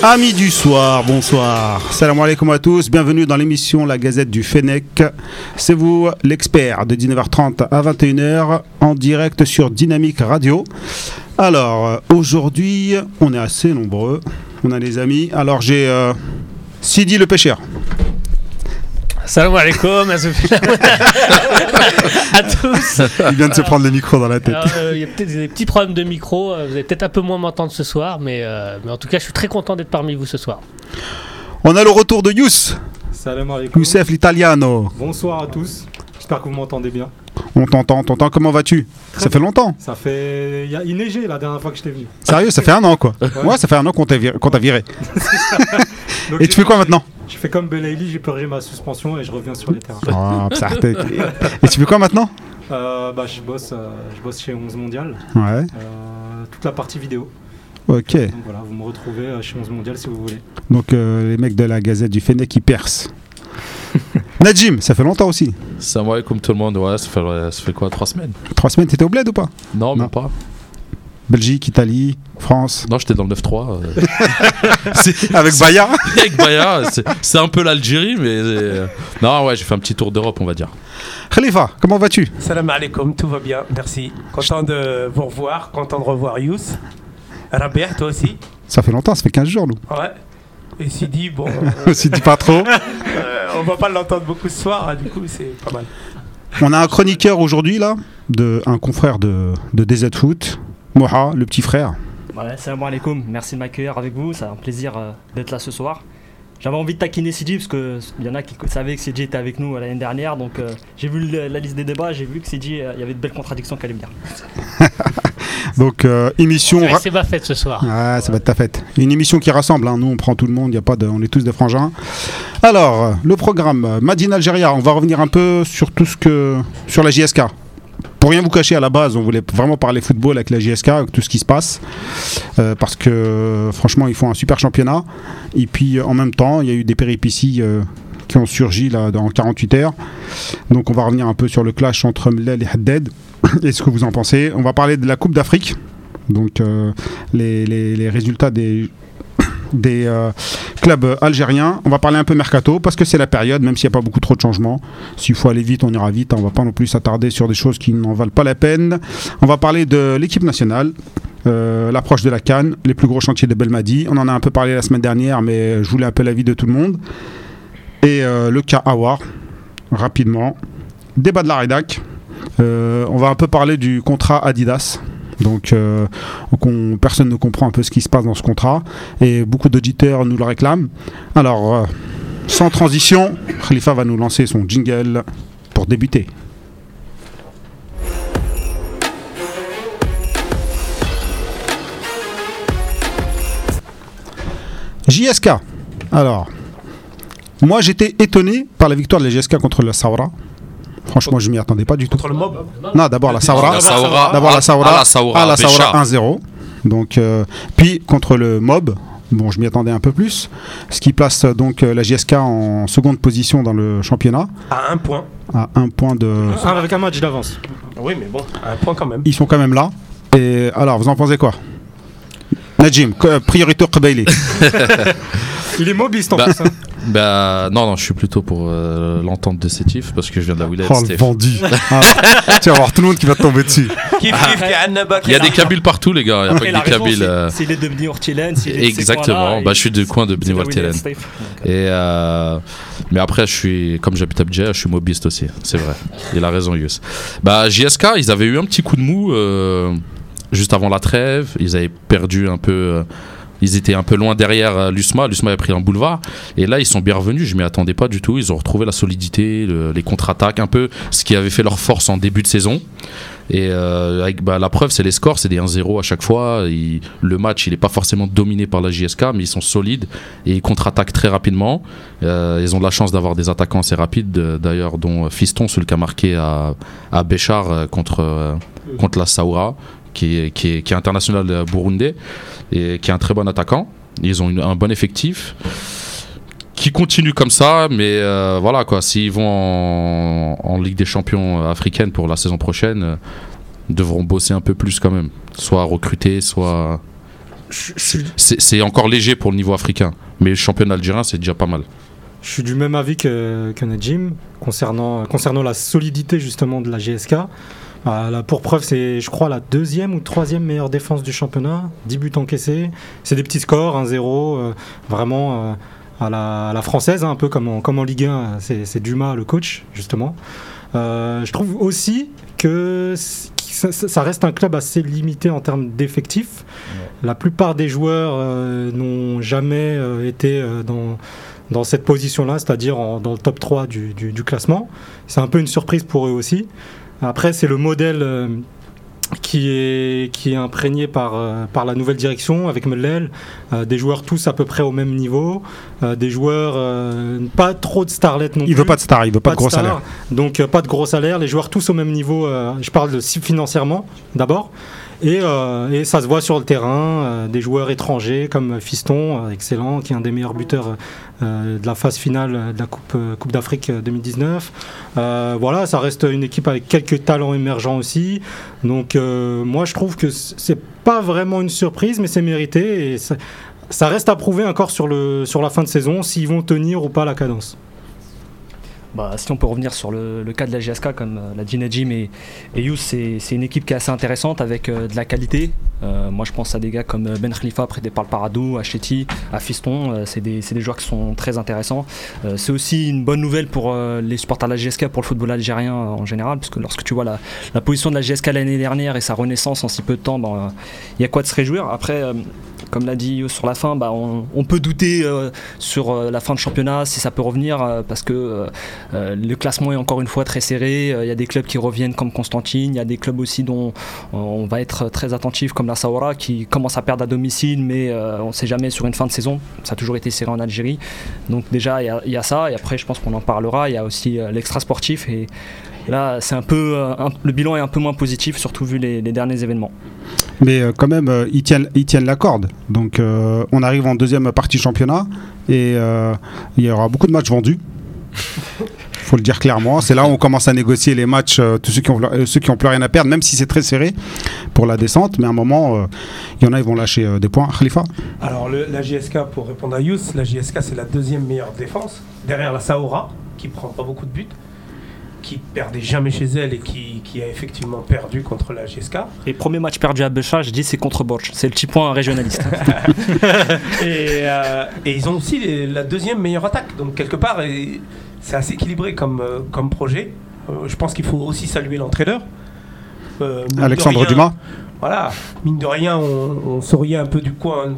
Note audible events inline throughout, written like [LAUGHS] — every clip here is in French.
Amis du soir, bonsoir. Salam alaikum à tous, bienvenue dans l'émission La Gazette du Fennec. C'est vous l'expert de 19h30 à 21h en direct sur Dynamique Radio. Alors, aujourd'hui, on est assez nombreux. On a les amis. Alors, j'ai euh, Sidi le pêcheur. Salam alaikum, [LAUGHS] à tous. Il vient de se prendre le micro dans la tête. Euh, Il y a peut-être des petits problèmes de micro, euh, vous allez peut-être un peu moins m'entendre ce soir, mais, euh, mais en tout cas, je suis très content d'être parmi vous ce soir. On a le retour de Yous, Salam alaikum. Youssef l'Italiano. Bonsoir à tous. J'espère que vous m'entendez bien. On t'entend, on t'entend. Comment vas-tu? Ça fait longtemps. Ça fait. Il, y a... il neigeait la dernière fois que j'étais venu. Sérieux, ça fait un an quoi. [LAUGHS] Ouais, ça fait un an qu'on t'a viré. qu'on t'a viré. [LAUGHS] [LAUGHS] Donc, Et tu fais quoi maintenant? Je fais comme Belaïli, j'ai purgé ma suspension et je reviens sur les terrains. Psartek. Et tu fais quoi maintenant? Euh, bah, je, bosse, euh, je bosse chez 11 Mondial, Ouais, euh, toute la partie vidéo. ok. Donc voilà, vous me retrouvez chez 11 Mondial si vous voulez. Donc les mecs de la Gazette du Fennec qui percent. [LAUGHS] Najim, ça fait longtemps aussi. Salam alaikum tout le monde, ouais, ça fait, ouais, ça fait quoi, trois semaines? Trois semaines, t'étais au bled ou pas? Non, Non. même pas. Belgique, Italie, France. Non, j'étais dans le 9-3. euh, [LAUGHS] Avec Baya [LAUGHS] avec Baya, c'est c'est un peu l'Algérie, mais. euh, Non, ouais, j'ai fait un petit tour d'Europe, on va dire. Khalifa, comment vas-tu? Salam alaikum, tout va bien, merci. Content de vous revoir, content de revoir Yous. Rabia, toi aussi? Ça fait longtemps, ça fait 15 jours nous. Ouais. Et Sidi, bon, [LAUGHS] euh, si dis pas trop. [LAUGHS] euh, on va pas l'entendre beaucoup ce soir, hein, du coup c'est pas mal. On a un chroniqueur aujourd'hui là, de, un confrère de, de DZ Foot, Moha, le petit frère. Ouais, salam alaikum, merci de m'accueillir avec vous, c'est un plaisir euh, d'être là ce soir. J'avais envie de taquiner Sidi parce que il y en a qui savaient que Sidi était avec nous euh, l'année dernière, donc euh, j'ai vu le- la liste des débats, j'ai vu que Sidi, euh, il y avait de belles contradictions qui allaient venir. [LAUGHS] Donc euh, émission. C'est ma fête ce soir. Ouais, ça va être ta fête. Une émission qui rassemble, hein. nous on prend tout le monde, y a pas de, on est tous des frangins. Alors, le programme, Madine Algéria, on va revenir un peu sur tout ce que. sur la JSK. Pour rien vous cacher, à la base, on voulait vraiment parler football avec la JSK, avec tout ce qui se passe. Euh, parce que franchement, ils font un super championnat. Et puis en même temps, il y a eu des péripéties euh, qui ont surgi là, dans 48 heures. Donc on va revenir un peu sur le clash entre Mlel et Haddad. [COUGHS] Et ce que vous en pensez. On va parler de la Coupe d'Afrique. Donc euh, les résultats des, des euh, clubs algériens. On va parler un peu mercato parce que c'est la période, même s'il n'y a pas beaucoup trop de changements. S'il faut aller vite, on ira vite. On va pas non plus s'attarder sur des choses qui n'en valent pas la peine. On va parler de l'équipe nationale. euh, l'approche de la Cannes, les plus gros chantiers de Belmadi. On en a un peu parlé la semaine dernière, mais je voulais un peu l'avis de tout le monde. Et euh, le cas Awar, rapidement. Débat de la rédac. On va un peu parler du contrat Adidas. Donc, euh, personne ne comprend un peu ce qui se passe dans ce contrat et beaucoup d'auditeurs nous le réclament. Alors, euh, sans transition, Khalifa va nous lancer son jingle pour débuter. JSK. Alors, moi j'étais étonné par la victoire de la JSK contre la Saoura. Franchement, je m'y attendais pas du tout. Contre le mob Non, d'abord la Saoura. D'abord la Saoura. à la Saoura, à la. Saoura 1-0. Donc, euh, puis contre le Mob, bon, je m'y attendais un peu plus, ce qui place euh, donc euh, la JSK en seconde position dans le championnat, À un point. à un point de. Un avec un match d'avance. Oui, mais bon, à un point quand même. Ils sont quand même là. Et alors, vous en pensez quoi? Najim, priorité au Qabaili. [LAUGHS] Il est mobiste en Bah, plus. hein. [LAUGHS] Bah, non, non, je suis plutôt pour euh, l'entente de Sétif parce que je viens de la Willet. Oh, le vendu. Ah, tu vas voir tout le monde qui va te tomber dessus. Annaba, Il y a des Kabyles partout, les gars. Il n'y a pas que des Kabyles. euh, c'est les de Bni Ortilen, Exactement. Bah, je suis du coin de Bni. Donc, Et euh, mais après, je suis comme j'habite à Bdjaya, je suis mobiste aussi. C'est vrai. Il a raison, Yus. Bah, JSK, ils avaient eu un petit coup de mou euh, juste avant la trêve. Ils avaient perdu un peu. Ils étaient un peu loin derrière euh, l'USMA. L'USMA avait pris un boulevard. Et là, ils sont bien revenus. Je m'y attendais pas du tout. Ils ont retrouvé la solidité, le- les contre-attaques, un peu ce qui avait fait leur force en début de saison. Et euh, bah, la preuve, c'est les scores, c'est des 1-0 à chaque fois. Le match, il n'est pas forcément dominé par la JSK, mais ils sont solides et ils contre-attaquent très rapidement. Euh, ils ont de la chance d'avoir des attaquants assez rapides, d'ailleurs, dont Fiston, celui qui a marqué à, à Béchar contre, euh, contre la Saoura, qui est, qui est, qui est international euh, burundais et qui est un très bon attaquant. Ils ont une- un bon effectif qui continue comme ça, mais euh, voilà quoi. S'ils vont en, en Ligue des Champions africaine pour la saison prochaine, euh, devront bosser un peu plus quand même. Soit recruter, soit C'est c'est encore léger pour le niveau africain. Mais le championnat algérien, c'est déjà pas mal. je suis du même avis que, que Najim concernant, concernant la solidité justement de la GSK. Là, pour preuve, c'est je crois la deuxième ou troisième meilleure défense du championnat. 10 buts encaissés. C'est des petits scores, 1-0, euh, vraiment euh, à, la, à la française, hein, un peu comme en, comme en Ligue 1. euh, C'est c'est Dumas le coach, justement. Euh, je trouve aussi que ça, reste un club assez limité en termes d'effectifs. La plupart des joueurs n'ont jamais été dans, dans cette position-là, c'est-à-dire en- dans le top 3 du, du- du classement. C'est un peu une surprise pour eux aussi. Après, c'est le modèle euh, qui, est, qui est imprégné par, euh, par la nouvelle direction avec Mellel, euh, des joueurs tous à peu près au même niveau, euh, des joueurs euh, pas trop de starlets non Il plus. veut pas de star, il veut pas, de gros star, salaire. Donc pas de gros salaire, les joueurs tous au même niveau, je parle de financièrement d'abord. Et, euh, et ça se voit sur le terrain, euh, des joueurs étrangers comme Fiston, euh, excellent, qui est un des meilleurs buteurs de la phase finale de la Coupe, d'Afrique euh, 2019. Euh, voilà, ça reste une équipe avec quelques talents émergents aussi. Donc moi je trouve que c'est pas vraiment une surprise, mais c'est mérité. Et ça, reste à prouver encore sur la fin de saison s'ils vont tenir ou pas la cadence. Bah, si on peut revenir sur le, cas de la GSK, comme euh, l'a dit Najim et, et c'est une équipe qui est assez intéressante avec euh, de la qualité. Euh, moi, je pense à des gars comme Ben Khalifa, prêté par le Paradou, à Chetty, Fiston. C'est des, joueurs qui sont très intéressants. C'est aussi une bonne nouvelle pour les supporters de la GSK, pour le football algérien en général, parce que lorsque tu vois la, position de la GSK l'année dernière et sa renaissance en si peu de temps, ben, il y a quoi de se réjouir. Après, comme l'a dit sur la fin, bah, on, peut douter euh, sur euh, la fin de championnat si ça peut revenir, euh, parce que le classement est encore une fois très serré. Il y a des clubs qui reviennent comme Constantine. Il y a des clubs aussi dont on va être très attentif comme la Saoura qui commence à perdre à domicile, mais on ne sait jamais sur une fin de saison. Ça a toujours été serré en Algérie. Donc déjà il y a, ça. Et après je pense qu'on en parlera. Il y a aussi l'extra sportif et là c'est un peu le bilan est un peu moins positif, surtout vu les derniers événements. Mais euh, quand même, euh, ils, tiennent, ils tiennent la corde. Donc euh, on arrive en deuxième partie championnat et euh, il y aura beaucoup de matchs vendus. [LAUGHS] faut le dire clairement. C'est là où on commence à négocier les matchs, euh, tous ceux qui, ont, euh, ceux qui ont plus rien à perdre, même si c'est très serré pour la descente. Mais à un moment, euh, il y en a, ils vont lâcher euh, des points. Khalifa? Alors le- la JSK, pour répondre à Yous, la JSK c'est la deuxième meilleure défense, derrière la Saoura, qui prend pas beaucoup de buts, qui perdait jamais chez elle et qui, qui a effectivement perdu contre la JSK. Et premier match perdu à Becha, je dis c'est contre Borch. C'est le petit point régionaliste. [LAUGHS] Et, euh, et ils ont aussi les- la deuxième meilleure attaque. Donc quelque part, c'est assez équilibré comme, euh, comme projet. Euh, je pense qu'il faut aussi saluer l'entraîneur. Euh, Alexandre rien, Dumas Voilà, mine de rien, on, on souriait un peu du coin.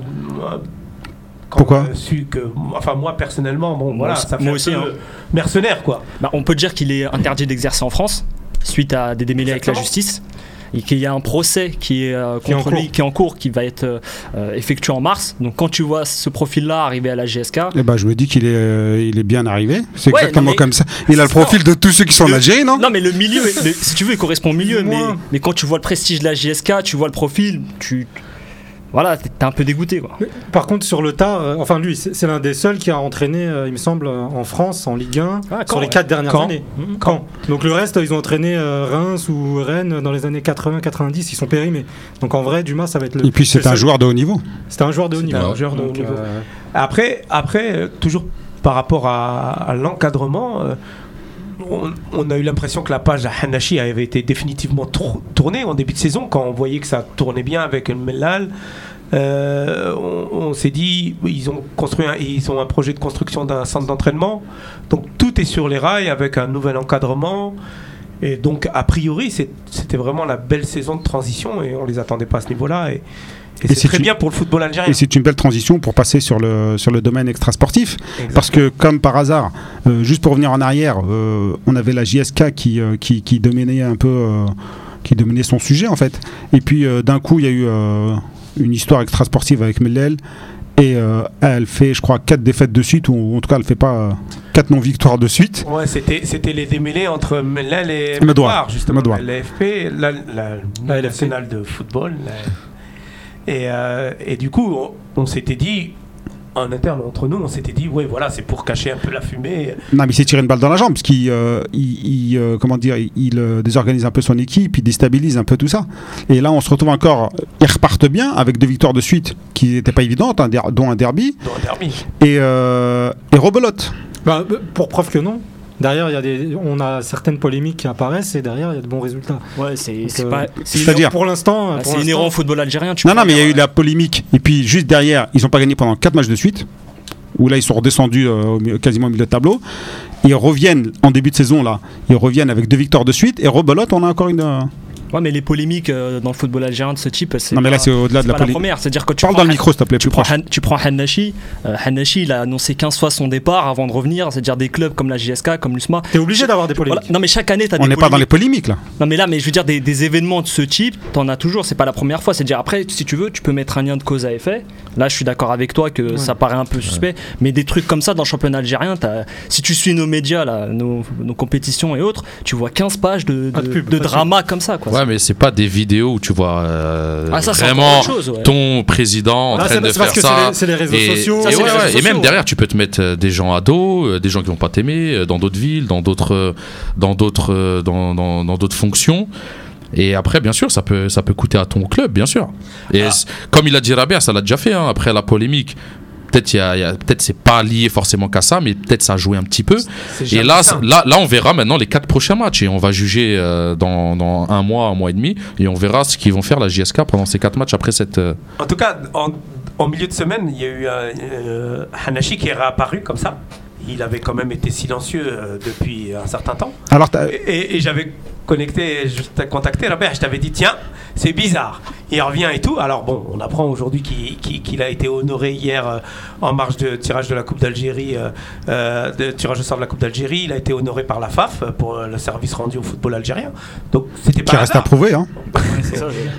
Quand Pourquoi su que, enfin moi personnellement, bon voilà, ça fait moi un aussi, peu hein. mercenaire quoi. Bah, on peut dire qu'il est interdit d'exercer en France suite à des démêlés avec la justice et qu'il y a un procès qui est euh, Qui est en contre lui, cours. qui est en cours, qui va être euh, effectué en mars. Donc quand tu vois ce profil-là arriver à la GSK, eh ben, je me dis qu'il est, euh, il est bien arrivé. C'est Ouais, exactement mais- comme ça. Il a le profil de tous ceux qui sont en Le- Algérie, non? Non mais le milieu, le- si tu veux, il correspond au milieu. Mais, mais quand tu vois le prestige de la JSK, tu vois le profil, tu voilà, t'es un peu dégoûté quoi. Par contre, sur le tard, euh, enfin lui, c'est c'est l'un des seuls qui a entraîné, euh, il me semble, euh, en France, en Ligue 1, Ah, sur Caen, les ouais. quatre dernières Caen. années. Quand Donc le reste, ils ont entraîné euh, Reims ou Rennes dans les années 80-90, ils sont périmés. Donc en vrai, Dumas, ça va être le. Et puis c'est un joueur de haut niveau. C'était un joueur de haut niveau. un joueur de haut Donc, niveau. euh, Après, après euh, toujours par rapport à, à l'encadrement, euh, on, a eu l'impression que la page à Hanashi avait été définitivement tour- tournée en début de saison, quand on voyait que ça tournait bien avec le Mellal. Euh, on, s'est dit, ils ont construit, un, ils ont un projet de construction d'un centre d'entraînement, donc tout est sur les rails avec un nouvel encadrement. Et donc, a priori, c'était vraiment la belle saison de transition et on les attendait pas à ce niveau-là. Et Et c'est très une- bien pour le football algérien. Et c'est une belle transition pour passer sur le, sur le domaine extrasportif. Exactement. Parce que, comme par hasard, euh, juste pour revenir en arrière, euh, on avait la JSK qui, euh, qui, qui dominait un peu, euh, qui dominait son sujet en fait. Et puis euh, d'un coup, il y a eu euh, une histoire extrasportive avec Mellel. Et euh, elle fait, je crois, quatre défaites de suite, ou en tout cas, elle fait pas euh, quatre non-victoires de suite. Ouais, c'était, c'était les démêlés entre Mellal et Medouar. Medouar, justement. Medouar. La LFP, la, la, La nationale de football. la- Et, euh, et du coup, on, on s'était dit, en interne entre nous, on s'était dit, ouais, voilà, c'est pour cacher un peu la fumée. Non, mais il s'est tiré une balle dans la jambe parce qu'il, euh, il- il, euh, comment dire, il, euh, désorganise un peu son équipe, il déstabilise un peu tout ça. Et là, on se retrouve encore. Ils repartent bien avec deux victoires de suite qui n'étaient pas évidentes, un dont un derby Dans le derby. et, euh, et rebelote. Bah, euh, pour preuve que non. Derrière, il y a des, on a certaines polémiques qui apparaissent et derrière, il y a de bons résultats. Ouais, c'est euh, pas. c'est C'est-à-dire Pour l'instant, Ah, pour C'est inhérent au football algérien. Tu Non, peux non, mais il y a eu de la polémique. Et puis juste derrière, ils n'ont pas gagné pendant 4 matchs de suite, où là, ils sont redescendus euh, quasiment au milieu de tableau. Ils reviennent en début de saison, là, ils reviennent avec deux victoires de suite. Et rebelote, on a encore une. euh, Ouais, mais les polémiques euh, dans le football algérien de ce type, c'est. Non, mais là, c'est au-delà de la première. C'est-à-dire que tu Parle prends dans le micro, s'il te plaît, Tu plus prends, proche. Han- tu prends Hanashi, euh, Hanashi il a annoncé 15 fois son départ avant de revenir, c'est-à-dire des clubs comme la JSK, comme l'USMA. T'es obligé d'avoir des polémiques. Voilà. Non mais chaque année t'as On des n'est pas dans les polémiques. là. Non mais là mais je veux dire des, des événements de ce type, t'en as toujours, c'est pas la première fois, c'est-à-dire après si tu veux tu peux mettre un lien de cause à effet. Là je suis d'accord avec toi que ça paraît un peu suspect, mais des trucs comme ça dans le championnat algérien, si tu suis nos médias là, nos, nos compétitions et autres, tu vois 15 pages de, de de- pub, de pas de drama comme ça quoi. Ouais, mais c'est pas des vidéos où tu vois euh, Ah, ça, vraiment chose, ouais. ton président en Là, train c'est de faire c'est ça. les- c'est les réseaux Et, sociaux. et Ça, c'est ouais, les ouais, réseaux et même derrière, tu peux te mettre euh, des gens à dos, euh, des gens qui vont pas t'aimer, euh, dans d'autres villes, dans d'autres, euh, dans d'autres, euh, dans, dans, dans d'autres fonctions. Et après, bien sûr, ça peut, ça peut coûter à ton club, bien sûr. Et Ah. comme il a dit Rabia, ça l'a déjà fait. hein, après la polémique, peut-être il y a, y a- peut-être c'est pas lié forcément qu'à ça, mais peut-être ça a joué un petit peu. Et là, ça. là, là, on verra maintenant les quatre prochains matchs et on va juger euh, dans, dans un mois, un mois et demi, et on verra ce qu'ils vont faire la JSK pendant ces quatre matchs après cette. euh, En tout cas, en, en milieu de semaine, il y a eu euh, euh, Hanashi qui est réapparu comme ça. Il avait quand même été silencieux euh, depuis un certain temps. Alors, t'as- Et, et- et j'avais connecté, je t'ai contacté, Robert, je t'avais dit, tiens, c'est bizarre. Il revient et tout. Alors bon, on apprend aujourd'hui qu'il a été honoré hier euh, en marge de tirage de la Coupe d'Algérie, euh, euh, de tirage au sort de la Coupe d'Algérie. Il a été honoré par la FAF pour le service rendu au football algérien. Donc c'était qui pas reste à prouver. Hein.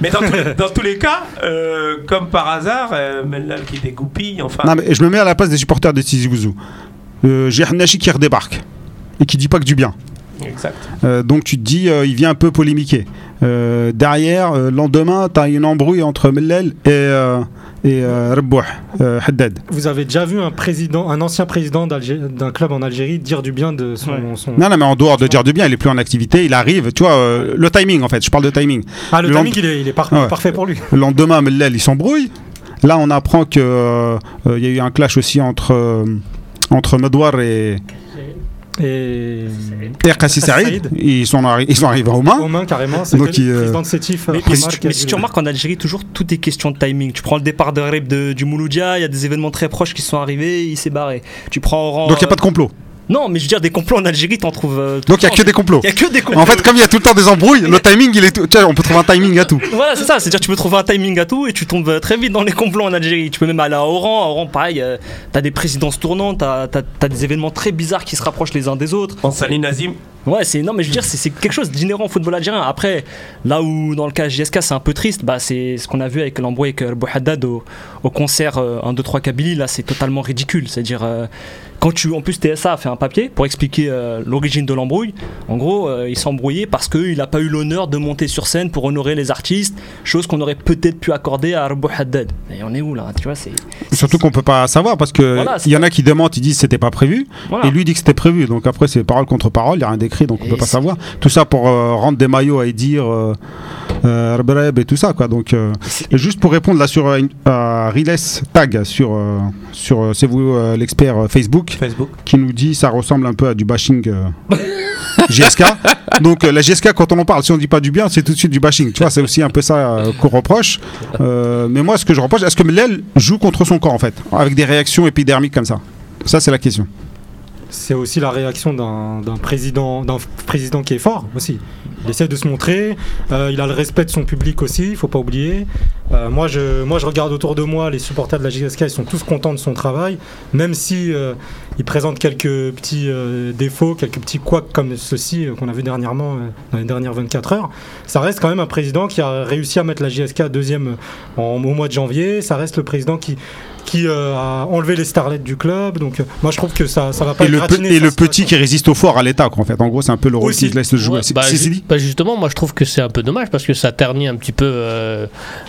Mais dans, tous- dans tous les cas, euh, comme par hasard, euh, Mellal qui dégoupille, enfin. Non, mais je me mets à la place des supporters de Tizi Ouzou. Euh, J'ai Hanachi qui redébarque et qui dit pas que du bien. Exact. Euh, donc tu te dis, euh, il vient un peu polémiquer. Euh, derrière, euh, le lendemain, tu as une embrouille entre Mellel et, euh, et euh, Rebouh, euh, Haddad. Vous avez déjà vu un président, un ancien président d'un club en Algérie dire du bien de son. Ouais. son- Non, non, mais en dehors de dire du bien, il est plus en activité, il arrive, tu vois, euh, le timing en fait, je parle de timing. Ah, le le timing, il est, il est par- Ouais. parfait pour lui. Le lendemain, Mellel, il s'embrouille. Là, on apprend qu'il y a eu un clash aussi entre, euh, entre Medouar et, Et. et Qassi Saïd. Ils sont, arri- ils sont arrivés aux mains. Aux mains, carrément. C'est Donc, il, euh, président de Sétif. Mais, euh, mais si tu, mais si tu Kazouli. remarques en Algérie, toujours tout est question de timing. Tu prends le départ de Reb de- du Mouloudia, il y a des événements très proches qui sont arrivés, il s'est barré. Tu prends Oran. Donc il n'y a pas de complot. Non, mais je veux dire, des complots en Algérie, t'en trouves. euh, tout Donc il n'y a que des complots. Il y a que des complots. En fait, comme il y a tout le temps des embrouilles, le timing, il est tout... Tiens, on peut trouver un timing à tout. [LAUGHS] Voilà, c'est ça. C'est-à-dire, tu peux trouver un timing à tout et tu tombes euh, très vite dans les complots en Algérie. Tu peux même aller à Oran. À Oran, pareil, euh, t'as des présidences tournantes, t'as as, des événements très bizarres qui se rapprochent les uns des autres. On salue Nazim. Ouais, c'est non, mais je veux dire, c'est c'est quelque chose d'inhérent au football algérien. Après, là où dans le cas JSK, c'est un peu triste, bah, c'est ce qu'on a vu avec l'embrouille avec Bouhaddad au, au concert euh, 1, 2, 3 Kabylie. Là, c'est totalement ridicule. C'est-à-dire, euh, quand tu. En plus, TSA a fait un papier pour expliquer euh, l'origine de l'embrouille. En gros, euh, il s'est embrouillé parce qu'il n'a pas eu l'honneur de monter sur scène pour honorer les artistes, chose qu'on aurait peut-être pu accorder à Arbou Haddad. Et on est où là Tu vois, c'est. Surtout qu'on peut pas savoir parce que Voilà, il y en a qui demandent, ils disent c'était pas prévu, Voilà. et lui dit que c'était prévu. Donc après c'est parole contre parole, il y a rien d'écrit, donc on Et peut pas savoir. Tout ça pour euh, rendre des maillots à Edir, euh, Rebreb et tout ça quoi. Donc et juste pour répondre là sur à Riles Tag sur sur c'est vous l'expert euh, Facebook Facebook. qui nous dit ça ressemble un peu à du bashing euh, [LAUGHS] GSK. Donc euh, la GSK quand on en parle, si on dit pas du bien, c'est tout de suite du bashing. Tu vois, c'est aussi un peu ça euh, qu'on reproche. Euh, mais moi, ce que je reproche, est-ce que Mellel joue contre son corps en fait, avec des réactions épidermiques comme ça? Ça, c'est la question. C'est aussi la réaction d'un d'un président, d'un président qui est fort aussi. Il essaie de se montrer, euh, il a le respect de son public aussi, il faut pas oublier. Euh, moi, je, moi, je regarde autour de moi, les supporters de la JSK, ils sont tous contents de son travail, même si euh, il présente quelques petits défauts, quelques petits couacs comme ceci qu'on a vu dernièrement dans les dernières 24 heures. Ça reste quand même un président qui a réussi à mettre la JSK deuxième au mois de janvier. Ça reste le président qui qui euh, a enlevé les starlets du club. Donc, euh, moi, je trouve que ça, ça va pas Et le, pe- et petit qui résiste au fort à l'État, quoi, en fait. En gros, c'est un peu le rôle qu'il laisse jouer. Ouais, C'est bah, ju- bah, justement, moi je trouve que c'est un peu dommage parce que ça ternit un petit peu euh,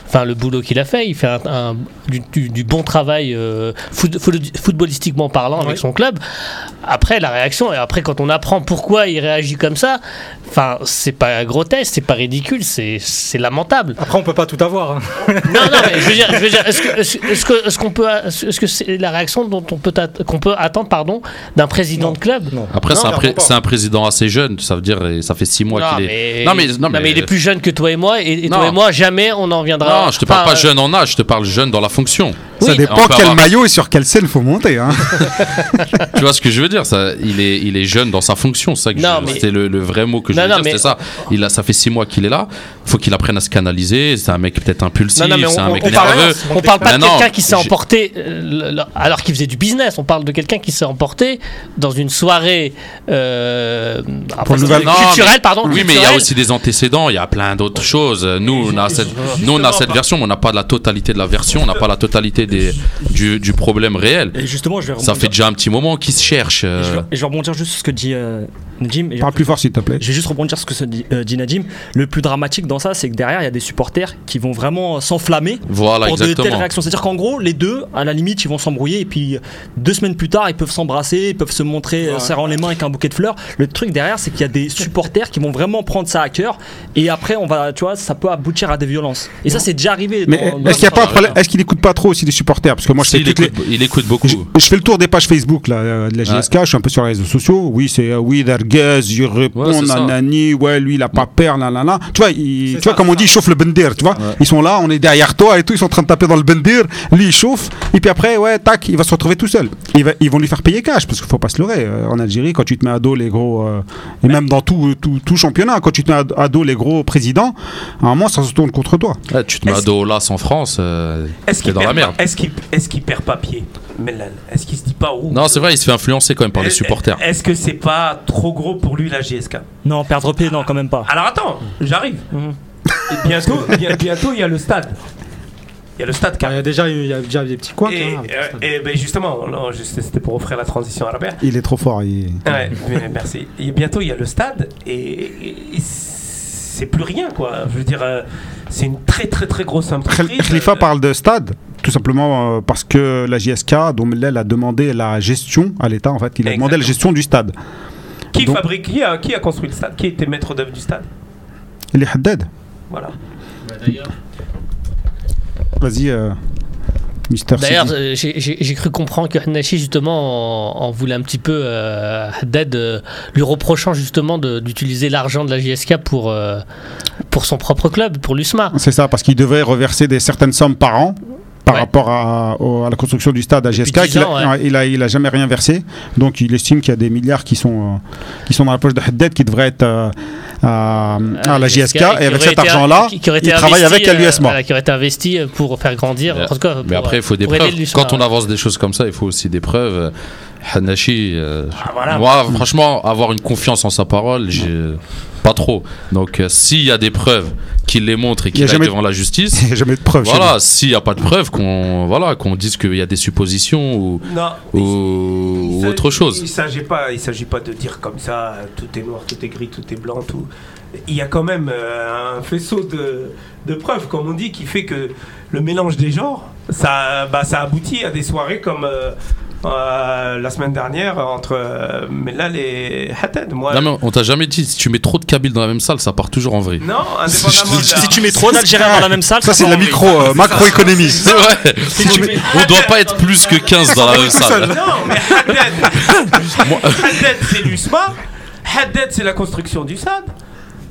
enfin, le boulot qu'il a fait. Il fait un, un- du, du- du bon travail euh, foot- foot- footballistiquement parlant avec son club. Après, la réaction, et après, quand on apprend pourquoi il réagit comme ça, enfin, c'est pas grotesque, c'est pas ridicule, c'est c'est lamentable. Après, on peut pas tout avoir. hein. Non, non, mais je veux dire, est-ce que, est-ce qu'on peut, est-ce que c'est la réaction dont on peut, qu'on peut attendre, pardon, d'un président Non. de club? Non. Après, c'est un, pré- président assez jeune, ça veut dire, ça fait six mois qu'il est. mais, Non, mais- non, mais- il est plus jeune que toi et moi, et, et toi Non. et moi, jamais on en viendra. Non, je te parle Enfin, pas jeune en âge, je te parle jeune dans la fonction. Ça dépend quel avoir- maillot et sur quelle scène faut monter. Hein. [LAUGHS] Tu vois ce que je veux dire ça, il, est, il est jeune dans sa fonction, c'est ça que Non, je- mais- c'était le, le vrai mot que je Non, voulais non, dire, mais- c'était ça. Il a, ça fait six mois qu'il est là, faut qu'il apprenne à se canaliser, c'est un mec peut-être impulsif, Non, non, mais on, c'est un mec on parle, nerveux. on parle pas de quelqu'un qui s'est emporté euh, alors qu'il faisait du business. On parle de quelqu'un qui s'est emporté dans une soirée euh, après, culturelle, mais- pardon. Oui, mais il y a aussi des antécédents, il y a plein d'autres choses. Nous, on a cette, nous, on a cette version, mais on n'a pas la totalité de la version, on n'a pas la totalité des, du, du problème réel. Et justement, je vais Ça fait déjà un petit moment qu'ils se cherchent. et je, euh, vais, et je vais rebondir juste sur ce que dit euh, Najim. Et Parle plus fort, s'il te plaît. Je vais juste rebondir sur ce que se dit, euh, dit Nadim. Le plus dramatique dans ça, c'est que derrière, il y a des supporters qui vont vraiment s'enflammer Voilà, pour de telles exactement. réactions. C'est-à-dire qu'en gros, les deux, à la limite, ils vont s'embrouiller et puis euh, deux semaines plus tard, ils peuvent s'embrasser, ils peuvent se montrer euh, serrant les mains avec un bouquet de fleurs. Le truc derrière, c'est qu'il y a des supporters qui vont vraiment prendre ça à cœur et après, on va, tu vois, ça peut aboutir à des violences. Et ça, c'est déjà arrivé. Mais est-ce qu'il n'y a Est-ce pas trop aussi les supporters Parce que moi, je Si, fais il, les- écoute, il écoute beaucoup. Je, je fais le tour des pages Facebook là, euh, de la GSK, je suis un peu sur les réseaux sociaux. Oui, c'est euh, oui, Darguez, il répond, Ouais, nanani, ouais, lui, il a pas peur, nanana. Tu vois, il, tu vois ça, comme on dit, il chauffe le bendir, tu vois. Ouais. Ils sont là, on est derrière toi et tout, ils sont en train de taper dans le bendir. Lui, il chauffe, et puis après, ouais, tac, il va se retrouver tout seul. Il va- ils vont lui faire payer cash, parce qu'il faut pas se leurrer. euh, en Algérie, quand tu te mets à dos les gros, euh, et même dans tout, tout, tout championnat, quand tu te mets à, dos les gros présidents, à un moment, ça se tourne contre toi. Ouais, tu te mets à dos là en France, euh, Est-ce t'es qu'il dans la merde. Est-ce qu'il est-ce qu'il perd pas pied, Mellal Est-ce qu'il se dit pas oh, Non, c'est vrai, il se fait influencer quand même par les est- supporters. Est-ce que c'est pas trop gros pour lui la GSK Non, perdre pied, non, quand même pas. Alors attends, j'arrive. Mhm. Bientôt, bien- bientôt il y a le stade. Il y a le stade Il y a déjà, il y a déjà des petits couacs. Et, hein, euh, et ben justement, c'était pour offrir la transition à Robert. Il est trop fort. il- Ouais, mais merci. Et bientôt il y a le stade et, c'est plus rien quoi. Je veux dire, euh, c'est une très très très grosse entreprise. Khal- Khalifa Euh, parle de stade, tout simplement euh, parce que la JSK, dont Mellel a demandé la gestion à l'État, en fait, il a demandé la gestion du stade. Qui Donc- fabrique, qui a, qui a construit le stade? Qui était maître d'œuvre du stade? Il est Haddad. Voilà. Vas-y, euh, Mister D'ailleurs, euh, j'ai- cru comprendre que Hanashi, justement, en, en voulait un petit peu euh, Haddad, euh, lui reprochant justement d'utiliser l'argent de la JSK pour, euh, pour son propre club, pour l'USMA. C'est ça, parce qu'il devait reverser des certaines sommes par an. Par Ouais. rapport à, au- à la construction du stade à GSK, 10 qu'il a- ans, ouais. il, a, il a jamais rien versé. Donc il estime qu'il y a des milliards qui sont, euh, qui sont dans la poche de Haddad qui devraient être euh, à, à la JSK. Et avec cet argent-là, il travaille investi, avec euh, l'USMA. voilà, qui aurait été investi pour faire grandir. Mais- en tout cas, Mais pour, après, il faut des preuves. Quand on avance des choses comme ça, il faut aussi des preuves. Hanashi, euh, Ah, voilà. moi, franchement, avoir une confiance en sa parole, j'ai pas trop. Donc, euh, s'il y a des preuves qu'il les montre et qu'il aille devant la justice, [LAUGHS] Il n'y a jamais de preuve. chez voilà, s'il n'y a pas de preuves, qu'on voilà, qu'on dise qu'il y a des suppositions ou, Non. ou, il- ou il autre chose. Il s'agit pas, il s'agit pas de dire comme ça, tout est noir, tout est gris, tout est blanc, tout. Il y a quand même euh, un faisceau de, de preuves, comme on dit, qui fait que le mélange des genres, ça, bah, ça aboutit à des soirées comme euh, euh, la semaine dernière entre euh, Mellal et Haddad. Moi, Non, mais on t'a jamais dit, si tu mets trop de Kabyles dans la même salle, ça part toujours en vrai. non, [LAUGHS] indépendamment de la- Si tu mets trop d'Algériens dans la même salle, Ça, c'est de la part en micro, euh, macroéconomie. [LAUGHS] C'est vrai. [LAUGHS] On doit pas être plus que 15 dans la même salle. Non, mais Haddad, Haddad c'est l'USMA. Haddad, c'est la construction du stade.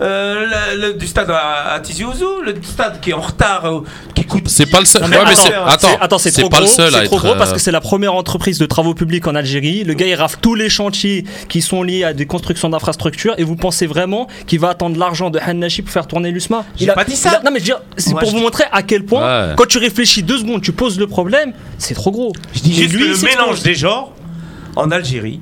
Euh, le- le- du stade à, à Tizi Ouzou, le stade qui est en retard, euh, qui coûte. C'est pas le seul. Non, mais attends, c'est- attends, c'est- attends, c'est c'est trop pas gros, le seul à c'est trop gros parce euh, que c'est la première entreprise de travaux publics en Algérie. Le gars il rafle tous les chantiers qui sont liés à des constructions d'infrastructures et vous pensez vraiment qu'il va attendre l'argent de Hanashi pour faire tourner l'USMA? J'ai Il a- pas dit ça. a- Non mais je veux dire, c'est Moi, pour vous dis- montrer à quel point Ouais. quand tu réfléchis deux secondes, tu poses le problème, c'est trop gros. Je dis juste lui, que le mélange des genres en Algérie,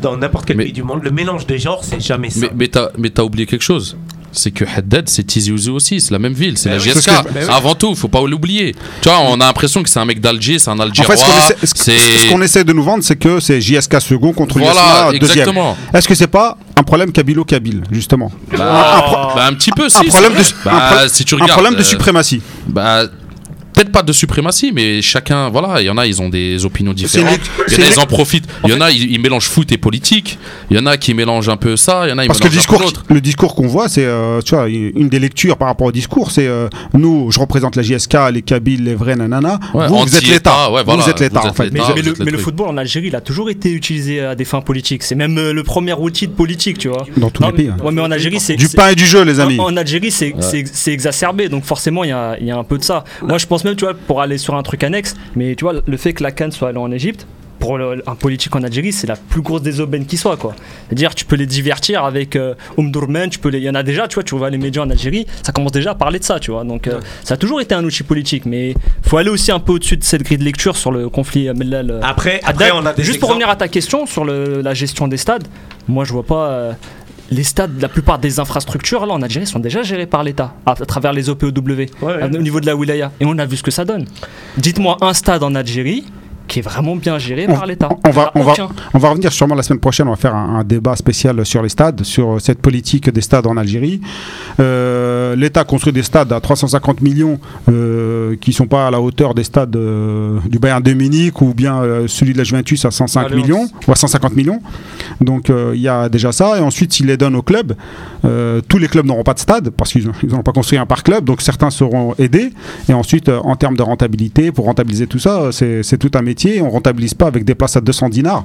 dans n'importe quel Mais- pays du monde, le mélange des genres, c'est jamais ça. Mais, mais t'as mais t'as oublié quelque chose. c'est que Haddad, c'est Tizi Ouzou aussi, c'est la même ville, c'est Bah la oui, c'est ce GSK. que- bah oui. Avant tout, faut pas l'oublier. Tu vois, on a l'impression que c'est un mec d'Alger, c'est un En Algérois. fait, ce qu'on essaie, ce- c'est ce qu'on essaie de nous vendre, c'est que c'est JSK second contre voilà, l'USMA deuxième. exactement. Est-ce que c'est pas un problème kabilo-kabyle, justement Bah, un, pro- bah, un petit peu, si. un problème c'est de, vrai. un Bah, pro- si tu un regardes, problème de euh, suprématie. Bah, peut-être pas de suprématie, mais chacun, voilà, il y en a, ils ont des opinions différentes. Il y en a, ils en profitent. Il y en a, ils, ils mélangent foot et politique. Il y en a qui mélangent un peu ça. Il y en a, ils Parce que le discours, le discours qu'on voit, c'est, euh, tu vois, une des lectures par rapport au discours, c'est euh, nous, je représente la JSK, les Kabyles, les vrais, nanana. Ouais, vous, vous êtes l'État. ouais, voilà, vous êtes l'État, en fait. Mais, le, mais football en Algérie, il a toujours été utilisé à des fins politiques. C'est même euh, le premier outil de politique, tu vois. Dans tous Non, les pays. hein. Ouais, mais en Algérie, c'est. Du pain et du jeu, les amis. En, Algérie, c'est exacerbé, donc forcément, il y a, il y a un peu de ça. Moi, je pense même, tu vois, pour aller sur un truc annexe, mais tu vois, le fait que la Cannes soit allée en Égypte, pour le- un politique en Algérie, c'est la plus grosse des aubaines qui soit, quoi. C'est-à-dire, tu peux les divertir avec euh, tu peux les. Il y en a déjà, tu vois, tu vois les médias en Algérie, ça commence déjà à parler de ça, tu vois. Donc, euh, ça a toujours été un outil politique, mais faut aller aussi un peu au-dessus de cette grille de lecture sur le conflit euh, Mellal. euh, Après, après, on a des Juste pour revenir à ta question sur le- la gestion des stades, moi je vois pas. euh, les stades, la plupart des infrastructures là en Algérie sont déjà gérées par l'État à, à travers les OPEW Ouais, ouais. à- au niveau de la wilaya et on a vu ce que ça donne. Dites-moi un stade en Algérie qui est vraiment bien géré On- par l'État. on va- Il y en a on va- aucun. On va revenir sûrement la semaine prochaine, on va faire un, un débat spécial sur les stades, sur cette politique des stades en Algérie. Euh, L'État construit des stades à 350 millions euh, qui sont pas à la hauteur des stades euh, du Bayern de Munich ou bien euh, celui de la Juventus à 105 Allianz. millions ou à 150 millions. Donc euh, il y a déjà ça. Et ensuite, s'il les donne aux clubs, euh, tous les clubs n'auront pas de stade parce qu'ils n'ont pas construit un par club. Donc certains seront aidés. Et ensuite, euh, en termes de rentabilité, pour rentabiliser tout ça, euh, c'est tout un métier. On rentabilise pas avec des places à 200 dinars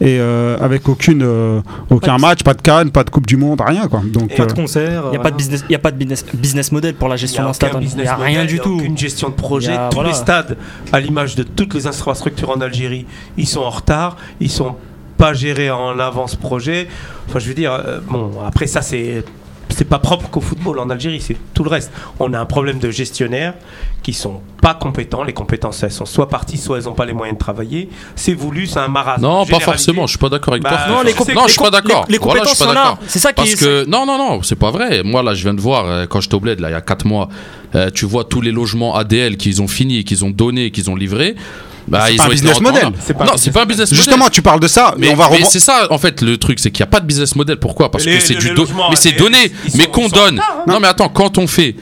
et euh, avec aucune, euh, aucun match, pas de Cannes, pas de Coupe du Monde, rien quoi. Donc Pas euh, de concert. Il n'y a pas de business, il y a pas de business, business model pour la gestion d'un stade. Il n'y business a rien model, du il y a tout. Aucune gestion de projet. A- Tous voilà. les stades, à l'image de toutes les infrastructures en Algérie, ils sont en retard. Ils sont pas gérés en avance projet. Enfin, je veux dire, euh, bon, après ça, c'est c'est pas propre qu'au football en Algérie, c'est tout le reste. On a un problème de gestionnaires qui sont pas compétents. Les compétences, elles sont soit parties, soit elles n'ont pas les moyens de travailler. C'est voulu, c'est un marasme. Non, pas forcément. Je suis pas d'accord avec Bah, toi. non, les non, je suis pas d'accord. Les, les Voilà, je compétences, suis pas d'accord. C'est ça qui Parce est. que non, non, non, c'est pas vrai. Moi là, je viens de voir euh, quand j'étais au bled là, il y a 4 mois, euh, tu vois tous les logements ADL qu'ils ont fini, qu'ils ont donné, qu'ils ont livré. Bah, C'est pas un business model. pas non, c'est pas un business model. justement, tu parles de ça, mais, Mais, on va mais revoir. c'est ça en fait le truc, c'est qu'il n'y a pas de business model. Pourquoi? Parce Les- que c'est du do- mais c'est donné, mais qu'on donne. retard, Non mais attends, quand on fait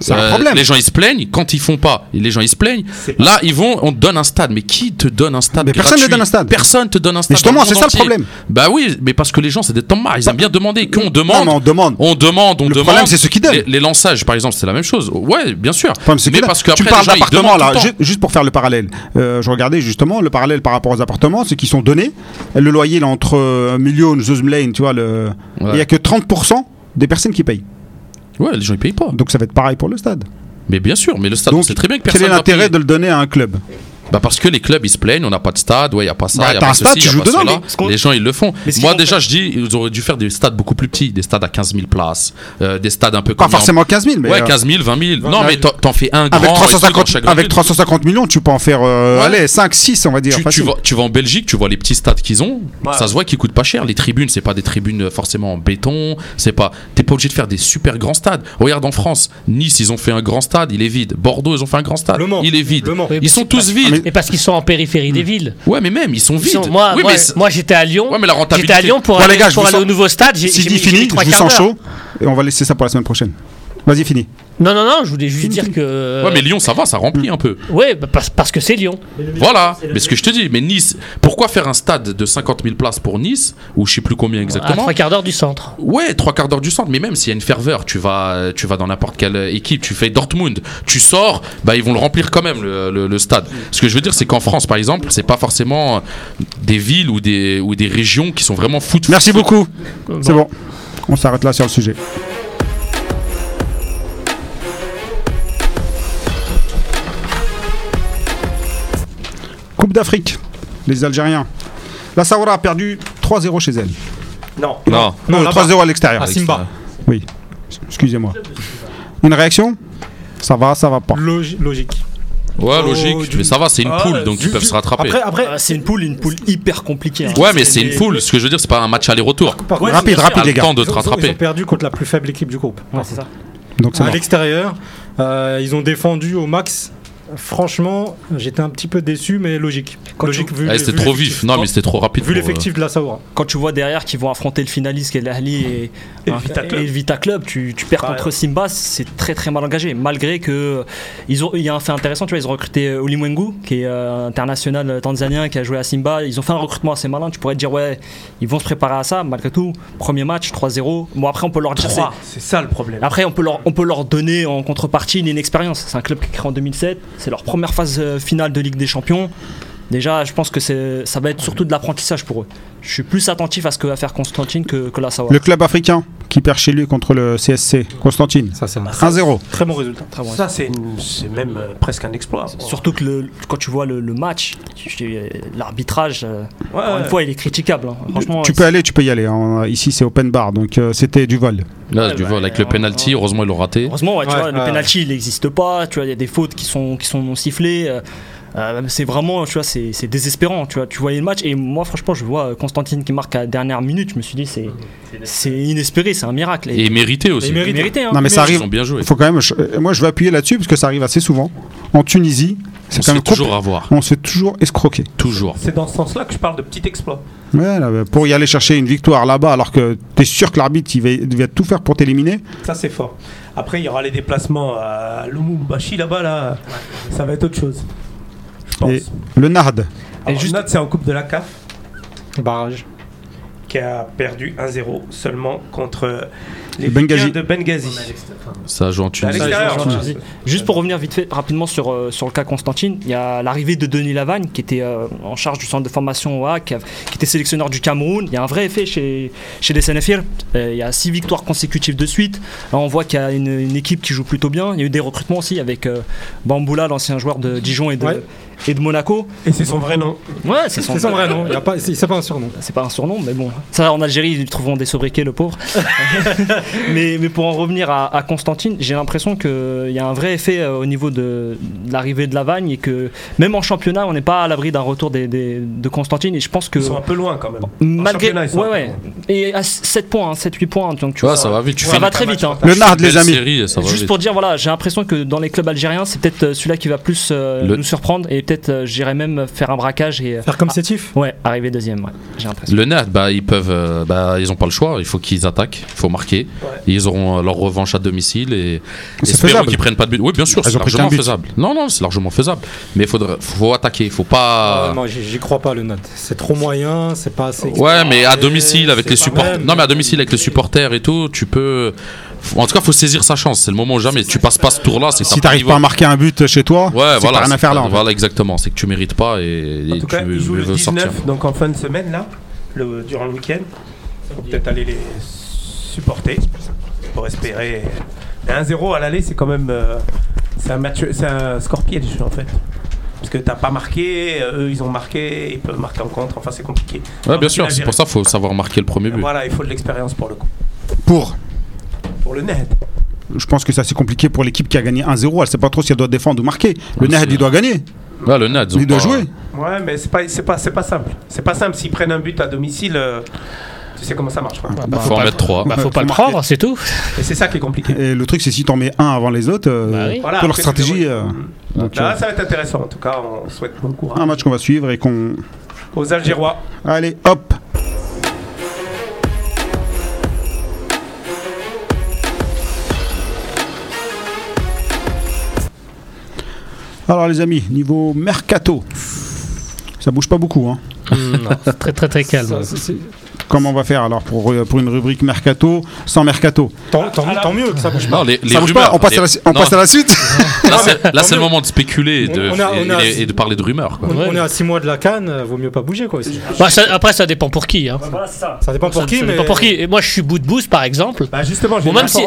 C'est un euh, problème. Les gens ils se plaignent, quand ils font pas, et les gens ils se plaignent. C'est Là ils vont, on te donne un stade, mais qui te donne un stade Mais personne ne donne un stade. Personne te donne un stade. Mais justement, c'est ça le problème. Bah oui, mais parce que les gens c'est des tomards, ils aiment bien demander. Qu'on Non, demande, mais on demande. on demande, on Le demande. problème, c'est ceux qui donnent. Les, les lançages par exemple, c'est la même chose. Ouais, bien sûr. Le problème, c'est mais parce que tu parles d'appartements là, temps. juste pour faire le parallèle. Euh, je regardais justement le parallèle par rapport aux appartements, ceux qui sont donnés. Le loyer est entre euh, million, 12 millions, tu vois. Le... Il Ouais. n'y a que 30% des personnes qui payent. Ouais, les gens ils payent pas. Donc ça va être pareil pour le stade. Mais bien sûr, mais le stade, on Donc sait très bien que quel personne est va l'intérêt payer. de le donner à un club? Bah parce que les clubs ils se plaignent, on n'a pas de stade, ouais, il y a pas ça, Bah, y a t'as pas un stade, tu y a joues pas dedans, cela. mais Les gens ils le font. Moi déjà je dis ils auraient dû faire des stades beaucoup plus petits, des stades à 15 000 places, euh, des stades un peu Pas comme forcément 15 000, mais Ouais, euh, 15 000, 20 000. Non, mais t'en t'en fais un grand. avec, et tout dans 350, chaque grande avec ville. 350 millions, tu peux en faire euh, Ouais. allez, 5, 6, on va dire. tu, tu facile. vas, tu vas en Belgique, tu vois les petits stades qu'ils ont. Ouais. Ça se voit qu'ils coûtent pas cher. Les tribunes, c'est pas des tribunes euh, forcément en béton. C'est pas. T'es pas obligé de faire des super grands stades. Regarde en France, Nice, ils ont fait un grand stade, il est vide. Bordeaux, ils ont fait un grand stade, Le Mans. il est vide. Le Mans. Oui, Ils sont tous vides. Et parce qu'ils sont en périphérie des villes. Ouais, mais même ils sont Ils vides. sont- moi, oui, moi, mais moi, j'étais à Lyon. Ouais, mais la J'étais rentabilité. à Lyon pour Bon, aller, les gars, pour aller sens- au nouveau stade. J'ai mis fini, je vous sens chaud. Et on va laisser ça pour la semaine prochaine. Vas-y, fini. Non, non, non, je voulais juste Fini, dire fini. que. Ouais, mais Lyon, ça va, ça remplit un peu. Ouais, bah, parce, parce que c'est Lyon. Voilà, mais ce que je te dis, mais Nice, pourquoi faire un stade de 50 000 places pour Nice, ou je sais plus combien À exactement trois quarts d'heure du centre. Ouais, trois quarts d'heure du centre, mais même s'il y a une ferveur, tu vas, tu vas dans n'importe quelle équipe, tu fais Dortmund, tu sors, bah ils vont le remplir quand même le, le- le stade. Ce que je veux dire, c'est qu'en France, par exemple, c'est pas forcément des villes ou des, ou des régions qui sont vraiment foot. Merci beaucoup. C'est bon. On s'arrête là sur le sujet. Coupe d'Afrique. Les Algériens. La Sahara a perdu 3-0 chez elle. Non. Non. Non, Non, là-bas. 3-0 à l'extérieur. À Simba. Oui. Excusez-moi. Une réaction? Ça va, ça va pas. Logi- logique. Ouais, Oh, logique. du- Mais ça va, c'est une Ah, poule, donc du- ils peuvent se rattraper. Après, après Ah, c'est une poule, une poule hyper compliquée. hein. Ouais, mais c'est une poule. Ce que je veux dire, c'est pas un match aller-retour. Ouais, Rapide, rapide, les le gars. temps de ils te ont- ils ont rattraper. perdu contre la plus faible équipe du groupe. Ouais, c'est ça. Donc À l'extérieur, euh, ils ont défendu au max. Franchement, j'étais un petit peu déçu, mais logique. Quand logique tu- vu, C'était trop l'effectif. vif. Non, mais c'était trop rapide. Vu euh, l'effectif de la Saoura. Quand tu vois derrière qu'ils vont affronter le finaliste qui est l'Ahli et, Et le hein, Vita Club. et le Vita Club, tu, tu perds Ouais. contre Simba, c'est très très mal engagé. Malgré que ils ont, il y a un fait intéressant, tu vois, ils ont recruté euh, Olimwengu, qui est euh, international euh, tanzanien, qui a joué à Simba. Ils ont fait un recrutement assez malin. Tu pourrais te dire ouais, ils vont se préparer à ça. Malgré tout, premier match 3-0. Bon après on peut leur dire c'est- 3, c'est ça le problème. Après, on peut, leur, on peut leur donner en contrepartie une expérience. C'est un club qui est créé en 2007. C'est leur première phase euh, finale de Ligue des Champions. Déjà, je pense que ça va être surtout de l'apprentissage pour eux. Je suis plus attentif à ce que va faire Constantine que, que la Sawa. Le club africain? Qui perd chez lui contre le CSC, Constantine. Ça, c'est un 1-0. très bon résultat. Très bon. Ça, c'est même euh, presque un exploit. Surtout que le- quand tu vois le, le match, tu- l'arbitrage, euh, Ouais, encore une ouais. fois, il est critiquable. hein. Franchement, Tu peux aller, tu peux y aller. hein. Ici, c'est open bar, donc euh, c'était du vol. Là, Ouais, du vol avec le euh, penalty. Heureusement, ils l'ont raté. Heureusement, ouais, tu Ouais, vois, le ouais. penalty il n'existe pas. Tu vois, il y a des fautes qui sont qui sont non sifflées. Euh, euh, c'est vraiment, tu vois, c'est c'est désespérant. Tu vois, tu voyais le match et moi, franchement, je vois Constantine qui marque à la dernière minute. Je me suis dit, c'est c'est inespéré, c'est un miracle. Et mérité aussi. Et mérité. mérité. Hein. Non, mais ça Ils arrive. ont bien joué. Faut quand même. je- euh, moi, je vais appuyer là-dessus parce que ça arrive assez souvent. En Tunisie, On c'est quand même toujours avoir. On se fait toujours escroquer. Toujours. C'est dans ce sens-là que je parle de petit exploit. Ouais, là, bah, pour y aller chercher une victoire là-bas, alors que tu es sûr que l'arbitre il va, il va tout faire pour t'éliminer. Ça, c'est fort. Après, il y aura les déplacements à Lumumbashi là-bas, là. Ça va être autre chose. Je pense. Et le Nard, Alors, juste- note, c'est en Coupe de la CAF Barrage. qui a perdu 1-0 seulement contre les Benghazi. De Benghazi. Ça joue en Tunisie. Juste pour revenir vite fait rapidement sur, euh, sur le cas Constantine, il y a l'arrivée de Denis Lavagne qui était euh, en charge du centre de formation OA, qui, a- qui était sélectionneur du Cameroun. Il y a un vrai effet chez, chez les SNFR. Euh, il y a six victoires consécutives de suite. Là, on voit qu'il y a une, une équipe qui joue plutôt bien. Il y a eu des recrutements aussi avec euh, Bamboula, l'ancien joueur de Dijon et de, Ouais. et de Monaco. Et c'est son vrai nom. Ouais, c'est son, C'est son vrai nom. il y a pas- C'est c'est pas un surnom. c'est pas un surnom, mais bon, ça en Algérie ils trouveront des sobriquets, le pauvre. [LAUGHS] [LAUGHS] mais, mais pour en revenir à, à Constantine, j'ai l'impression qu'il y a un vrai effet euh, au niveau de, de l'arrivée de Lavagne et que même en championnat, on n'est pas à l'abri d'un retour des, des- de Constantine. Et je pense que Ils sont un peu loin quand même. malgré. championnat, ils sont Ouais, ouais. Et à 7 points, 7-8 points, donc tu Ouais, vois, ça va vite. Tu ça va très vite. hein. le Nard, les amis. série ça va Juste vite. pour dire, voilà, j'ai l'impression que dans les clubs algériens, c'est peut-être euh, celui-là qui va plus euh, Le- nous surprendre et peut-être euh, j'irais même faire un braquage et. euh, Faire comme Sétif Ouais, arriver deuxième, ouais, j'ai l'impression. Le net, bah, ils peuvent, euh, bah, ils ont pas le choix. Il faut qu'ils attaquent, il faut marquer. Et ils auront euh, leur revanche à domicile et C'est espérons faisable. qu'ils prennent pas de but. Oui, bien sûr, c'est largement faisable. Non, non, c'est largement faisable. Mais il faut attaquer, il faut pas. Euh, Moi, j'y crois pas, le note. C'est trop moyen, c'est pas assez. Ouais, mais à domicile avec les supporters. Non, mais à domicile avec les supporters et tout, tu peux. En tout cas, faut saisir sa chance. C'est le moment ou jamais. Tu passes pas ce tour-là, Si t'arrives pas à marquer un but chez toi, Ouais, voilà. t'as rien à faire là. Voilà, exactement. C'est que tu mérites pas et, En et tout tu cas, veux le 19, sortir. donc en fin de semaine, là, le, durant le week-end. Faut peut-être aller les supporter pour espérer. Mais 1-0 à l'aller, c'est quand même. euh, c'est un, match, c'est un score piège en fait. Parce que t'as pas marqué, euh, eux ils ont marqué, ils peuvent marquer en contre, enfin c'est compliqué. Ouais, bien sûr. C'est pour ça qu'il faut savoir marquer le premier but. Voilà, il faut de l'expérience pour le coup. Pour. Pour le net. Je pense que c'est assez compliqué pour l'équipe qui a gagné 1-0. Elle sait pas trop si elle doit défendre ou marquer. Le c'est- il doit gagner. Ouais, le ont Il doit pas- jouer. Ouais, mais c'est pas, c'est pas, c'est pas simple. C'est pas simple. S'ils prennent un but à domicile, euh, tu sais comment ça marche. quoi. Bah, Faut en mettre. Bah, faut Faut pas le prendre, c'est tout. Et c'est ça qui est compliqué. Et le truc, c'est si t'en mets un avant les autres, euh, Bah oui. Voilà, pour leur stratégie. euh, donc, Là, euh, ça va être intéressant. En tout cas, on souhaite bon courage un match qu'on va suivre et qu'on. aux Algérois. Allez, hop Alors les amis, niveau mercato, ça bouge pas beaucoup. Hein. non, c'est [LAUGHS] très très très calme. Ça, Comment on va faire alors pour, euh, pour une rubrique mercato sans mercato Tant, tant- tant mieux que ça bouge pas. Non, les, les Ça bouge rumeurs. pas On passe, les- à la, on Non, passe à la suite [LAUGHS] Là, c'est, là, tant c'est le moment de spéculer et de, On a- on a- et, et de parler de rumeurs. Quoi. On, Ouais. on est à 6 mois de la canne, vaut mieux pas bouger quoi. Bah, ça- après, ça dépend pour qui. Hein. Ça. Ça dépend pour Ça- qui, ça mais. dépend pour qui. Et moi, je suis bout de boost, par exemple. Bah justement, Bon, même si-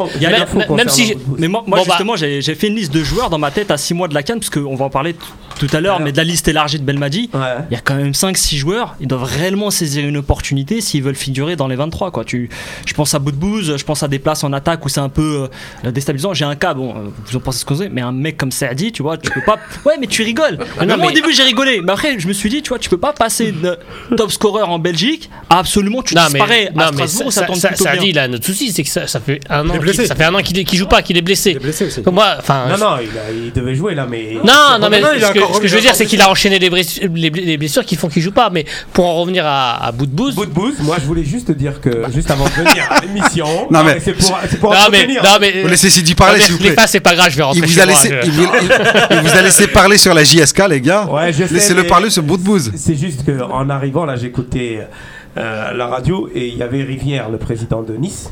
même- si. Mais moi, moi, Bon, bah- justement, j'ai fait une liste de joueurs dans ma tête à 6 mois de la canne, parce qu'on va en parler tout à l'heure, mais de la liste élargie de Belmadi. Il y a quand même 5-6 joueurs, ils doivent réellement saisir une opportunité s'ils veulent veulent figurer dans les 23. Quoi. Tu, je pense à Boudbouz, je pense à des places en attaque où c'est un peu euh, déstabilisant. J'ai un cas, bon, euh, vous en pensez ce que vous avez, mais un mec comme Saadi, tu vois, tu peux pas. [LAUGHS] Ouais, mais tu rigoles. [LAUGHS] non, Moi, mais- Au début, j'ai rigolé, mais après, je me suis dit, tu vois, tu peux pas passer de top scorer en Belgique à absolument, tu Non, disparais mais, à non, mais Strasbourg, ça, ça, ça, ça dit, il a un autre souci, c'est que ça, ça fait un an qu'il blessé. ça fait un an qu'il joue pas, qu'il est blessé. Il est blessé aussi. Donc moi, enfin, Non, non, il, a- il devait jouer là, mais. Non, non, mais ce que, encore ce que je veux dire, c'est qu'il a enchaîné les, les blessures qui font qu'il joue pas. Mais pour en revenir à, à bout de bouse. Bout de bouse, moi je voulais juste te dire que juste avant de venir à l'émission, [LAUGHS] Non, mais- c'est pour, c'est pour Non mais, non mais, Vous laissez Sidi parler, s'il vous les plaît. passes, c'est pas grave, je vais rentrer Il vous, a laissé, il, vous- il- il vous a laissé parler sur la JSK, les gars. Ouais, je sais, Laissez-le parler sur bout de bouse. C'est juste qu'en arrivant là, j'écoutais euh, la radio et il y avait Rivière, le président de Nice,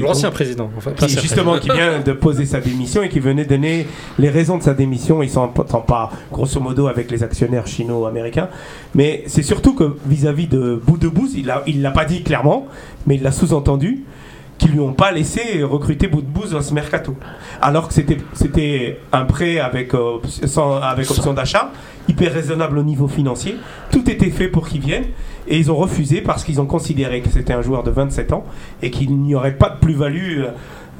L'ancien président, en fait. qui, justement qui vient de poser sa démission et qui venait donner les raisons de sa démission. Ils s'entendent pas grosso modo avec les actionnaires chino-américains, mais c'est surtout que vis-à-vis de Bout de Bouz, il l'a il l'a pas dit clairement, mais il l'a sous-entendu qu'ils lui ont pas laissé recruter Bout de Bouz dans ce mercato, alors que c'était c'était un prêt avec euh, sans- avec option d'achat hyper raisonnable au niveau financier. Tout était fait pour qu'il vienne. Et ils ont refusé parce qu'ils ont considéré que c'était un joueur de 27 ans et qu'il n'y aurait pas de plus-value euh,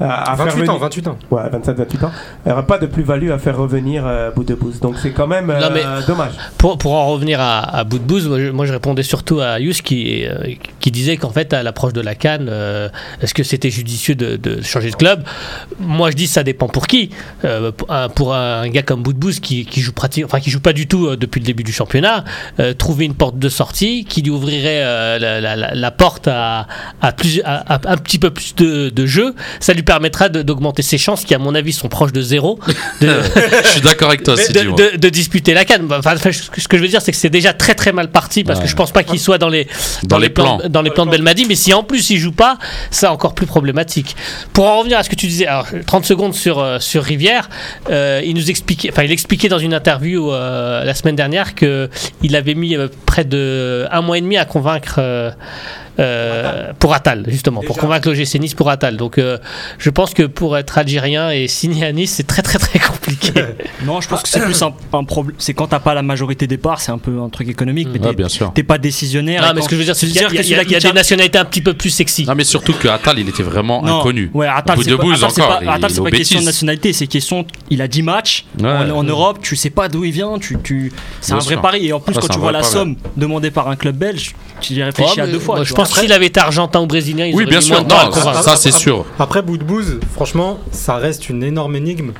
à, à faire 28 ans, venir- 28 ans. Ouais, 27-28 ans. Il n'y aurait pas de plus-value à faire revenir euh, Bout de. Donc c'est quand même euh, Non, mais- dommage. Pour, pour en revenir à, à bout de bouse, moi je, moi, je répondais surtout à Yus qui, euh, qui disait qu'en fait, à l'approche de la Cannes, euh, est-ce que c'était judicieux de, de changer de club? Moi je dis ça dépend pour qui. Euh, pour, un, gars comme bout de bouse qui, qui joue pratique, enfin qui joue pas du tout euh, depuis le début du championnat, euh, trouver une porte de sortie qui lui ouvrirait euh, la, la- la- la porte à, à, plus, à, à un petit peu plus de, de jeu, ça lui permettra d'augmenter ses chances qui à mon avis sont proches de zéro. De, [LAUGHS] Je suis d'accord avec toi, de, disputer la canne. Enfin, ce que je veux dire, c'est que c'est déjà très très mal parti parce Ouais. que je pense pas qu'il soit dans les Dans les plans. dans les plans de Belmadi. Mais si en plus il joue pas, c'est encore plus problématique. Pour en revenir à ce que tu disais, alors 30 secondes sur euh, sur Rivière, euh, il nous expliquait, enfin il expliquait dans une interview euh, la semaine dernière que il avait mis près de un mois et demi à convaincre. Euh, pour Attal, justement, pour convaincre l'OGC Nice pour Attal. Donc, euh, je pense que pour être algérien et signer à Nice, c'est très très très compliqué. [LAUGHS] Non, je pense que c'est plus un, un problème. C'est quand t'as pas la majorité départ, c'est un peu un truc économique. Mais Ouais, t'es- pas décisionnaire. Non, mais ce que je veux dire, c'est qu'il y y a- y des nationalités un petit peu plus sexy. Non, mais surtout que Attal, il était vraiment Non. inconnu. Ouais, Attal, Bout c'est pas, encore, pas, pas question de nationalité, c'est question. Il a 10 matchs Ouais. en, en Europe, tu sais pas d'où il vient, tu, tu, c'est un vrai pari. Et en plus, quand tu vois la somme demandée par un club belge, tu y réfléchis à deux fois. Pense que s'il avait été argentin ou brésilien, ils Oui, bien sûr. moins de temps à Non, ça, convaincre. ça, c'est sûr. Après bout de bouse, franchement, ça reste une énorme énigme.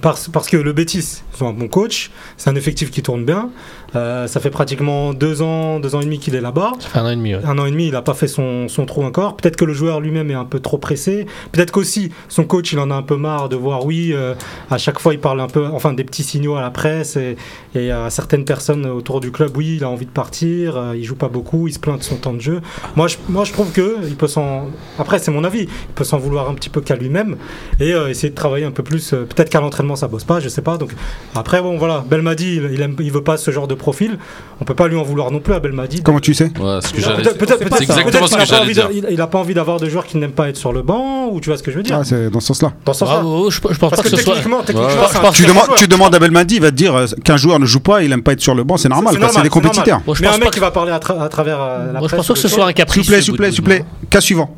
Parce, parce que le Betis, ils ont un bon coach, c'est un effectif qui tourne bien. Euh, ça fait pratiquement deux ans, deux ans et demi qu'il est là-bas. Ça fait un an et demi. ouais. Un an et demi, il n'a pas fait son, son trou encore. Peut-être que le joueur lui-même est un peu trop pressé. Peut-être qu'aussi son coach, il en a un peu marre de voir, oui, euh, à chaque fois, il parle un peu, enfin, des petits signaux à la presse et, et à certaines personnes autour du club, oui, il a envie de partir, euh, il joue pas beaucoup, il se plaint de son temps de jeu. Moi, je, moi, je trouve que il peut s'en. Après, c'est mon avis. Il peut s'en vouloir un petit peu qu'à lui-même et euh, essayer de travailler un peu plus. Peut-être qu'à l'entraînement, ça bosse pas, je sais pas. Donc après, bon, voilà, Belmadi, il, il, aime- il veut pas ce genre de profil. On peut pas lui en vouloir non plus à Belmadi. Comment tu sais Ouais, ce que j'allais c'est exactement ce que j'allais dire. il- Il a pas envie d'avoir de joueurs qui n'aiment pas être sur le banc, ou tu vois ce que je veux dire Ah, C'est dans ce sens-là. Dans ce Ah, sens-là. oh, je, je pense Parce pas que que ce soit. techniquement, Ouais, Tu, demandes, tu demandes à Belmadi, il va te dire euh, qu'un joueur ne joue pas, il aime pas être sur le banc, c'est normal, C'est des compétiteurs. Mais pense un mec qui va parler à, tra- à travers euh, la je presse pense pas que ce soit un S'il caprice. vous plaît, s'il vous plaît, s'il vous plaît. Cas suivant.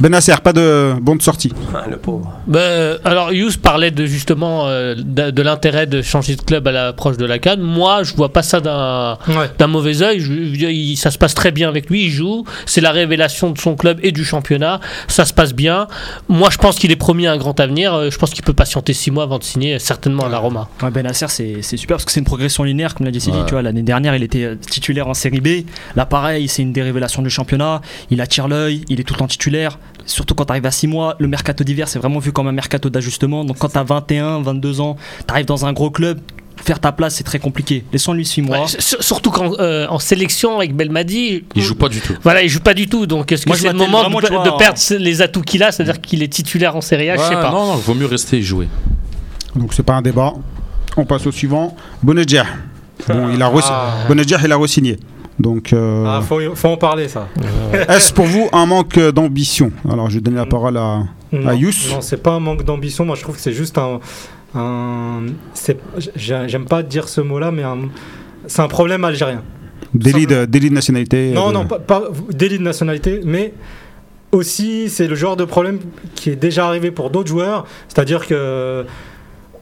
Benasser, pas de bon de sortie. [LAUGHS] Ah, le pauvre. Bah, euh, alors, Yous parlait de justement euh, de, de l'intérêt de changer de club à l'approche de la Cannes. Moi, je vois pas ça d'un Ouais. mauvais œil. Je- je- il- ça se passe très bien avec lui. Il joue. C'est la révélation de son club et du championnat. Ça se passe bien. Moi, je pense qu'il est promis à un grand avenir. Euh, Je pense qu'il peut patienter six mois avant de signer, certainement à la Roma. Ouais, Ben Nasser, c'est super parce que c'est une progression linéaire, comme l'a dit Sidi. Ouais. Tu vois, l'année dernière, il était euh, titulaire en série B. Là, pareil, c'est une des révélations du championnat. Il attire l'œil, il est tout le temps titulaire. Surtout quand tu arrives à 6 mois, le mercato d'hiver, c'est vraiment vu comme un mercato d'ajustement. Donc, quand tu as 21, 22 ans, tu arrives dans un gros club, faire ta place, c'est très compliqué. Laissons-lui 6 mois. Ouais, surtout qu'en euh, en sélection avec Belmadi. Il joue pas du tout. Voilà, il joue pas du tout. Donc, est-ce que c'est le moment vraiment, de, tu vois, de en- perdre les atouts qu'il a C'est-à-dire qu'il est titulaire en Serie A Je sais Ouais, pas. Non, non, vaut mieux rester et jouer. Donc c'est pas un débat. On passe au suivant. Bonedjer. Bon, il a re- Ah. Il a re-signé. Donc, euh, Ah, faut, faut en parler, ça. est-ce pour vous un manque d'ambition Alors, je vais donner la parole à. Non, À Yous non, c'est pas un manque d'ambition. Moi, je trouve que c'est juste un. J'aime pas dire ce mot-là, mais c'est un problème algérien. Délit de, délit de nationalité. Non, de- non, pas, pas délit de nationalité, mais aussi c'est le genre de problème qui est déjà arrivé pour d'autres joueurs, c'est-à-dire que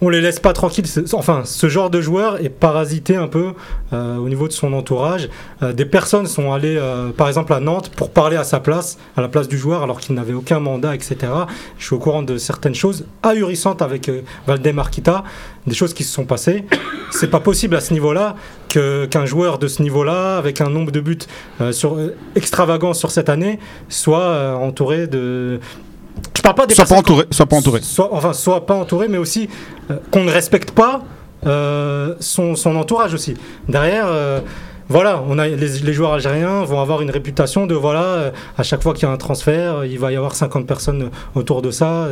on les laisse pas tranquilles. Enfin, ce genre de joueur est parasité un peu euh, au niveau de son entourage. Euh, des personnes sont allées, euh, par exemple, à Nantes pour parler à sa place, à la place du joueur, alors qu'il n'avait aucun mandat, etc. Je suis au courant de certaines choses ahurissantes avec Valdemar Kita, des choses qui se sont passées. [COUGHS] C'est pas possible à ce niveau-là qu'un joueur de ce niveau-là, avec un nombre de buts sur, extravagant sur cette année, soit entouré de. Je parle pas des Soit pas entouré. Soit pas entouré. Soit, enfin, soit pas entouré, mais aussi euh, qu'on ne respecte pas euh, son, son entourage aussi. Derrière, euh, voilà, on a, les, joueurs algériens vont avoir une réputation de voilà, euh, à chaque fois qu'il y a un transfert, euh, il va y avoir 50 personnes autour de ça.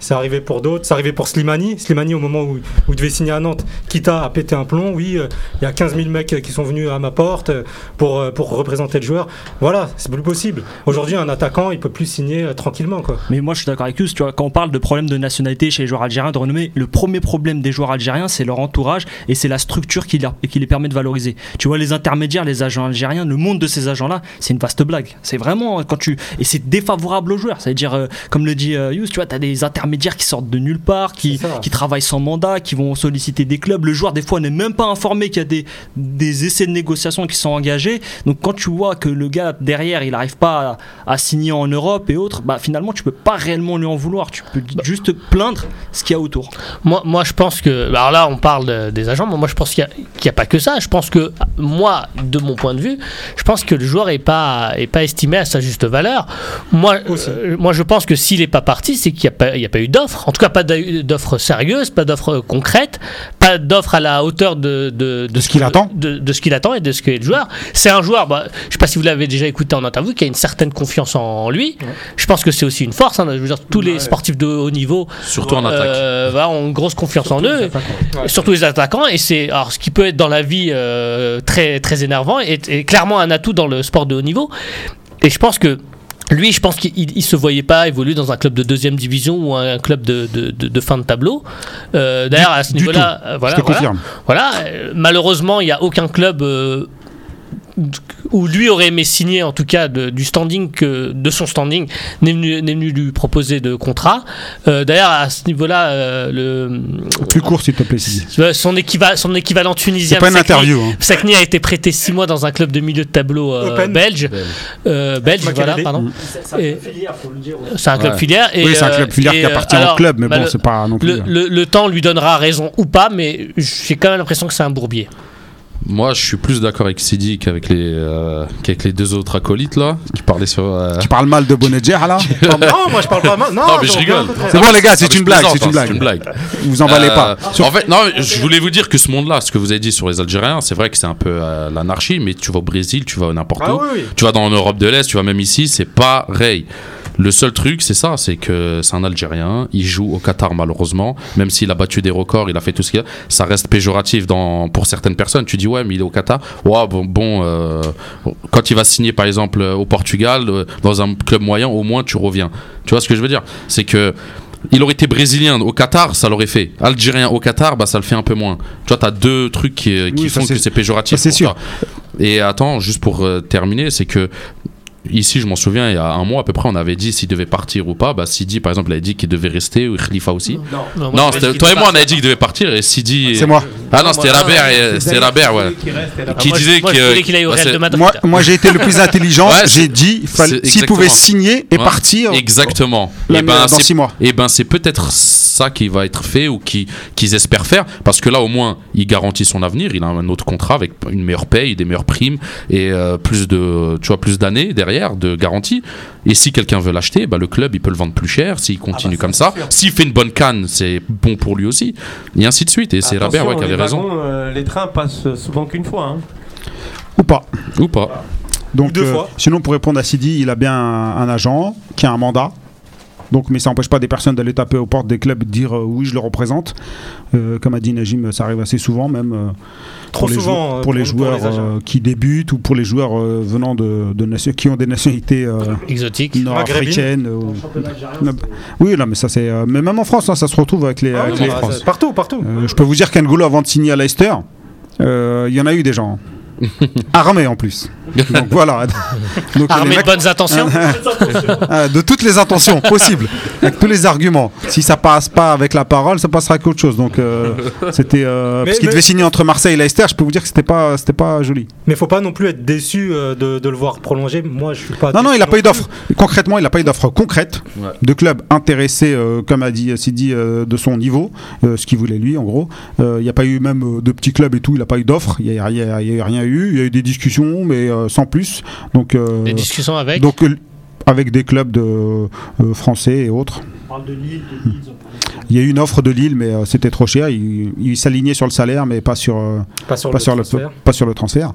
C'est arrivé pour d'autres, c'est arrivé pour Slimani. Slimani, au moment où, où il devait signer à Nantes, Kita a pété un plomb. Oui, euh, il y a 15 000 mecs qui sont venus à ma porte euh, pour, euh, pour représenter le joueur. Voilà, c'est plus possible. Aujourd'hui, un attaquant, il peut plus signer euh, tranquillement. Quoi. Mais moi, je suis d'accord avec Yous, tu vois, quand on parle de problème de nationalité chez les joueurs algériens, de renommée, le premier problème des joueurs algériens, c'est leur entourage et c'est la structure qui, qui les permet de valoriser. Tu vois, les intermédiaires, les agents algériens, le monde de ces agents-là, c'est une vaste blague. C'est vraiment quand tu. Et c'est défavorable aux joueurs. C'est-à-dire, euh, comme le dit euh, Yous, tu vois, tu as des intermédiaires qui sortent de nulle part, qui, qui travaillent sans mandat, qui vont solliciter des clubs. Le joueur, des fois, n'est même pas informé qu'il y a des, des essais de négociation qui sont engagés. Donc, quand tu vois que le gars derrière, il n'arrive pas à, à signer en Europe et autres, bah, finalement, tu peux pas réellement lui en vouloir. Tu peux juste plaindre ce qu'il y a autour. Moi, moi, je pense que. Alors là, on parle de- des agents, mais moi, je pense qu'il n'y a, pas que ça. Je pense que, moi, de mon point de vue, je pense que le joueur n'est pas, est pas estimé à sa juste valeur. Moi, euh, moi je pense que s'il n'est pas parti, c'est qu'il n'y a, pas- il y a pas eu d'offre. En tout cas, pas d'offre sérieuse, pas d'offre concrète, pas d'offre à la hauteur de, de, De ce qu'il attend. De, de ce qu'il attend et de ce qu'est le joueur. C'est un joueur, bah, je ne sais pas si vous l'avez déjà écouté en interview, qui a une certaine confiance en lui. Je pense que c'est aussi une force. hein. Je veux dire, tous les sportifs de haut niveau Surtout en attaque. euh, voilà, ont une grosse confiance en eux, surtout les attaquants. Et c'est alors ce qui peut être dans la vie euh, très très énervant est, est clairement un atout dans le sport de haut niveau. Et je pense que lui, je pense qu'il il se voyait pas évoluer dans un club de deuxième division ou un club de, de, de- de fin de tableau. Euh, D'ailleurs, à ce niveau-là, euh, voilà, voilà. euh, malheureusement, il n'y a aucun club où lui aurait aimé signer, en tout cas de, du standing que de son standing, n'est venu, n'est venu lui proposer de contrat. Euh, D'ailleurs, à ce niveau-là, euh, le Plus court, s'il te plaît, euh, son, équiva- son équivalent tunisien. C'est pas une Sakni- interview. hein. Sakni a été prêté 6 mois dans un club de milieu de tableau euh, Open. belge. Euh, belge, voilà, pardon. C'est Et- filière, faut le dire. C'est un club Ouais. filière. Et, Oui, c'est un euh, club filière et, qui euh, appartient alors, au club, mais bah, bon, c'est pas non plus. le, le- le temps lui donnera raison ou pas, mais j'ai quand même l'impression que c'est un bourbier. Moi, je suis plus d'accord avec Sidi qu'avec les, euh, qu'avec les deux autres acolytes là, qui parlaient sur. euh, Tu parles mal de Bonedjer là [LAUGHS] non, moi je parle pas mal. Non, Non, mais je rigole. C'est bon, les gars, c'est Ah, une je blague, c'est une hein, blague. blague. Vous emballez pas. Euh, En fait, non, je voulais vous dire que ce monde-là, ce que vous avez dit sur les Algériens, c'est vrai que c'est un peu euh, l'anarchie, mais tu vas au Brésil, tu vas n'importe Ah où, oui, oui. tu vas dans en Europe de l'Est, tu vas même ici, c'est pareil. Le seul truc, c'est ça, c'est que c'est un Algérien, il joue au Qatar malheureusement, même s'il a battu des records, il a fait tout ce qu'il a, ça reste péjoratif dans, pour certaines personnes. Tu dis ouais, mais il est au Qatar. Ouais, bon, bon euh, quand il va signer par exemple euh, au Portugal, euh, dans un club moyen, au moins tu reviens. Tu vois ce que je veux dire? C'est que il aurait été brésilien au Qatar, ça l'aurait fait. Algérien au Qatar, bah ça le fait un peu moins. Tu vois, t'as deux trucs qui, qui Oui, ça, font que c'est péjoratif. c'est sûr. toi. Et attends, juste pour euh, terminer, c'est que Ici, je m'en souviens, il y a un mois à peu près, on avait dit s'il devait partir ou pas. Bah, Sidi, par exemple, il avait dit qu'il devait rester, ou Khalifa aussi. Non, Non, c'était- toi et moi, on avait dit qu'il devait partir, et Sidi. C'est moi. Ah non, c'était Rabert, non, c'était Rabert, ouais. Qui disait qu'il aille au bah, Real de Madrid. Moi, moi j'ai été le plus intelligent. J'ai dit s'il pouvait signer et partir Exactement. là, et ben, dans c'est 6 mois. Et ben c'est peut-être ça qui va être fait ou qui qu'ils espèrent faire parce que là au moins il garantit son avenir, il a un autre contrat avec une meilleure paye, des meilleures primes et euh, plus de tu vois plus d'années derrière de garantie. Et si quelqu'un veut l'acheter, bah, le club il peut le vendre plus cher s'il continue bah, ça, comme ça. S'il fait une bonne canne, c'est bon pour lui aussi et ainsi de suite et c'est ouais, qui avait raison wagons, euh, les trains passent souvent qu'une fois. hein. ou pas. ou pas. Donc, Ou deux euh, fois. sinon, pour répondre à Sidi, il a bien un, un agent qui a un mandat. Donc, mais ça n'empêche pas des personnes d'aller taper aux portes des clubs et de dire euh, oui, je le représente. Euh, comme a dit Najim, ça arrive assez souvent, même euh, Trop pour les, souvent. jou- pour les joueurs euh, qui débutent ou pour les joueurs euh, venant de, de nation- qui ont des nationalités euh, Exotique. nord-africaines. Oui, là, mais ça c'est. euh, mais même en France, hein, ça se retrouve avec les. Ah avec oui, les bah, Partout, partout. Euh, je peux vous dire qu'Angolo, avant de signer à Leicester, euh, il y en a eu des gens. [LAUGHS] armé en plus. Donc voilà. [LAUGHS] Donc, Armé de bonnes intentions. [LAUGHS] Ah, de toutes les intentions possibles, avec tous les arguments. Si ça passe pas avec la parole, ça passera avec autre chose. Donc euh, [LAUGHS] c'était euh, Mais- parce qu'il mais- devait signer entre Marseille et Leicester. Je peux vous dire que c'était pas c'était pas joli. Mais faut pas non plus être déçu euh, de, de le voir prolonger. Moi, je suis pas. Non non, il a pas eu d'offre. Concrètement, il a pas eu d'offre concrète Ouais. de club intéressé, euh, comme a dit Sidi, euh, de son niveau, euh, ce qu'il voulait lui en gros. Euh, Il n'y a pas eu même de petits clubs et tout. Il a pas eu d'offre. Il y a, y a- il y a rien eu. Il y a eu des discussions, mais euh, sans plus. Donc euh, Des discussions avec. donc euh, avec des clubs de euh, français et autres. On parle de Lille, de Il y a eu une offre de Lille, mais euh, c'était trop cher. Il, il s'alignait sur le salaire, mais pas sur, euh, Pas sur pas, le sur le, transfert. pas sur le transfert.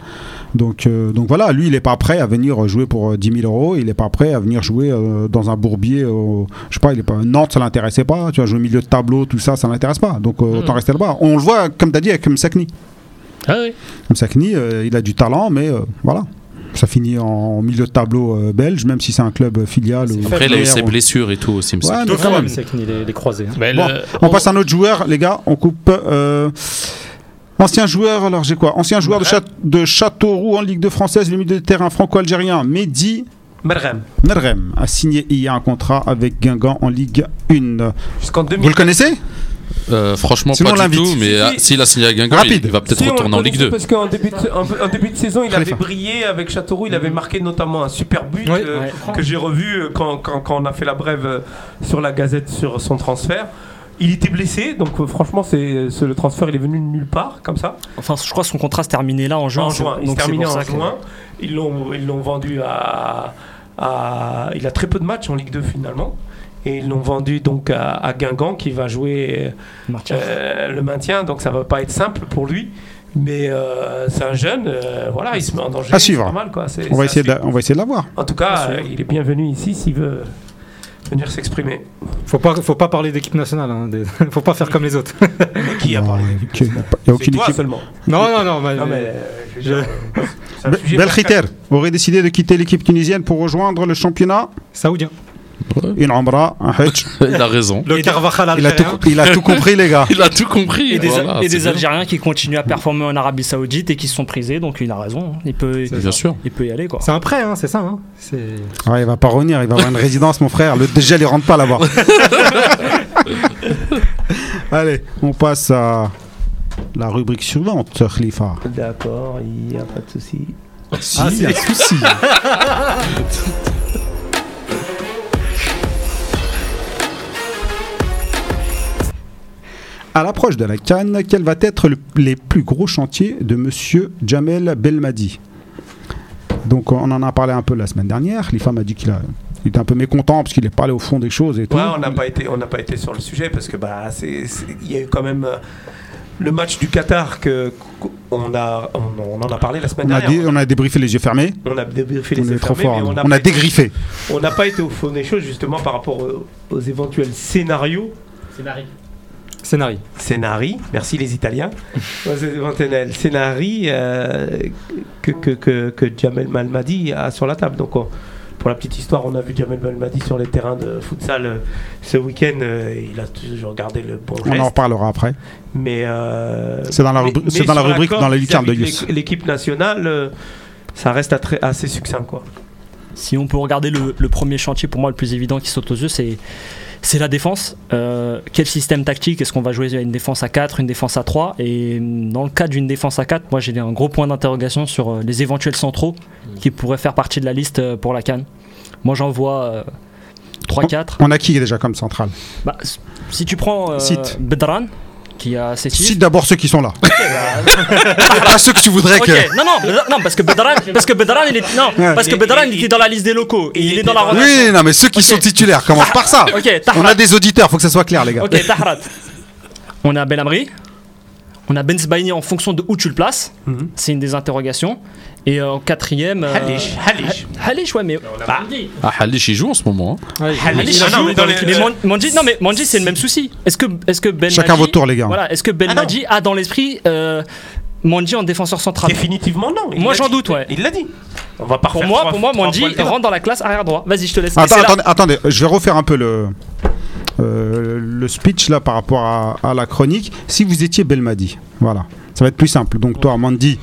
Donc, euh, donc voilà, lui, il n'est pas prêt à venir jouer pour euh, 10 000 euros. Il n'est pas prêt à venir jouer euh, dans un bourbier. je sais pas, il est pas Nantes, ça l'intéressait pas. Tu vois, jouer au milieu de tableau, tout ça, ça l'intéresse pas. Donc euh, autant Hmm. rester là-bas. On le voit, comme tu as dit, avec Msakni. Ah oui. Msakni, euh, il a du talent, mais euh, voilà. Ça finit en milieu de tableau euh, belge, même si c'est un club filial. ou Après, il a eu ses blessures et tout aussi. il me Ouais, semble. mais quand même. mais c'est qu'il est, il est croisé. hein. Bon, le- On passe à un autre joueur, les gars. On coupe. euh, ancien joueur, alors j'ai quoi? Ancien joueur de, Châ- de Châteauroux en Ligue 2 française, le milieu de terrain franco-algérien, Mehdi Merrem. Nerem, a signé hier un contrat avec Guingamp en Ligue 1. Jusqu'en Vous 2000. le connaissez? Euh, franchement, Sinon, pas du tout, mais Si, si. s'il a signé à Guingamp, il, Rapide. il va peut-être Si, retourner en Ligue connaissait 2. Parce qu'en début, de, en, en début de saison, il avait brillé avec Châteauroux. Il avait marqué notamment un super but euh, Ouais. que j'ai revu euh, quand, quand, quand on a fait la brève euh, sur la Gazette sur son transfert. Il était blessé, donc euh, franchement, c'est c'est- le transfert il est venu de nulle part comme ça. Enfin, je crois que son contrat se terminait là en juin. en juin, il se terminait en juin. Ils l'ont ils l'ont vendu à, à- Il a très peu de matchs en Ligue 2 finalement. Et ils l'ont vendu donc à, à Guingamp qui va jouer Martyr. euh, le maintien, donc ça va pas être simple pour lui. Mais euh, c'est un jeune, euh, voilà, il se met en danger. À suivre. c'est pas mal, quoi. C'est- on va, essayer de, on va essayer de l'avoir. En tout cas, euh, il est bienvenu ici s'il veut venir s'exprimer. Faut pas, faut pas parler d'équipe nationale. Hein, des- [LAUGHS] faut pas faire comme les autres. [LAUGHS] Qui a Non, parlé il n'y a aucune toi équipe. seulement. Non, non, non. mais- Non, mais, euh, je euh, aurait décidé de quitter l'équipe tunisienne pour rejoindre le championnat. Saoudien. Une Amra, un Hedge. [LAUGHS] Il a raison. Le Carvajal Il a, tout, il a tout compris, les gars. [LAUGHS] Il a tout compris. Et des, voilà, et des. Algériens qui continuent à performer en Arabie Saoudite et qui se sont prisés, donc il a raison. Il peut, Bien sûr. il peut y aller quoi. C'est un prêt, hein, c'est ça. Hein. Ouais, il va pas revenir, il va avoir une résidence, mon frère. Le DG, il rentre pas là-bas. [LAUGHS] Allez, on passe à la rubrique suivante, Khalifa. D'accord, il n'y a pas de souci. Si, il y a un souci. À l'approche de la Cannes, quel va être le- les plus gros chantiers de Monsieur Jamel Belmadi? Donc, on en a parlé un peu la semaine dernière. Khalifa m'a dit qu'il a- il était un peu mécontent parce qu'il n'est pas allé au fond des choses et tout. On n'a pas été, on n'a pas été sur le sujet parce que bah, c'est, il y a eu quand même euh, le match du Qatar que qu'on a, on, on en a parlé la semaine On a, dernière. dé- on a débriefé les yeux fermés. On a débriefé les On est yeux trop fermés, fort. mais nous. on n'a On pas a été- dégriffé. on n'a pas été au fond des choses justement par rapport aux, aux éventuels scénarios. Scénario. Scénari, merci les Italiens. [LAUGHS] Scénarii euh, que, que, que, que Jamel Malmadi a sur la table. Donc, on- pour la petite histoire, on a vu Jamel Malmadi sur les terrains de futsal euh, ce week-end. euh, il a toujours gardé le bon On en reparlera après. Mais euh, C'est dans la mais- rubri- mais c'est dans la rubrique, dans la lucarne de l'é- L'équipe nationale, ça reste assez succinct, quoi. Si on peut regarder le, le premier chantier, pour moi le plus évident qui saute aux yeux, c'est c'est la défense. Euh, quel système tactique Est-ce qu'on va jouer une défense à 4, une défense à 3 Et dans le cas d'une défense à 4, moi j'ai un gros point d'interrogation sur euh, les éventuels centraux qui pourraient faire partie de la liste euh, pour la Cannes. Moi j'en vois euh, 3-4. On a qui déjà comme central Bah, si tu prends euh. Bedran, qui a ses titres. Cite d'abord ceux qui sont là. [LAUGHS] pas ceux que tu voudrais Ok, que. non, non, non, parce que Bedran, [LAUGHS] parce que il est, non, Ouais. parce que il- était dans la liste des locaux, et il, est dans la rotation. Oui, non, mais ceux qui sont titulaires, commence par ça. Ok, On Tahrat. a des auditeurs, faut que ça soit clair, les gars. Ok, Tahrat. On a Belhamri. On a Benzbaini en fonction de où tu le places. Mhm. C'est une des interrogations. Et euh, en quatrième. euh, Halish, Halish. Ha- Halish, ouais, mais. Bah, Ah, Halish, il joue en ce moment. hein. Ouais, il- Halish, Il ah non, joue, mais dans les- mais Mon- Manji, non mais Manji c'est le même souci. Est-ce que est-ce que Ben Chacun Madji- votre tour, les gars. Voilà, est-ce que Ben Ah a dans l'esprit euh, Manji en défenseur central? Définitivement non. il Moi, j'en doute, ouais. Il l'a dit. On va pas Pour moi, pour moi, Manji rentre dans la classe arrière droit. Vas-y, je te laisse. Attends, attendez, attendez, je vais refaire un peu le, euh, le speech là par rapport à, à la chronique. Si vous étiez Belmadi, voilà, ça va être plus simple. Donc toi, Mandy,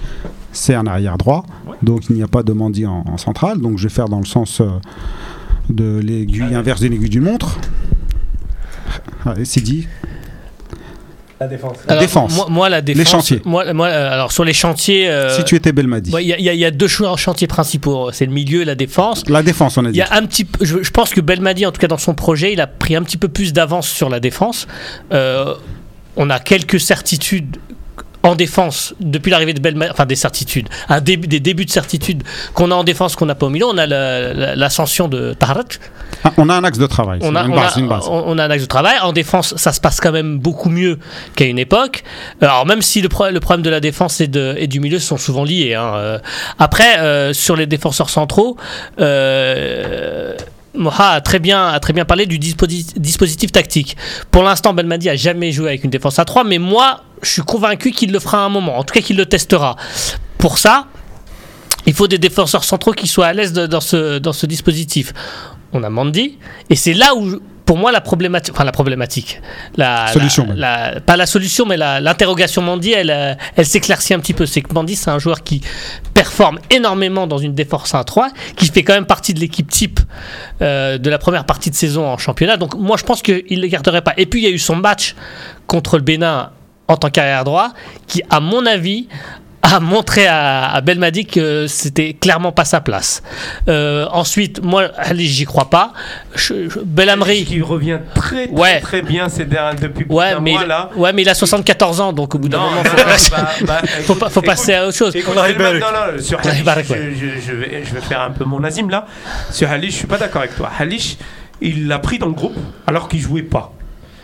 c'est un arrière droit. Donc il n'y a pas de Mandy en, en centrale. Donc je vais faire dans le sens euh, de l'aiguille inverse d'une aiguille d'une montre. Allez, c'est dit. La défense. La Alors, défense. Moi, moi, la défense. chantiers. Moi, moi, euh, alors sur les chantiers. euh, Si tu étais Belmadi. Il y, a- y y deux chantiers principaux. C'est le milieu et la défense. La défense, on a Il dit. y a un petit je, je pense que Belmadi, en tout cas dans son projet, il a pris un petit peu plus d'avance sur la défense. Euh, on a quelques certitudes en défense depuis l'arrivée de Belmadi, enfin des certitudes, un début, des débuts de certitude qu'on a en défense qu'on n'a pas au milieu. On a la- la- l'ascension de Taharat. Ah, on a un axe de travail. On a, une on, base, a, une base. on- on a un axe de travail. En défense, ça se passe quand même beaucoup mieux qu'à une époque. Alors même si le, pro- le problème de la défense et, de, et du milieu sont souvent liés. hein, euh. Après, euh, sur les défenseurs centraux, euh, Moha a très bien, parlé du disposi- dispositif tactique. Pour l'instant, Belmadi a jamais joué avec une défense à 3, mais moi, je suis convaincu qu'il le fera à un moment. En tout cas, qu'il le testera. Pour ça, il faut des défenseurs centraux qui soient à l'aise dans ce, dans ce dispositif. On a Mandy, et c'est là où, pour moi, la problématique, enfin la problématique, la Solution, la- même. la- pas la solution, mais l'interrogation Mandy, elle, euh, elle s'éclaircit un petit peu. C'est que Mandy, c'est un joueur qui performe énormément dans une défense à 3, qui fait quand même partie de l'équipe type euh, de la première partie de saison en championnat. Donc moi, je pense qu'il ne le garderait pas. Et puis, il y a eu son match contre le Bénin en tant qu'arrière droit, qui, à mon avis, a montré à, à Belmadi que c'était clairement pas sa place. Euh, ensuite, moi, allez, j'y crois pas. Je, je- Belhamri, Qui revient très très, Ouais. très bien ces derniers depuis ouais, mais mois il, là. ouais, mais il a 74 ans, donc au bout d'un moment, faut, bah, [LAUGHS] faut, écoute, pas- faut écoute, passer à autre chose. Écoute, non, non, sur Halish, je vais, je vais faire un peu mon azim là. Sur Halish, je suis pas d'accord avec toi. Halish, il l'a pris dans le groupe alors qu'il jouait pas.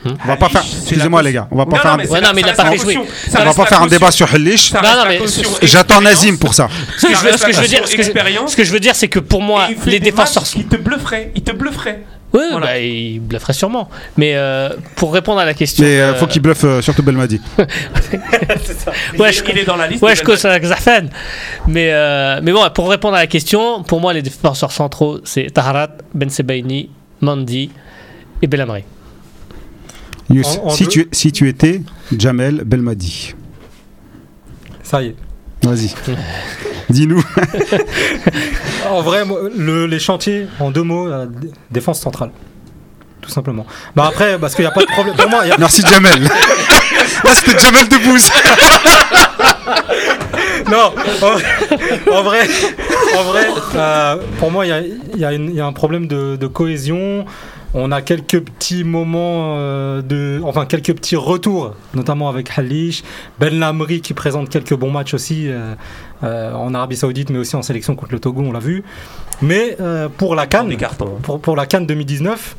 On va pas faire. Excusez-moi, les gars. On va pas faire non, mais il l'a pas fait jouer. On va pas faire un débat sur Hellich. Non, non, mais J'attends Nazim pour ça. Ce que je veux- dire, ce que je- expérience. ce que je veux dire, c'est que pour moi, il les défenseurs qui te blufferaient, il te blufferait. Oui, Voilà. bah, il blufferait sûrement. Mais euh, pour répondre à la question. Mais euh, euh, faut qu'il bluffe euh, surtout Belmadi. [LAUGHS] Ouais, il, je- il est dans la liste. Ouais, je cause avec Zafan. Mais, euh, mais bon, pour répondre à la question, pour moi, les défenseurs centraux, c'est Taharat, Ben Sebaini, Mandi et Belhamri. Yous, En- en si, tu, si tu étais Jamel Belmadi, Ça y est. vas-y. [LAUGHS] Dis-nous. [LAUGHS] En vrai, le- les chantiers, en deux mots, la défense centrale. Tout simplement. Bah après, parce qu'il n'y a pas de problème. Pour moi, il y a- Merci Jamel. Là, [LAUGHS] c'était Jamel Debbouze. Non, en, en vrai, en vrai euh, pour moi, il y y y a un problème de, de cohésion. On a quelques petits moments euh, de, enfin quelques petits retours, notamment avec Halish, Ben Lamri qui présente quelques bons matchs aussi euh, euh, en Arabie Saoudite, mais aussi en sélection contre le Togo, on l'a vu. Mais pour la Cannes, cartons. pour, pour la Cannes 2019,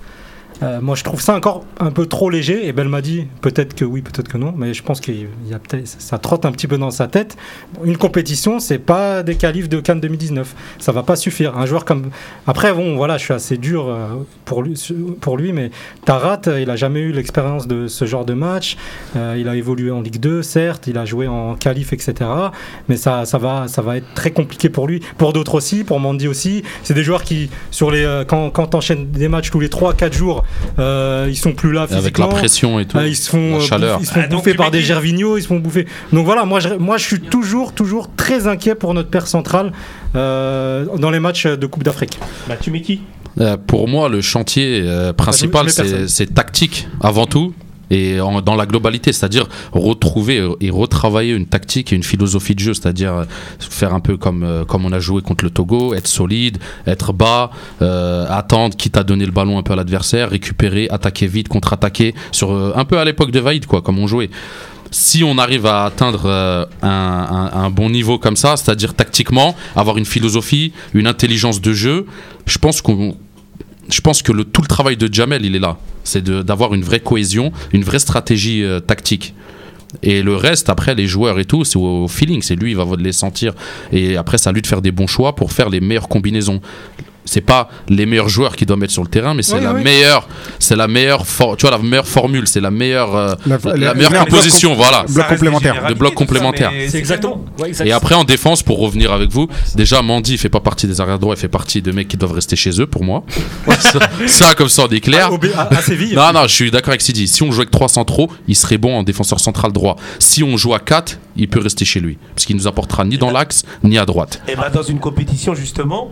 euh, moi je trouve ça encore un peu trop léger. Et Belmadi, peut-être que oui, peut-être que non, mais je pense peut-être ça trotte un petit peu dans sa tête. Une compétition, c'est pas des qualifs de Cannes 2019. Ça va pas suffire. Un joueur comme après, bon, voilà, je suis assez dur euh, pour lui, pour lui, mais Tarat, il a jamais eu l'expérience de ce genre de match. Euh, il a évolué en Ligue 2, certes, il a joué en qualif, etc. Mais ça, ça va, ça va être très compliqué pour lui. Pour d'autres aussi, pour Mandy aussi. C'est des joueurs qui, sur les, quand, quand t'enchaînes des matchs tous les 3-4 jours, euh, ils sont plus là Avec physiquement. la pression et tout. Euh, ils se font, la euh, chaleur. bouffer- ils se font Ah, bouffer par des Gervinho, ils se font bouffer. Donc voilà, moi je, moi je suis toujours, toujours très inquiet pour notre père central euh, dans les matchs de Coupe d'Afrique. Bah, tu mets qui? Euh, pour moi, le chantier euh, principal, c'est tactique avant tout. Et dans la globalité, c'est-à-dire retrouver euh, et retravailler une tactique et une philosophie de jeu, c'est-à-dire euh, faire un peu comme, euh, comme on a joué contre le Togo, être solide, être bas, attendre quitte à donner le ballon un peu à l'adversaire, récupérer, attaquer vite, contre-attaquer, un peu à l'époque de Vaïd, quoi, comme on jouait. Si on arrive à atteindre un bon niveau comme ça, c'est-à-dire tactiquement, avoir une philosophie, une intelligence de jeu, je pense qu'on je pense que le, tout le travail de Jamel, il est là. C'est d'avoir une vraie cohésion, une vraie stratégie euh, tactique. Et le reste, après, les joueurs et tout, c'est au, au feeling. C'est lui, il va les sentir. Et après, c'est à lui de faire des bons choix pour faire les meilleures combinaisons. C'est pas les meilleurs joueurs qui doivent mettre sur le terrain, mais c'est Oui, la oui. meilleure, c'est la meilleure, for- tu vois, la meilleure formule, c'est la meilleure, euh, La- la, la- meilleure composition, voilà. Bloc complémentaire. De bloc complémentaire. C'est exactement. ouais. Et après en défense, pour revenir avec vous, déjà Mandy il fait pas partie des arrière droits, il fait partie de mecs qui doivent rester chez eux pour moi. ça, ça, comme ça on est clair. Ah, au B- à, à Séville. Non, non, je suis d'accord avec Sidi. Si on joue avec 3 centraux, il serait bon en défenseur central droit. Si on joue à 4, il peut rester chez lui. Parce qu'il nous apportera ni dans l'axe, ni à droite. Et bah dans une compétition justement,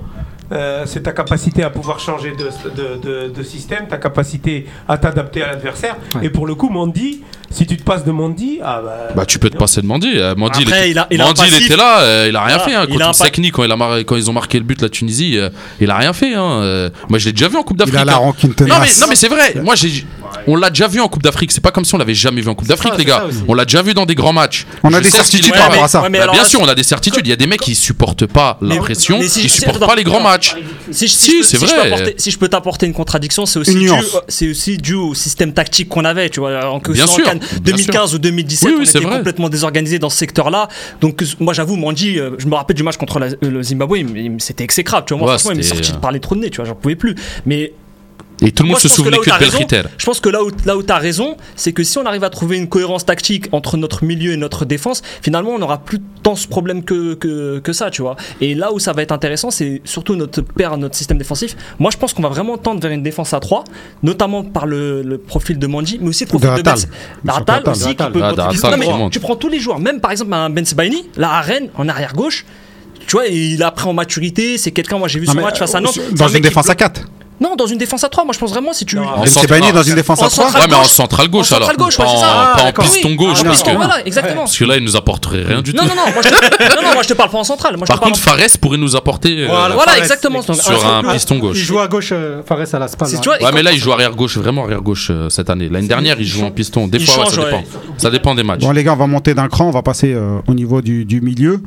euh, c'est ta capacité à pouvoir changer de, de, de- de système, ta capacité à t'adapter à l'adversaire. Ouais. Et pour le coup, Mandy, si tu te passes de Mandy, ah bah, Bah, tu peux te passer de Mandy. Euh, Mandy, il, Après, était, il a- il a Mandy, il était là, euh, il a rien Voilà, fait. Hein, il a contre Sekni, quand, il a mar- quand ils ont marqué le but, la Tunisie, euh, il a rien fait. Hein. Euh, moi, je l'ai déjà vu en Coupe Il d'Afrique. a la hein. Non mais, non mais c'est vrai, moi j'ai, on l'a déjà vu en Coupe d'Afrique, c'est pas comme si on l'avait jamais vu en Coupe d'Afrique les gars, on l'a déjà vu dans des grands matchs. On a des certitudes par pas. rapport à ça. Bah, bien sûr, on a des certitudes, il y a des mecs qui supportent pas la pression, ils supportent pas les grands attends. Si, je- Si, peux- c'est si je vrai. peux apporter- si je peux t'apporter une contradiction, c'est aussi, Une dû, nuance. c'est aussi dû au système tactique qu'on avait. Tu vois, en, que Bien sûr, en Cannes bien 2015 ou 2017, Oui, oui, on était vrai. complètement désorganisé dans ce secteur-là. Donc, euh, moi, j'avoue, Mandy, euh, je me rappelle du match contre la- le Zimbabwe, me- me- c'était exécrable. Tu vois, moi, Ouais, franchement, il m'est c'était- sorti de parler trop de nez. Tu vois, j'en pouvais plus. Mais Et tout le monde Moi, se que souvenait où que de Belchiter. Je pense que là où, là où tu as raison, c'est que si on arrive à trouver une cohérence tactique entre notre milieu et notre défense, finalement, on n'aura plus tant ce problème que, que, que ça, tu vois. Et là où ça va être intéressant, c'est surtout notre père, notre système défensif. Moi, je pense qu'on va vraiment tendre vers une défense à 3, notamment par le, le profil de Manji, mais aussi le profil de, Ratal. Ben D'Aratal Surtout aussi, qui peut Ah, Non, mais. Tu prends tous les joueurs, même par exemple un Ben Sebaini, là à Rennes, en arrière gauche. Tu vois, il a pris en maturité, c'est quelqu'un, moi j'ai vu son match face à euh, Nantes. Dans un une défense à bloque- 4. Non, dans une défense à 3, moi je pense vraiment si tu. Non, En Sebaini dans une défense en à 3. central Ouais, mais en gauche. central gauche En alors. central gauche, pas ouais, en, ça. pas Ah, en d'accord. piston Oui. gauche. Ah, parce, que, voilà, exactement. parce que là, il nous apporterait rien du Non, tout. non, non, moi je te, non, non, moi je te parle pas en central. Moi, je Par te parle contre, Fares pourrait nous apporter euh, Voilà. Voilà, Fares, exactement. Sur un piston Il gauche. joue à gauche, euh, Fares à la Spal. Hein. Ouais, quand- mais là, il joue arrière gauche, vraiment arrière gauche euh, cette année. L'année dernière, il joue en piston. Des Il fois, ça dépend. Ça dépend des matchs. Bon les gars, on va monter d'un cran, on va passer euh, au niveau du, milieu.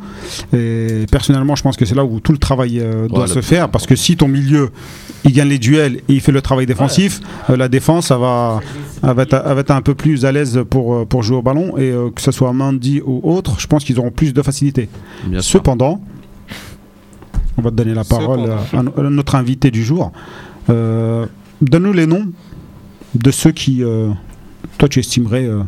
Et personnellement, je pense que c'est là où tout le travail doit se faire, parce que si ton milieu, il gagne les duels et il fait le travail défensif, euh, la défense, ça va, elle va, être, elle va être un peu plus à l'aise pour, euh, pour jouer au ballon. Et euh, que ce soit Mandy ou autre, je pense qu'ils auront plus de facilité. Bien sûr. Cependant, on va te donner la parole à, à no- à notre invité du jour. Euh, Donne-nous les noms de ceux qui, euh, toi, tu estimerais euh,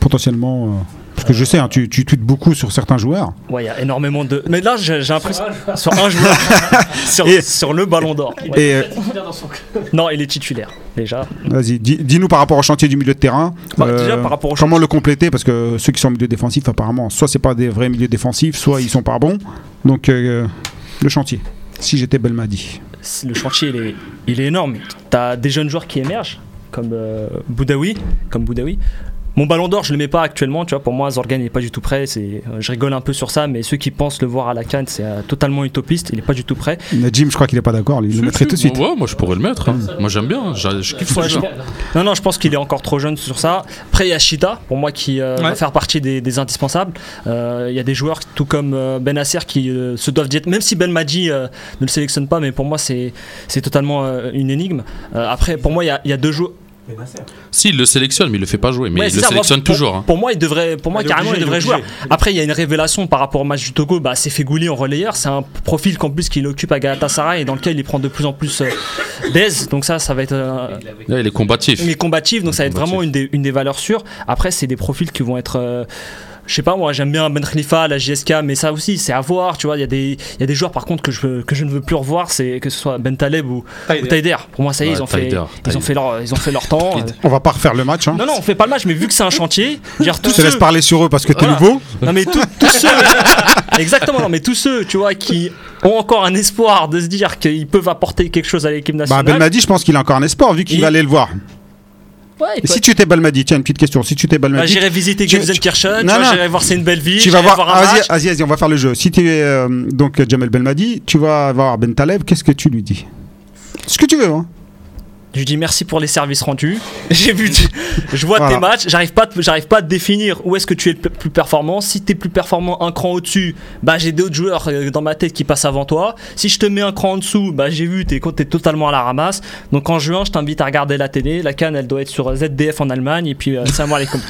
potentiellement. Euh, que je sais, hein, tu, tu tweets beaucoup sur certains joueurs. Ouais, il y a énormément de. Mais là, j'ai l'impression. Sur un joueur. [LAUGHS] sur, Et- sur le ballon d'or. Ouais. Et euh, Non, il est titulaire, déjà. vas-y, dis- dis-nous par rapport au chantier du milieu de terrain. Bah, euh, déjà, par rapport au comment le compléter? Parce que ceux qui sont au milieu défensif, apparemment, soit c'est pas des vrais milieux défensifs, soit ils sont pas bons. Donc, euh, le chantier. Si j'étais Belmadi. le chantier il est, il est énorme. T'as des jeunes joueurs qui émergent, comme euh, Boudaoui, comme Boudaoui. Mon ballon d'or, je le mets pas actuellement, tu vois. Pour moi, Zorgan n'est pas du tout prêt. C'est, euh, je rigole un peu sur ça, mais ceux qui pensent le voir à la canne, c'est euh, totalement utopiste. Il est pas du tout prêt. Najim, je crois qu'il est pas d'accord. lui, Il le mettrait tout de suite. Ouais, moi, je pourrais le mettre. hein. Moi, j'aime bien. Je, je kiffe Ouais. Non, non, je pense qu'il est encore trop jeune sur ça. Après, il y a Shida, pour moi, qui euh, va faire partie des, des indispensables. Euh, Il y a des joueurs, tout comme euh, Ben qui euh, se doivent dire, même si Ben euh, ne le sélectionne pas, mais pour moi, c'est c'est totalement euh, une énigme. Euh, après, pour moi, il y a, il y a deux joueurs. Si, il le sélectionne, mais il le fait pas jouer. Mais Ouais, il le ça, moi, sélectionne pour- toujours. hein. Pour moi, il devrait, pour moi Il est carrément, obligé, il devrait il jouer. Après, il y a une révélation par rapport au match du Togo, bah, c'est Fegouli en relayeur. C'est un profil qu'en plus qu'il occupe à Galatasaray et dans lequel il prend de plus en plus euh, d'aise. Donc ça, ça va être euh, Là, il est combatif. il est combatif, donc ça va être Combatif. vraiment une des, une des valeurs sûres. Après, c'est des profils qui vont être. euh, je sais pas, moi j'aime bien Ben Khalifa, la JSK, mais ça aussi c'est à voir. Tu vois, il y, a des- il y a des joueurs par contre que je, veux- que je ne veux plus revoir, c'est que ce soit Ben Taleb ou, Taider. Pour moi, ça y est, Ouais, ils, ont fait, Taider, ils, ont fait leur, ils ont fait leur temps. [LAUGHS] euh. On va pas refaire le match. Hein. Non, non, on fait pas le match, mais vu que c'est un chantier, dire, tous Je te laisse parler sur eux parce que t'es Voilà. nouveau. non mais tous, tous ceux, [LAUGHS] exactement, non mais tous ceux, tu vois, qui ont encore un espoir de se dire qu'ils peuvent apporter quelque chose à l'équipe Bah, nationale. Belmadi, je pense qu'il a encore un espoir vu qu'il Il- va aller le voir. Ouais, Si tu étais Belmadi, tiens, une petite question. Si tu étais Bah, Belmadi, j'irai visiter Gelsenkirchen, j'irai voir c'est une belle ville, tu vas voir. match. vas-y, vas-y, on va faire le jeu. Si tu es euh, donc Jamel Belmadi, tu vas voir Ben Taleb, qu'est-ce que tu lui dis? Ce que tu veux, hein. Je lui dis merci pour les services rendus. [LAUGHS] J'ai vu, je vois Voilà. tes matchs. J'arrive pas, à te- j'arrive pas à te définir où est-ce que tu es le plus performant. Si tu es plus performant un cran au-dessus, bah j'ai d'autres joueurs euh, dans ma tête qui passent avant toi. Si je te mets un cran en dessous, bah j'ai vu t'es es totalement à la ramasse. Donc en juin, je t'invite à regarder la télé. La canne, elle doit être sur ZDF en Allemagne et puis euh, salam [LAUGHS] alaikum.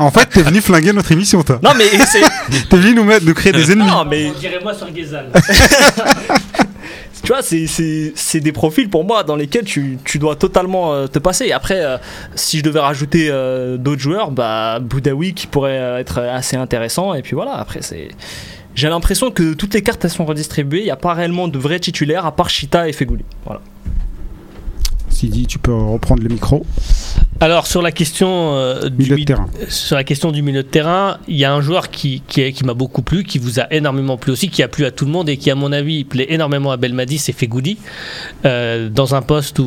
En, en fait, t'es venu flinguer notre émission, toi. Non mais c'est [LAUGHS] T'es venu nous mettre, nous créer des ennemis. non mais Dirais-moi sur Gezal. Tu vois, c'est- des profils pour moi dans lesquels tu, dois totalement euh, te passer. Après, euh, si je devais rajouter euh, d'autres joueurs, bah, Boudaoui qui pourrait être assez intéressant. Et puis voilà, après, c'est. J'ai l'impression que toutes les cartes sont redistribuées. Il n'y a pas réellement de vrais titulaires à part Chita et Fegouli. Voilà. Sidi, tu peux reprendre le micro. Alors sur la question euh, du Milieu de terrain. sur la question du milieu de terrain, il y a un joueur qui, qui, m'a beaucoup plu, qui vous a énormément plu aussi, qui a plu à tout le monde et qui, à mon avis, plaît énormément à Belmadi, c'est Fegoudi. Euh, dans un poste où,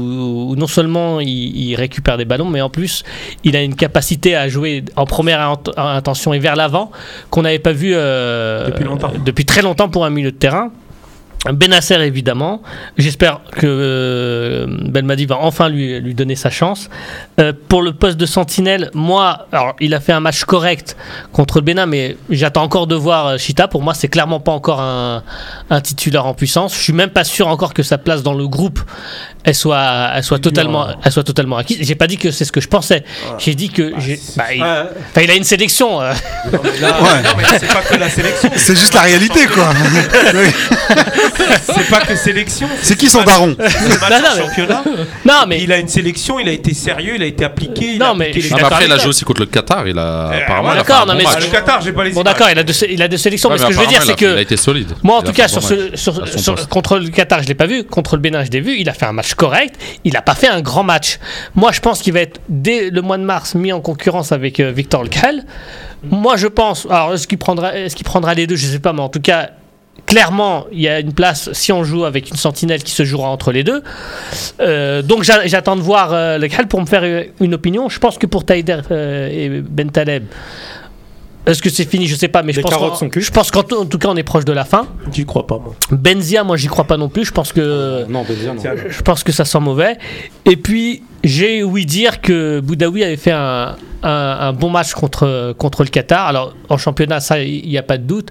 où non seulement il, il récupère des ballons, mais en plus, il a une capacité à jouer en première int- intention et vers l'avant qu'on n'avait pas vu euh, Depuis longtemps. depuis très longtemps pour un milieu de terrain. Benasser évidemment. J'espère que euh, Belmadi va enfin lui, donner sa chance. Euh, pour le poste de sentinelle, moi, alors il a fait un match correct contre le Bénin, mais j'attends encore de voir euh, Chita. Pour moi, c'est clairement pas encore un, un titulaire en puissance. Je suis même pas sûr encore que sa place dans le groupe elle soit, elle soit totalement, elle soit totalement acquise. J'ai pas dit que c'est ce que je pensais. J'ai dit que bah, il, Ouais. enfin, il a une sélection. euh. Non, mais là, Ouais. non, mais là, c'est pas que la sélection. C'est juste la réalité, quoi. C'est pas que sélection. C'est qui son daron C'est le match Non, mais- championnat. non, mais Il a une sélection, il a été sérieux, il a été appliqué. il Non, a mais appliqué les Ah, après, il a joué aussi contre le Qatar. Il a, Eh, apparemment, d'accord, non, mais Ah, le Qatar, j'ai pas les bon, d'accord, il a deux, il a deux sélections, Ouais, mais ce que je veux dire, c'est il a- Il a que été solide. Moi, en tout cas, sur contre le Qatar, je l'ai pas vu. Contre le Bénin, je l'ai vu. Il a fait un match correct. Il n'a pas fait un grand match. Moi, je pense qu'il va être dès le mois de mars mis en concurrence avec euh, Victor Lecal. Moi, je pense. Alors, est-ce qu'il prendra, les deux? Je sais pas, mais en tout cas. Clairement, il y a une place si on joue avec une sentinelle qui se jouera entre les deux. Euh, donc j'a- j'attends de voir euh, le Khal pour me faire euh, une opinion. Je pense que pour Taider euh, et Ben Taleb, est-ce que c'est fini? Je sais pas, mais je Les pense, carottes qu'en- sont cuites? je pense qu'en tout en tout cas on est proche de la fin. J'y crois pas, moi. Benzia, moi j'y crois pas non plus. Je pense que Non, Benzia, non. je pense que ça sent mauvais. Et puis j'ai ouï dire que Boudaoui avait fait un, un- un bon match contre contre le Qatar. Alors en championnat, ça il n'y a pas de doute.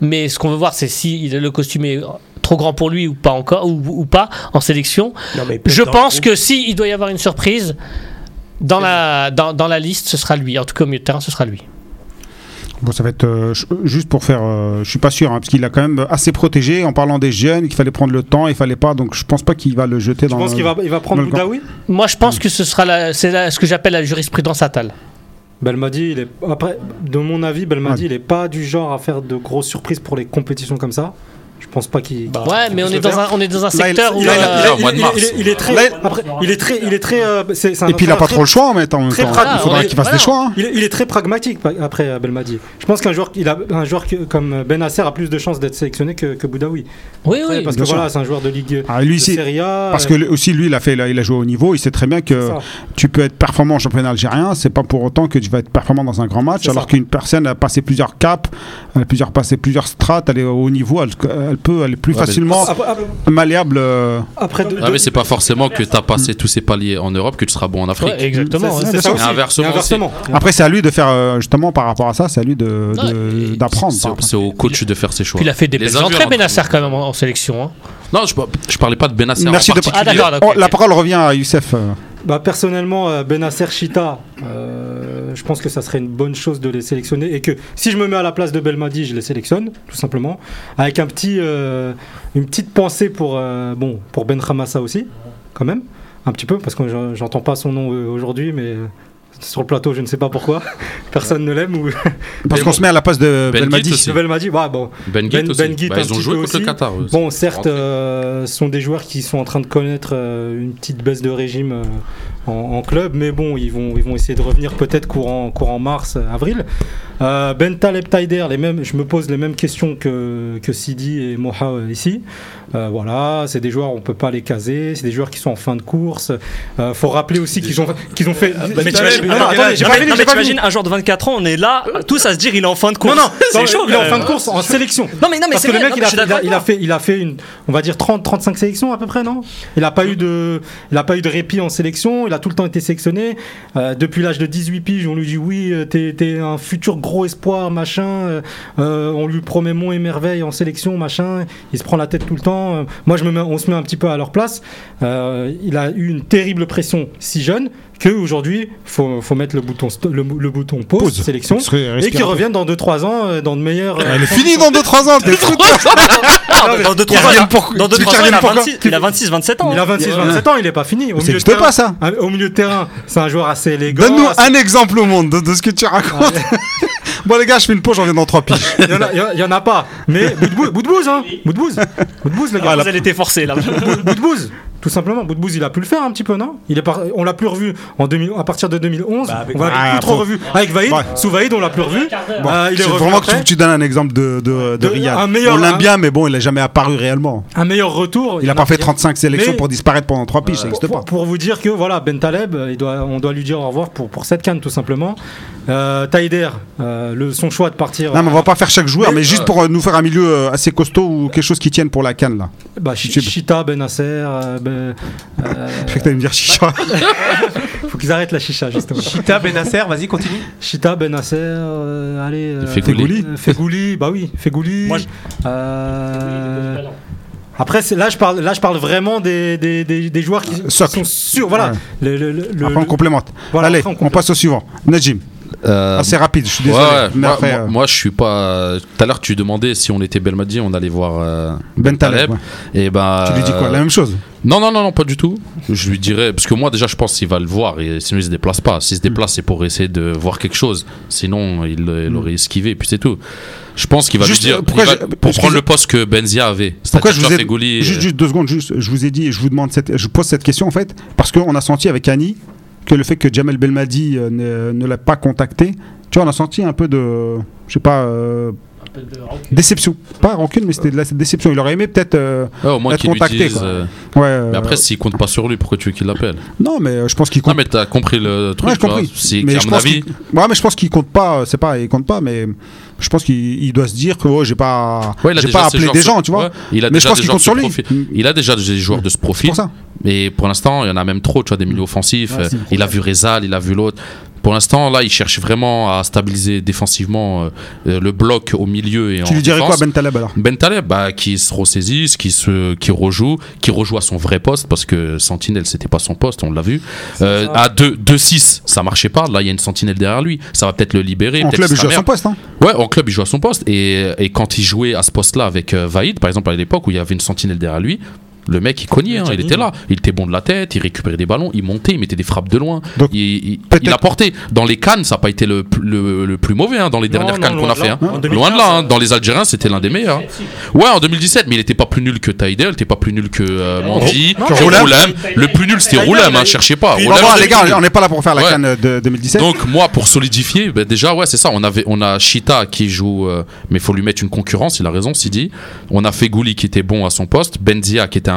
Mais ce qu'on veut voir, c'est si il- le costume est trop grand pour lui ou pas encore ou, ou pas en sélection. Non, mais peut-être Je dans le pense groupe. que si il doit y avoir une surprise dans la dans, dans la liste, ce sera lui. En tout cas au milieu de terrain, ce sera lui. Bon, ça va être euh, juste pour faire. euh, je suis pas sûr, hein, parce qu'il a quand même assez protégé en parlant des jeunes, qu'il fallait prendre le temps, il fallait pas. Donc je pense pas qu'il va le jeter Tu dans. penses le- qu'il va, il va prendre. Boudaoui? Moi, je pense que ce sera la- c'est la- ce que j'appelle la jurisprudence Attal. Belmadi, il est après, de mon avis, Belmadi, Ouais. il est pas du genre à faire de grosses surprises pour les compétitions comme ça. Je pense pas qu'il. Ouais, mais on est dans un on est dans un secteur où il euh, est- très, après, il est très, il est très. euh, Et puis il a pas trop le choix en même temps. Il faudra Ouais, qu'il fasse voilà. des choix. hein. Il est, il est très pragmatique pa- après euh, Belmadi. Je pense qu'un joueur, il a un joueur que- comme Benasser a plus de chances d'être sélectionné que, que Boudaoui. Oui, Après, oui. parce que sûr. voilà, c'est un joueur de Ligue Ah, lui, de c'est- Serie A. Parce euh, que lui aussi, lui, il a, fait, il a joué au niveau. Il sait très bien que tu peux être performant en championnat algérien. C'est pas pour autant que tu vas être performant dans un grand match. Alors qu'une personne a passé plusieurs caps, plusieurs, passé plusieurs strates, elle est au niveau, elle, elle peut aller plus Ouais, mais- facilement Après, après- malléable. euh, après de- Ah, de- mais c'est pas forcément que tu as passé tous ces paliers en Europe que tu seras bon en Afrique. Ouais, exactement. c'est- ouais. c'est ça Et aussi. inversement Et inversement. Après, c'est à lui de faire, euh, justement, par rapport à ça, c'est à lui de- d'apprendre. C'est au coach de faire ses choix. Puis il a fait des Les belles entrées, en Benasser, quand même, en, en sélection. hein. Non, je, je parlais pas de Benasser Merci en de-. Ah, Oh, La parole revient à Youssef. Bah, personnellement, euh, Benasser Chita, euh, je pense que ça serait une bonne chose de les sélectionner et que si je me mets à la place de Belmadi, je les sélectionne, tout simplement, avec un petit, euh, une petite pensée pour, pour Ben Khamassa aussi, quand même, un petit peu, parce que j'en- j'entends pas son nom aujourd'hui, mais sur le plateau, je ne sais pas pourquoi, [LAUGHS] personne ne l'aime ou Parce qu'on se met à la place de Ben Belmadi. Aussi. bon, Ben Ben- aussi. Ben Bah, un ils ont joué contre le aussi. Qatar. eux. Bon, certes, euh, ce sont des joueurs qui sont en train de connaître euh, une petite baisse de régime euh, en, en club, mais bon, ils vont, ils vont essayer de revenir peut-être courant, courant mars, euh, avril. Euh, ben Taleb Taider, les mêmes, je me pose les mêmes questions que, que Sidi et Moha euh, ici. Euh, voilà, c'est des joueurs, on peut pas les caser, c'est des joueurs qui sont en fin de course. Euh, faut rappeler aussi qu'ils ont, qu'ils ont fait. Mais t'imagines- pas mais- pas t'imagines un joueur de 24 ans, on est là, tous à se dire il est en fin de course. Non, non, c'est chaud. il est en fin de course en sélection. Non mais non mais Parce que le mec, il a, fait, il a fait une, on va dire 30, 35 sélections à peu près, non? Il a pas eu de, il a pas eu de répit en sélection. Il a tout le temps été sélectionné. Euh, depuis l'âge de 18 piges, on lui dit oui, euh, t'es, t'es un futur gros espoir, machin. euh, on lui promet mont et merveille en sélection, machin. Il se prend la tête tout le temps. Moi, je me on se met un petit peu à leur place. Il a eu une terrible pression si jeune que aujourd'hui, faut, faut mettre le bouton, le, le bouton pause, Pause. sélection. Et respire qu'il un peu. revienne dans 2-3 ans euh, dans de meilleurs. euh, Elle est finie dans 2-3 ans, t'es fou [LAUGHS] Dans 2 Ils reviennent pour- dans deux, tu trois ans, reviens il a pourquoi 26, il a 26, 27 ans. Il a 26-27 ans, il est pas fini. Au milieu, de pas ça. au milieu de terrain, c'est un joueur assez élégant. Donne-nous un exemple au monde de, ce que tu racontes. [LAUGHS] bon les gars, je fais une pause, j'en reviens dans 3 piges. [LAUGHS] Il y, en a, il y en a- pas. Mais bout de bout de bouse, hein. Bout de bouse. Bout de bouse, le gars. Ah, elle était forcée là. Bout de bouse. Tout simplement, bout de bouse, il a pu le faire un petit peu, non? Il est par- On l'a plus revu en 2000 à partir de 2011. Bah, avec on l'a plus trop Ah, revu. Avec Vaïd, Ouais. sous Vaïd, on l'a plus revu. Bon, Euh, il est vraiment que tu, donnes un exemple de, de, de, De- Riyad. un meilleur- On l'aime bien, mais bon, il n'a jamais apparu réellement. Un meilleur retour. Il n'a pas fait 35 sélections Mais- pour disparaître pendant 3 piges, ça Pour, n'existe pour- pas. pour vous dire que voilà, Ben Taleb, euh, il doit, on doit lui dire au revoir pour, pour cette canne tout simplement. Euh, Taider, euh, le, son choix de partir. Non, mais on va pas faire chaque joueur, Mais- mais juste pour euh, nous faire un milieu euh, assez costaud ou quelque chose qui tienne pour la canne là. bah. Chita, euh, ben, euh, Je crois que t'allais me dire chicha. [LAUGHS] faut qu'ils arrêtent la chicha justement. Chita Benasser, vas-y, continue. Chita, Benasser, euh, allez. euh, Fegouli. euh, Fegouli, bah oui, Fegouli. Moi, je- euh, Après, c'est- là, je parle, là, je parle vraiment des, des, des, des joueurs qui, qui sont sûrs. Voilà. Ouais. Le, le- le- le- Après, on complémente. voilà, Allez, après, on passe au suivant. Najim, Euh, assez rapide, je suis désolé. ouais. mais Moi, après, moi- euh, moi, je suis pas. Tout à l'heure, tu demandais si on était Belmadi, on allait voir euh, Ben Taleb. Taleb. ouais. Et ben. Tu lui dis quoi La même chose? Non, non, non, non, pas du tout. Je lui dirais, parce que moi déjà je pense qu'il va le voir, et sinon il se déplace pas. S'il se déplace, c'est pour essayer de voir quelque chose. Sinon, il, il aurait esquivé, et puis c'est tout. Je pense qu'il va Juste, lui dire, euh, va- pour prendre le poste que Benzia avait. Pourquoi je vous ai juste, euh, juste deux secondes, juste, je vous ai dit, je vous demande cette, je pose cette question en fait parce qu'on a senti avec Annie que le fait que Jamel Belmadi euh, ne, l'a pas contacté, tu vois, on a senti un peu de, je sais pas, déception, pas rancune, mais c'était de la déception. Il aurait aimé peut-être, euh, ouais, au moins être contacté, dise. euh, ouais. euh, Mais après, s'il compte pas sur lui, pourquoi tu veux qu'il l'appelle? Non, mais euh, je pense qu'il Non, compte. mais t'as compris le truc. Ouais, tu vois. compris. Si, mais à je mon pense avis, ouais, mais je pense qu'il compte pas. C'est pas, il compte pas, mais je pense qu'il il doit se dire que ouais, j'ai pas, ouais, j'ai pas appelé des gens, tu vois. ouais, il a mais je déjà pense des qu'il joueurs compte sur de lui. profil. Il a déjà des joueurs de ce profil. pour ça. Mais pour l'instant, il y en a même trop, tu vois, des milieux offensifs. Ouais, Euh, il a vu Rezal, il a vu l'autre. Pour l'instant, là, il cherche vraiment à stabiliser défensivement euh, le bloc au milieu et en Tu lui dirais défense. quoi, Ben Taleb alors? Ben Taleb, bah, qui se ressaisisse, qui se, qui rejoue, qui rejoue à son vrai poste parce que Sentinelle c'était pas son poste, on l'a vu. Euh, à 2-6, ça marchait pas. Là, il y a une Sentinelle derrière lui, ça va peut-être le libérer. En club, il joue à son poste. Hein. Ouais, en club, il joue à son poste. Et, et quand il jouait à ce poste-là avec euh, Vaïd, par exemple, à l'époque où il y avait une sentinelle derrière lui, le mec, il cognait, hein, il Gianni. était là. Il était bon de la tête, il récupérait des ballons, il montait, il mettait des frappes de loin. Donc, il, il, il a porté. Dans les cannes, ça n'a pas été le, plus- le, le plus mauvais, hein, dans les Non, dernières non, cannes qu'on a fait. hein. En 2015, Loin de là, hein. dans les Algériens, c'était l'un des meilleurs. hein. Ouais, en 2017, mais il était pas plus nul que Taïdel, il était pas plus nul que euh, Mandi, Non, que Roulem. Le plus nul, c'était Roulem, il hein, cherchez pas. Roulem, bon, les gars, on n'est pas là pour faire la Ouais. canne de 2017. Donc moi pour solidifier, ben, déjà ouais c'est ça, on avait on a Chita qui joue euh, mais faut lui mettre une concurrence, il a raison Sidi. On a Fegouli qui était bon à son poste, Benzia qui était un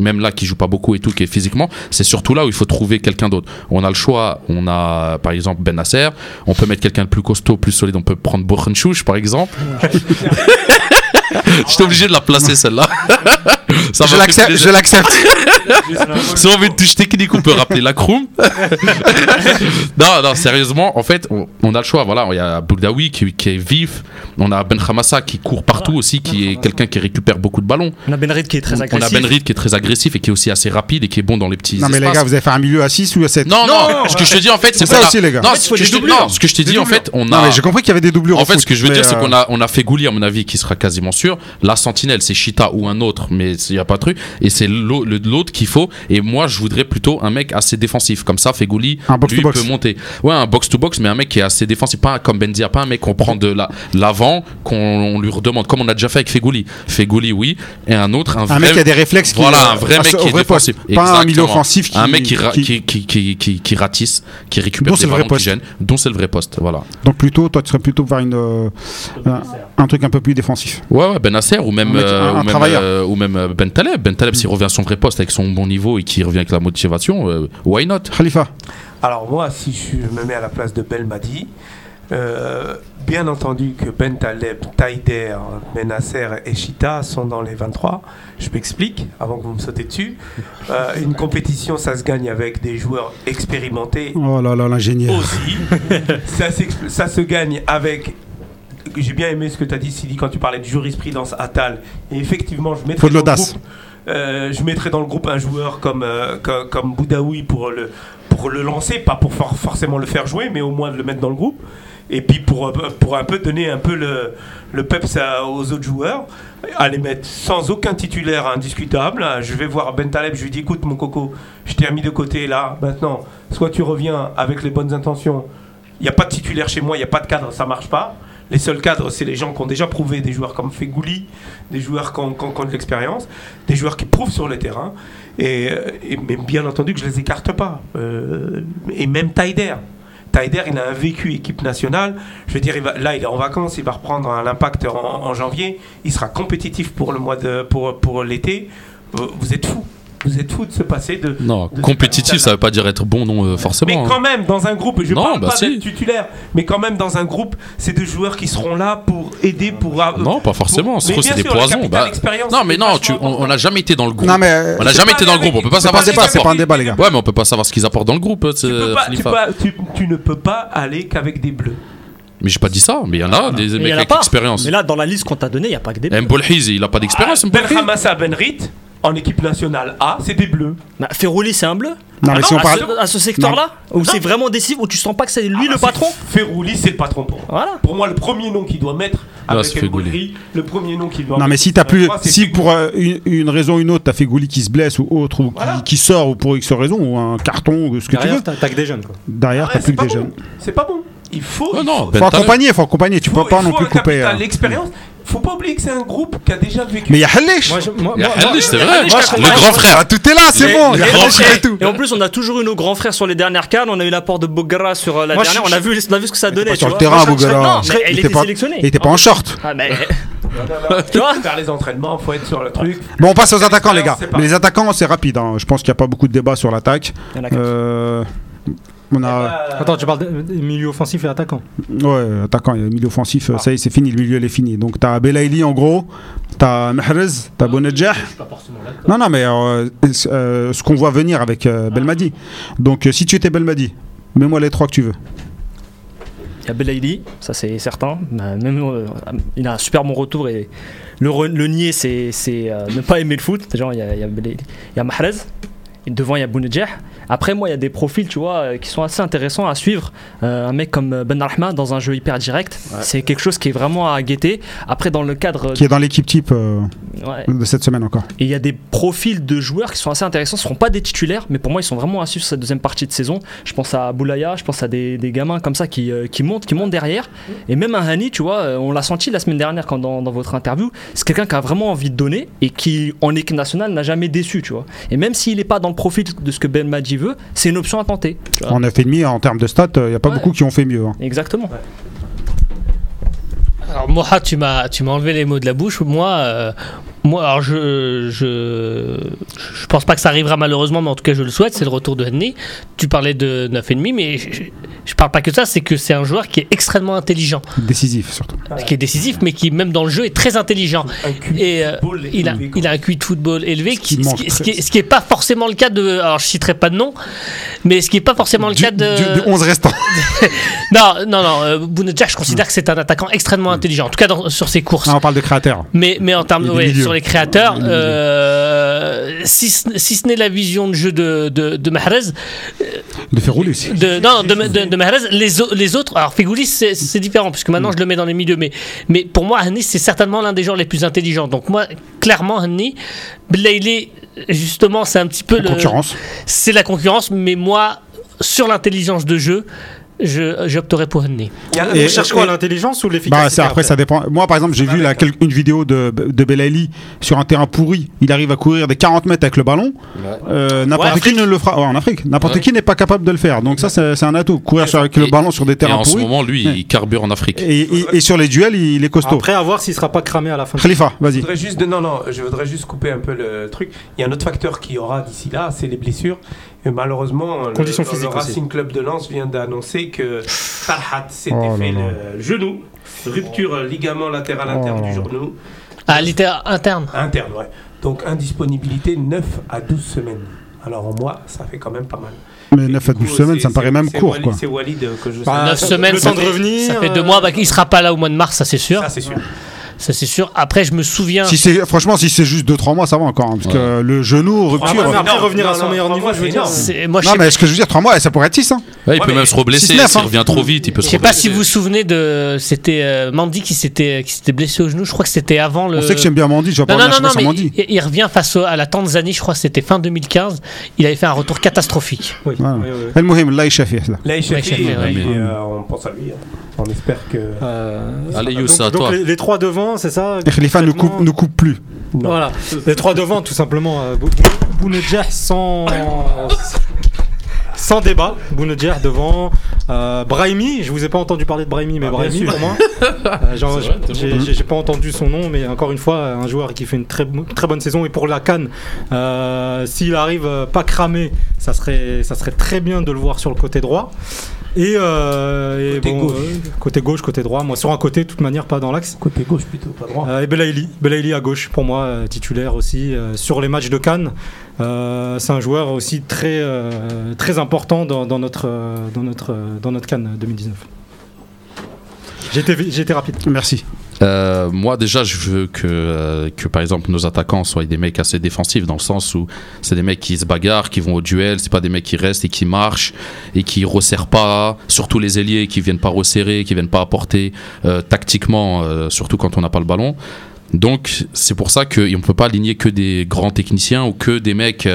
même là qui joue pas beaucoup et tout qui est physiquement, c'est surtout là où il faut trouver quelqu'un d'autre. On a le choix, on a par exemple Ben Nasser, on peut mettre quelqu'un de plus costaud, plus solide, on peut prendre Bourrenchouch par exemple. J'étais [LAUGHS] obligé de la placer celle-là. [LAUGHS] Ça je fait l'accepte. plaisir. Je l'accepte. [LAUGHS] Si on veut une touche technique, on peut rappeler la Kroom. [LAUGHS] non, non, sérieusement, en fait, on, on a le choix. Voilà, il y a Bougdaoui qui, qui est vif. On a Ben Khamassa qui court partout aussi, qui est quelqu'un qui récupère beaucoup de ballons. On a Benrid qui est très On agressif. a Ben Reed qui est très agressif et qui est aussi assez rapide et qui est bon dans les petits Non, mais les gars, vous allez faire un milieu à 6 ou à 7 non, non, ce que je te dis en fait, c'est ça aussi, les gars. Non, En fait, ce que je non, ce que je t'ai dit, en fait, on Non, a. mais j'ai compris qu'il y avait des doublures. En fait, ce que je veux dire, c'est euh, qu'on a, on a fait Gouli, à mon avis, qui sera quasiment sûr. La Sentinelle, c'est Chita ou un autre, mais il n'y a pas de truc. Et c'est l'autre qu'il faut. Et moi, je voudrais plutôt un mec assez défensif. Comme ça, Fegouli, lui, to box. peut monter. Ouais, un box-to-box, mais un mec qui est assez défensif. Pas comme Benzia, pas un mec qu'on prend de la- l'avant, qu'on on lui redemande. Comme on a déjà fait avec Fegouli. Fegouli, oui. Et un autre, un, Un vrai. mec qui a des réflexes. Voilà, un vrai mec qui est vrai poste. défensif. Pas un milieu offensif qui. un mec qui, qui- qui, qui, ratisse, qui récupère des ballons, qui poste. gêne, dont c'est le vrai poste. Voilà. Donc plutôt, toi, tu serais plutôt vers une, euh, un, un truc un peu plus défensif. Ouais, ouais, Ben ou même, Un mec- euh, un- un ou même, travailleur. euh, ou même Ben Taleb. Ben Taleb, s'il revient à son vrai poste avec son bon niveau et qu'il revient avec la motivation, euh, why not? Khalifa. Alors moi, si je me mets à la place de Belmadi, Euh, bien entendu que Ben Taleb, Taider, Benasser et Chita sont dans les 23. Je m'explique avant que vous me sautez dessus. Euh, une compétition, ça se gagne avec des joueurs expérimentés Oh là là, l'ingénieur. aussi. ça se gagne avec. J'ai bien aimé ce que tu as dit, Sidi, quand tu parlais de jurisprudence Atal. Et effectivement, je mettrais Faut de dans le groupe, euh, je mettrais dans le groupe un joueur comme, euh, comme, comme Boudaoui pour le, pour le lancer, pas pour for- forcément le faire jouer, mais au moins de le mettre dans le groupe. Et puis pour, euh, pour un peu donner un peu le, le peps à- aux autres joueurs, à les mettre sans aucun titulaire indiscutable. Je vais voir Ben Taleb, je lui dis écoute mon coco, je t'ai remis de côté là, maintenant, soit tu reviens avec les bonnes intentions, il n'y a pas de titulaire chez moi, il n'y a pas de cadre, ça marche pas. Les seuls cadres, c'est les gens qui ont déjà prouvé, des joueurs comme Fegouli, des joueurs qui ont, de l'expérience, des joueurs qui prouvent sur le terrain. Et, mais bien entendu que je les écarte pas. Euh, et même Taider. Taider, il a un vécu équipe nationale. Je veux dire, là, il est en vacances, il va reprendre un impact en, janvier. Il sera compétitif pour le mois de, pour, l'été. Vous êtes fous. Vous êtes fous de se passer de. Non, de compétitif, ça veut pas dire être bon, non, euh, mais forcément. quand hein. même, dans un groupe, je Non, parle bah pas si. d'être titulaire, mais quand même dans un groupe, c'est des joueurs qui seront là pour aider, pour. Non, pas forcément. pour- mais c'est des poisons. Bah, Non, mais non, tu, on n'a jamais été dans le groupe. Non, mais euh, On n'a jamais été dans le groupe. On peut pas savoir c'est pas un apportent. débat, les gars. Ouais, mais on peut pas savoir ce qu'ils apportent dans le groupe. tu, ne peux pas aller qu'avec des bleus. Mais j'ai pas dit ça. Mais il y en a des Mais il mecs avec pas. expérience. Mais là, dans la liste qu'on t'a donnée, il n'y a pas que des bleus. Mbolhiz, il a pas d'expérience. Ben. Hamassa Ben Rit, en équipe nationale A, c'est des bleus. Bah, Ferrouli, c'est un bleu Non, mais Ah si on à, parle. ce, à ce secteur-là Où c'est vraiment décisif, où tu sens pas que c'est lui le Ah, patron c'est- Ferrouli, c'est le patron pour moi. Voilà. Pour moi, le premier nom qu'il doit mettre Ah, avec. Mbolri, le premier nom qu'il doit Non, mais si t'as plus, si pour euh, une, une raison ou une autre, t'as fait Gouli qui se blesse ou autre, ou qui- Voilà. qui, sort, ou pour X raison, ou un carton, ou ce que tu veux, t'as t'as que des jeunes. Quoi. derrière, Ouais, t'as plus que des bon. jeunes. C'est pas bon. Il faut. Il non, faut- Ben Faut Taleb. accompagner, faut accompagner, tu peux pas il non plus couper. capital euh. L'expérience. Faut pas oublier que c'est un groupe qui a déjà vécu. Mais il y a Halish Moi, je- moi- Il y a c'est vrai. moi, je- Le grand frère. Ah, tout est là, c'est bon, il y a et tout. Et en plus, on a toujours eu nos grands frères sur les dernières cannes. On a eu l'apport de Bogara sur euh, la Moi, dernière. je- On a, vu, on a vu ce que ça donnait. Sur le vois. terrain, Bogara. Il il était sélectionné. Il était pas en short. Ah, mais. [LAUGHS] tu vois Faire les entraînements, faut être sur le truc. Bon, on passe aux attaquants, les gars. Mais les attaquants, c'est rapide. hein. Je pense qu'il n'y a pas beaucoup de débat sur l'attaque. Il y en a quatre. Euh, on a. Euh, Attends, tu parles de milieu offensif et attaquant. Ouais, attaquant, milieu offensif, ça y est, c'est fini, le milieu, il est fini. Donc t'as Belaïli en gros, t'as Mahrez, t'as Bonedjah. Non, non, mais euh, euh, ce qu'on voit venir avec euh, Belmadi. Donc euh, si tu étais Belmadi, mets-moi les trois que tu veux. Il y a Belaïli, ça c'est certain. Bah, Même, euh, il a un super bon retour et le, re- le nier, c'est euh, ne pas aimer le foot. Genre, il y a, il y a Belaïli. Il y a Mahrez, et devant il y a Bounedjah. Après, moi, il y a des profils, tu vois, euh, qui sont assez intéressants à suivre. Euh, un mec comme Ben Rahma dans un jeu hyper direct, c'est quelque chose qui est vraiment à guetter. Après, dans le cadre. Qui est dans l'équipe type euh, Ouais. de cette semaine encore. Et il y a des profils de joueurs qui sont assez intéressants. Ce ne seront pas des titulaires, mais pour moi, ils sont vraiment à suivre cette deuxième partie de saison. Je pense à Boulaya, je pense à des, des gamins comme ça qui, euh, qui montent, qui montent derrière. Et même un Hani, tu vois, euh, on l'a senti la semaine dernière quand dans, dans votre interview. C'est quelqu'un qui a vraiment envie de donner et qui, en équipe nationale, n'a jamais déçu, tu vois. Et même s'il n'est pas dans le profil de ce que Ben Madji veut, c'est une option à tenter. En a fait demi en termes de stats, il n'y a pas Ouais. beaucoup qui ont fait mieux. hein. Exactement. Alors Moha, tu m'as tu m'as enlevé les mots de la bouche. Moi, euh, moi, alors je, je je pense pas que ça arrivera malheureusement, mais en tout cas je le souhaite. C'est le retour de Henry. Tu parlais de 9,5, mais je, je, je parle pas que de ça. C'est que c'est un joueur qui est extrêmement intelligent, Décisif surtout. qui est décisif, mais qui même dans le jeu est très intelligent. Et euh, football il a, élevé, il a un QI de football élevé, Ce qui qui, ce, qui, ce très- qui est, ce qui est pas forcément le cas de. Alors je citerai pas de nom, mais ce qui est pas forcément le Du, cas de. du- du 11 restant. [LAUGHS] Non, non, non. Euh, Bounedjah, je considère que c'est un attaquant extrêmement intelligent, en tout cas dans- sur ses courses. Ah, on parle de créateur. Mais, mais en termes de, ouais. Sur les créateurs, euh, si, ce, si ce n'est la vision de jeu de, de, de Mahrez, De faire rouler aussi. de, non, de, de, de Mahrez, les, au- les autres, alors Fegoulis c'est différent, puisque maintenant je le mets dans les milieux, mais, mais pour moi, Hanni, c'est certainement l'un des joueurs les plus intelligents. Donc moi, clairement, Hanni, Blayley, justement, c'est un petit peu le. Concurrence. C'est la concurrence, mais moi, sur l'intelligence de jeu, je- j'opterais pour a- Et- On cherche quoi et- L'intelligence ou l'efficacité Bah, c'est après, ça dépend. Moi, par exemple, j'ai vu là, quel- une vidéo de, de Belaïli sur un terrain pourri. Il arrive à courir des 40 mètres avec le ballon. Euh, N'importe Ouais, qui ne le fera. ouais, en Afrique, n'importe Ouais. qui n'est pas capable de le faire. Donc, ça, c'est c'est un atout. Courir sur, avec le ballon sur des Et terrains en ce pourris. moment, lui, Ouais. il carbure en Afrique. Et, et- et sur les duels, il est costaud. Après, à voir s'il sera pas cramé à la fin. Khalifa, vas-y. voudrais juste, de- non, non, je voudrais juste couper un peu le truc. Il y a un autre facteur qui aura d'ici là, c'est les blessures. Et malheureusement, le- le, physiques aussi. Racing Club de Lens vient d'annoncer que Farhat s'était Oh fait là. le genou, rupture euh, ligament latéral interne Oh. du genou, Ah, littér interne. interne, ouais. Donc indisponibilité 9 à 12 semaines. Alors en mois, ça fait quand même pas mal. Mais 9 à Du coup, 12 semaines, ça me paraît même court. C'est Walid euh, que je Bah, Neuf ça- semaines, fait- revenir. Ça fait deux euh, mois, bah, il sera pas là au mois de mars, ça c'est sûr. Ça, c'est sûr. Ça c'est sûr. Après, je me souviens. Si c'est, franchement, si c'est juste 2-3 mois, ça va encore. hein, parce que le genou, Ah, rupture. ouais, mais après Non, revenir à son non, meilleur niveau, je veux dire. Moi, non, mais ce que je veux dire, 3 mois, ça pourrait être 6. Hein. Ouais, il peut même se reblesser. S'il hein. revient trop vite, il peut Je sais pas si vous vous souvenez de. C'était euh, Mandy qui s'était qui s'était blessé au genou. Je crois que c'était avant le. On sait que j'aime bien Mandy, je vais pas revenir sur Mandy. il, il revient face à la Tanzanie, je crois que c'était fin 2015. Il avait fait un retour catastrophique. Oui. El Mohim, là, il ouais. on pense à lui. hein. On espère que. Euh, Allez, Youssa, toi. les, les trois devant, c'est ça Khalifa ne coupe, ne coupe plus. Non. Voilà, les trois devant, tout simplement. Euh, Bou- Bounedjah sans. [LAUGHS] Sans débat, Bounedjah devant. Euh, Brahimi, je vous ai pas entendu parler de Brahimi, mais Ah, Brahimi pour moi. [LAUGHS] Euh, j'ai- pas entendu son nom, mais encore une fois, un joueur qui fait une très, très bonne saison. Et pour la Cannes, euh, s'il arrive pas cramé, ça serait, ça serait très bien de le voir sur le côté droit. Et, euh, et Côté bon, gauche. euh, côté gauche, côté droit. Moi, sur un côté, de toute manière, pas dans l'axe. Côté gauche plutôt, pas droit. Euh, et Belaïli, Belaïli à gauche pour moi euh, titulaire aussi euh, sur les matchs de Cannes. Euh, c'est un joueur aussi très euh, très important dans, dans notre euh, dans notre euh, dans notre Cannes 2019. J'ai été, vi- j'ai été rapide. Merci. Euh, moi déjà je veux que, euh, que par exemple nos attaquants soient des mecs assez défensifs dans le sens où c'est des mecs qui se bagarrent, qui vont au duel, c'est pas des mecs qui restent et qui marchent et qui resserrent pas, surtout les ailiers qui viennent pas resserrer, qui viennent pas apporter euh, tactiquement, euh, surtout quand on n'a pas le ballon. Donc c'est pour ça qu'on ne peut pas aligner que des grands techniciens ou que des mecs...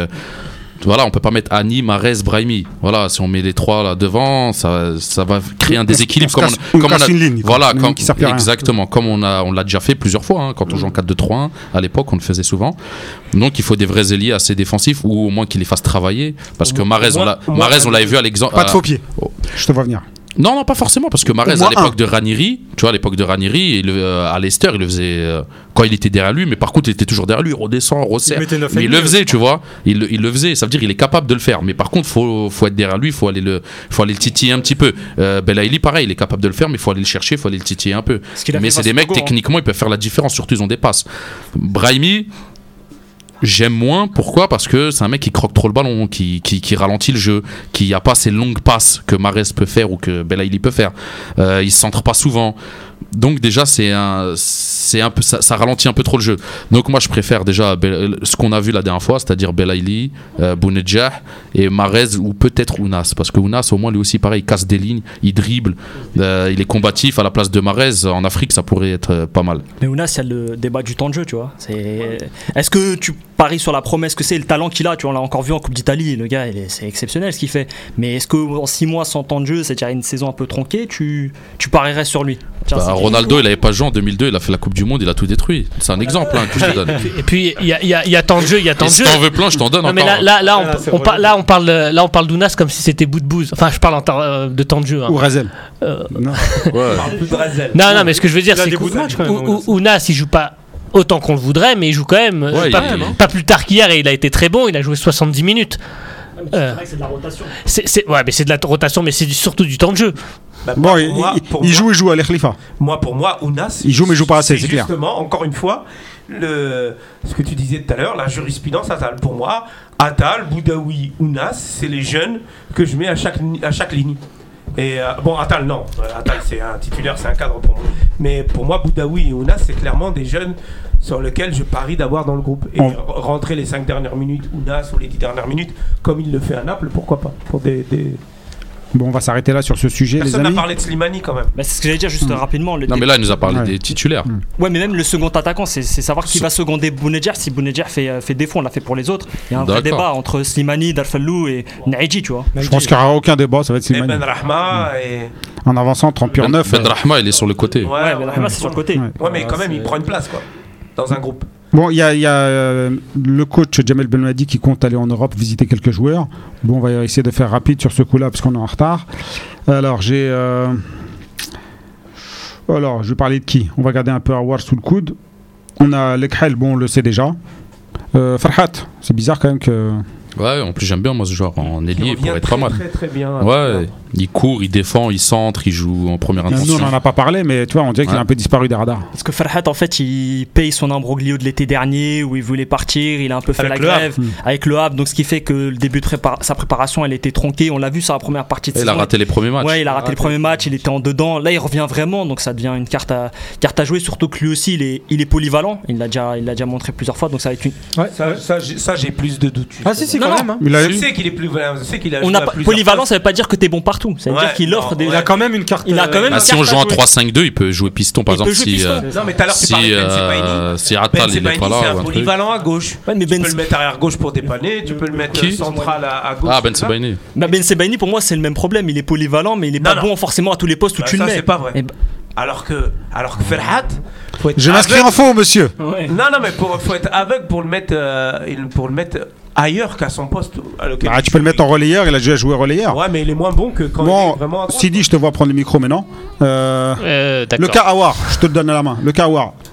voilà, on peut pas mettre Ani, Marez, Brahimi. Voilà, si on met les trois là devant, ça, ça va créer un déséquilibre. On Comme casse- on, comme a- une ligne. quoi. voilà, Une ligne qui sert exactement, comme on a, on l'a déjà fait plusieurs fois, hein, quand on joue en 4-2-3-1, à l'époque, on le faisait souvent. Donc, il faut des vrais ailiers assez défensifs ou au moins qu'ils les fassent travailler. Parce que Marez, on l'a- l'avait vu à l'exemple. Pas de faux pieds. Oh. Je te vois venir. Non, non, pas forcément, parce que Marez, à l'époque de Ranieri, tu vois, à l'époque de Ranieri, il, euh, à Leicester, il le faisait euh, quand il était derrière lui, mais par contre, il était toujours derrière lui, il redescend, Il resserre. Mais il le faisait, tu vois. Il, le- il le faisait. Ça veut dire il est capable de le faire. Mais par contre, faut, faut être derrière lui. Faut aller le, faut aller le titiller un petit peu. Euh, Belaïli, pareil, il est capable de le faire, mais il faut aller le chercher. faut aller le titiller un peu. Ce qu'il Mais c'est des mecs hein. techniquement, ils peuvent faire la différence. Surtout, ils ont des passes. Brahimi. J'aime moins, pourquoi? Parce que c'est un mec qui croque trop le ballon, qui, qui, ralentit le jeu, qui a pas ces longues passes que Marès peut faire ou que Belaïli peut faire. Euh, il se centre pas souvent. Donc déjà c'est un, c'est un peu, ça, ralentit un peu trop le jeu. Donc moi je préfère déjà Bel- ce qu'on a vu la dernière fois, c'est-à-dire Belaïli, euh, Bounedjah et Marez ou peut-être Ounas, parce que Ounas au moins lui aussi pareil, il casse des lignes, il dribble, euh, il est combatif à la place de Marez. En Afrique ça pourrait être euh, pas mal. Mais Ounas, il y a le débat du temps de jeu, tu vois. C'est... Est-ce que tu paries sur la promesse que c'est le talent qu'il a Tu vois, on l'a encore vu en Coupe d'Italie, le gars, c'est exceptionnel ce qu'il fait. Mais est-ce qu'en 6 mois sans temps de jeu, c'est-à-dire une saison un peu tronquée, tu, tu parierais sur lui? Tiens, Bah, Ronaldo il avait pas joué en 2002, il a fait la Coupe du Monde, il a tout détruit. C'est un exemple hein, que je te donne. Et puis il y a, il y a- y a tant de jeux, il y a tant de si t'en veux plein, je t'en donne Non mais encore. là, là, là, on, Ah, là, on là, parle, là, on parle d'Ounas comme si c'était bout de bouse. Enfin, je parle en euh, de temps de jeu. hein. Ou Razel. Euh, Non. Ouais. non, non, mais ce que je veux dire, c'est que Ounas, il joue pas autant qu'on le voudrait, mais il joue quand même. euh, Ouais, pas, plus- pas plus tard qu'hier, et il a été très bon. Il a joué 70 minutes. Euh, vrai que c'est de la rotation. ouais, mais c'est de la rotation, mais c'est surtout du temps de jeu. Bah, Bon, il, moi- il- pour il moi- joue, il joue à l'Ekhlifa. Moi, pour moi, Ounas. Il joue, mais il joue pas assez, c'est clair. Justement, encore une fois, le, ce que tu disais tout à l'heure, la jurisprudence Atal. Pour moi, Atal, Boudaoui, Ounas, c'est les jeunes que je mets à chaque, à chaque ligne. Et euh, bon, Atal, non. Atal, c'est un titulaire, c'est un cadre pour moi. Mais pour moi, Boudaoui et Ounas, c'est clairement des jeunes sur lesquels je parie d'avoir dans le groupe. Et rentrer les 5 dernières minutes, Ounas, ou les 10 dernières minutes, comme il le fait à Naples, pourquoi pas pour des, des- Bon, on va s'arrêter là sur ce sujet, les Personne n'a parlé de Slimani quand même. Bah, c'est ce que j'allais dire juste Hmm. rapidement. Le Non mais là il nous a parlé Ouais. des titulaires. Ouais, mais même le second attaquant, c'est c'est savoir qui va seconder Bounedjah. Si Bounedjah fait, euh, fait défaut, on l'a fait pour les autres. Il y a un vrai débat entre Slimani, Darfallou et Naïji, tu vois. Je pense qu'il n'y aura aucun débat, ça va être Et Slimani. Ben Rahma et. En avançant 30 pur 9. Ben Rahma il est sur le côté. Ouais, ouais. Rahma, c'est sur le côté. Ouais. Ouais, mais quand même, il prend une place, quoi. Dans un groupe. Bon, il y a, il y a, euh, le coach Jamel Belmadi qui compte aller en Europe visiter quelques joueurs. Bon, on va essayer de faire rapide sur ce coup-là parce qu'on est en retard. Alors, j'ai. euh, Alors, je vais parler de qui? On va garder un peu Awar sous le coude. On a Lekhel, bon, on le sait déjà. Euh, Farhat, c'est bizarre quand même que. Ouais, en plus j'aime bien moi ce joueur en Il ailier pour être très, pas mal. Très, très bien. Ouais, Il court, il défend, il centre, il joue en première Nous, intention. on n'en a pas parlé, mais tu vois, on dirait qu'il a un peu disparu des radars. Parce que Farhat, en fait, il paye son imbroglio de l'été dernier où il voulait partir. Il a un peu fait Avec la grève avec le Havre. Donc, ce qui fait que le début de sa préparation, elle était tronquée. On l'a vu sur la première partie de Il a saison. raté les premiers matchs. Ouais, il a raté le premier match, il était en dedans. Là, il revient vraiment, donc ça devient une carte à, carte à jouer. Surtout que lui aussi, il est, il est polyvalent. Il l'a déjà, il l'a déjà montré plusieurs fois, donc ça va être une. Ça, ça, j'ai- ça, j'ai plus de doutes. Ah si si quand non. même. hein. Il a- Je sais qu'il est plus. voilà, Je sais qu'il a. On pas, polyvalent, postes. ça veut pas dire que t'es bon partout. Ça veut Ouais, dire qu'il non, offre des. Il a quand même une carte. Il a quand même euh, Bah, si on carte joue en jouer. 3-5-2, il peut jouer piston par Il exemple si, piston. euh, Non, mais tout à l'heure, tu si, parlais de Ben euh, si Ben il pas là. c'est un polyvalent à gauche. Ouais, mais Tu Ben, peux le mettre arrière gauche pour dépanner, tu peux le mettre Qui central à, à gauche. Ah, Ben. Sebaini. bah, Ben Sebaini, pour moi, c'est le même problème. Il est polyvalent, mais il est Non, pas non. bon forcément à tous les postes où Bah, tu le mets. c'est pas vrai. Eh ben- Alors que, alors que Ferhat, faut être Je m'inscris en faux, monsieur. Ouais. Non, non, mais pour, faut être aveugle pour le mettre, euh, pour le mettre ailleurs qu'à son poste. à lequel Ah, il tu peux le mettre en relayeur, il a déjà joué relayeur. Ouais, mais il est moins bon que quand il Bon, est vraiment. Sidi, je te vois prendre le micro maintenant. Euh, Euh, le D'accord. cas Awar, je te le donne à la main. Le cas Awar. Toi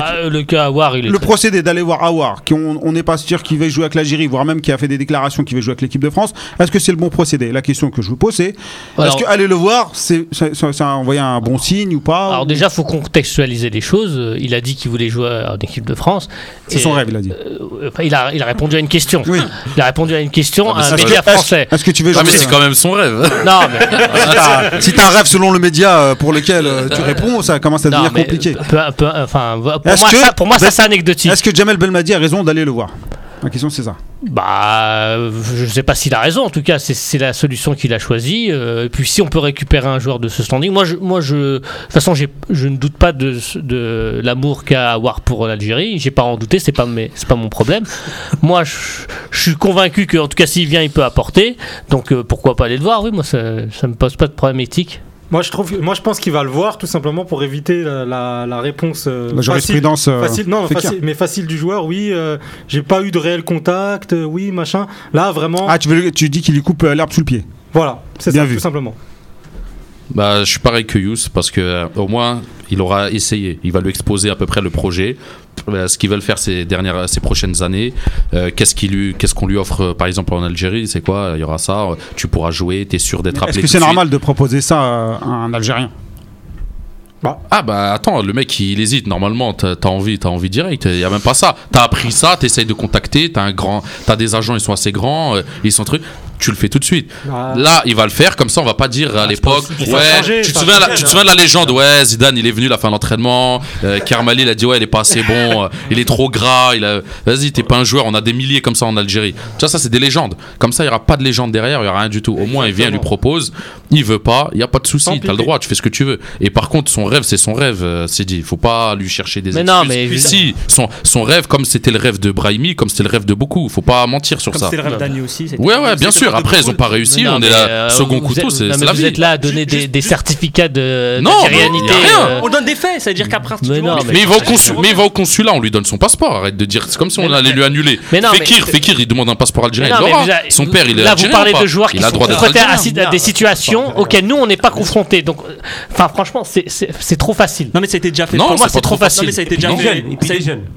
Bah, euh, le cas Awar, il est Le très- procédé d'aller voir Awar, qui on n'est pas sûr qu'il va jouer avec l'Algérie, voire même qui a fait des déclarations qu'il va jouer avec l'équipe de France, est-ce que c'est le bon procédé? La question que je vous pose, c'est est-ce Alors- que aller le voir, c'est ça, a envoyé un bon signe ou pas? Alors ou- déjà, faut contextualiser les choses. Euh, Il a dit qu'il voulait jouer en équipe de France. C'est Et, son rêve, il a dit. euh, enfin, il, a, il a répondu à une question. Oui. Il a répondu à une question à un média Est-ce- français. Est-ce que tu veux jouer mais c'est quand même son rêve. Non, mais, [LAUGHS] si t'as- un rêve selon le média euh, pour lequel euh, tu réponds, ça commence à non, devenir compliqué. peu- peu- enfin, pour Est-ce moi, que- ça, pour moi, ça c'est anecdotique. Est-ce que Jamel Belmadi a raison d'aller le voir? La question c'est ça. Bah, je sais pas s'il a raison. En tout cas, c'est- c'est la solution qu'il a choisie. Euh, et puis, si on peut récupérer un joueur de ce standing, moi, je, moi, je, de toute façon, je ne doute pas de, de l'amour qu'a avoir pour l'Algérie. J'ai pas à en douter. C'est pas, mes- c'est pas mon problème. [LAUGHS] moi, je, je suis convaincu que, en tout cas, s'il vient, il peut apporter. Donc, euh, pourquoi pas aller le voir? Oui, moi, ça, ça me pose pas de problème éthique. Moi je trouve, moi je pense qu'il va le voir tout simplement pour éviter la, la- la réponse euh, La facile- jurisprudence. euh, Facile, non, facile, mais facile du joueur, oui. euh, j'ai pas eu de réel contact, euh, oui, machin. Là, vraiment, Ah, tu, veux, tu dis qu'il lui coupe l'herbe sous le pied. voilà, c'est ça, vu. tout simplement. Bah, je suis pareil que Yous parce que euh, au moins il aura essayé. Il va lui exposer à peu près le projet, euh, ce qu'ils veulent faire ces dernières, ces prochaines années. Euh, qu'est-ce qu'il lui, qu'est-ce qu'on lui offre, par exemple en Algérie, c'est quoi? Il y aura ça. Tu pourras jouer. T'es sûr d'être appelé. Est-ce que c'est normal de proposer ça à un Algérien? Ah bah attends, le mec il hésite. Normalement, t'as envie, t'as envie direct. Il y a même pas ça. T'as appris ça, t'essayes de contacter. T'as un grand, t'as des agents, ils sont assez grands, euh, ils sont trucs. Tu le fais tout de suite. Ah, Là, il va le faire comme ça. On va pas dire à l'époque. il faut Ouais. changer, tu te ça souviens, la, tu te souviens de la légende Ouais, Zidane, il est venu la fin de l'entraînement. Euh, Kermali, il a dit ouais, il est pas assez bon. euh, il est trop gras. Il a. Vas-y, t'es pas un joueur. On a des milliers comme ça en Algérie. Tu vois, ça c'est des légendes. Comme ça, il y aura pas de légende derrière. Il y aura rien du tout. Au moins, il vient, il lui propose. Il veut pas. Il y a pas de souci. T'as le droit. Tu fais ce que tu veux. Et par contre, son rêve, c'est son rêve. euh, C'est dit. Faut pas lui chercher des Mais excuses. non, mais- si, son son rêve, comme c'était le rêve de Brahimi, comme c'était le rêve de beaucoup. Faut pas mentir sur Comme ça. c'était le rêve d'Annie aussi. Ouais, ouais, bien sûr. De Après, ils ont pas réussi. Mais non, on est mais, là, euh, second couteau, c'est mais la Vous vie. êtes là à donner Juste- des, juste- des certificats de Non, mais rien. euh, On donne des faits, c'est-à-dire qu'après, Mais non, Mais il va au consul, mais il va au consulat, on lui donne son passeport. Arrête de dire, c'est comme si on Mais- allait lui annuler. Mais non, Fekir, mais- Fekir, il demande un passeport algérien. Mais il mais Son père, il est Là, vous parlez de joueurs qui il a sont droit d'être confrontés à, des situations auxquelles nous, on n'est pas confrontés. Donc, euh, enfin, franchement, c'est- trop facile. Non mais ça a été déjà fait. Non, moi c'est trop facile. mais ça a été déjà fait.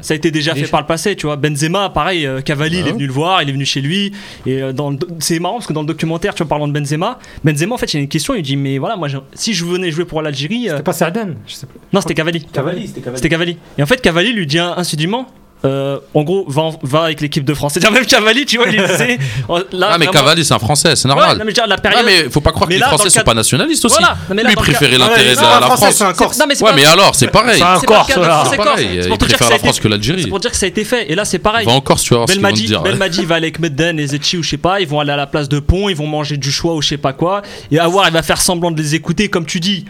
Ça a- été déjà fait par le passé, tu vois. Benzema, pareil, euh, Cavalli, il est venu le voir, il est venu chez lui. Et dans c'est marrant parce que dans le documentaire, tu vois, parlant de Benzema, Benzema, en fait, il y a une question, il dit, mais voilà, moi, si je venais jouer pour l'Algérie, euh, C'est pas Sarden, je sais pas. non, c'était Cavalli. Cavalli, c'était Cavalli. C'était Cavalli. Et en fait, Cavalli lui dit incidemment. Euh, en gros, va, avec l'équipe de France. C'est-à-dire même Cavalli, tu vois, il [LAUGHS] disait. oh, là, Ah, mais Cavalli, c'est un français, c'est Ouais, normal. non, mais dire, la Ah, mais faut pas croire que Mais les là, Français sont cadre- pas nationalistes aussi. Voilà. Non, mais là, Lui, préférait l'intérêt de la France. c'est un Corse. Non, mais c'est Ouais, pas- mais alors, c'est pareil. C'est un Corse, c'est pareil, il pour te dire préfère que ça a la été- France que l'Algérie. C'est pour dire que ça a été fait. Et là, c'est pareil. Va en Corse, tu vas voir Belmadi, dire. Belmadi va aller avec Medden et Zetchi ou je sais pas, ils vont aller à la place de Pont, ils vont manger du choix ou je sais pas quoi. Et avoir, il va faire semblant de les écouter, comme tu dis.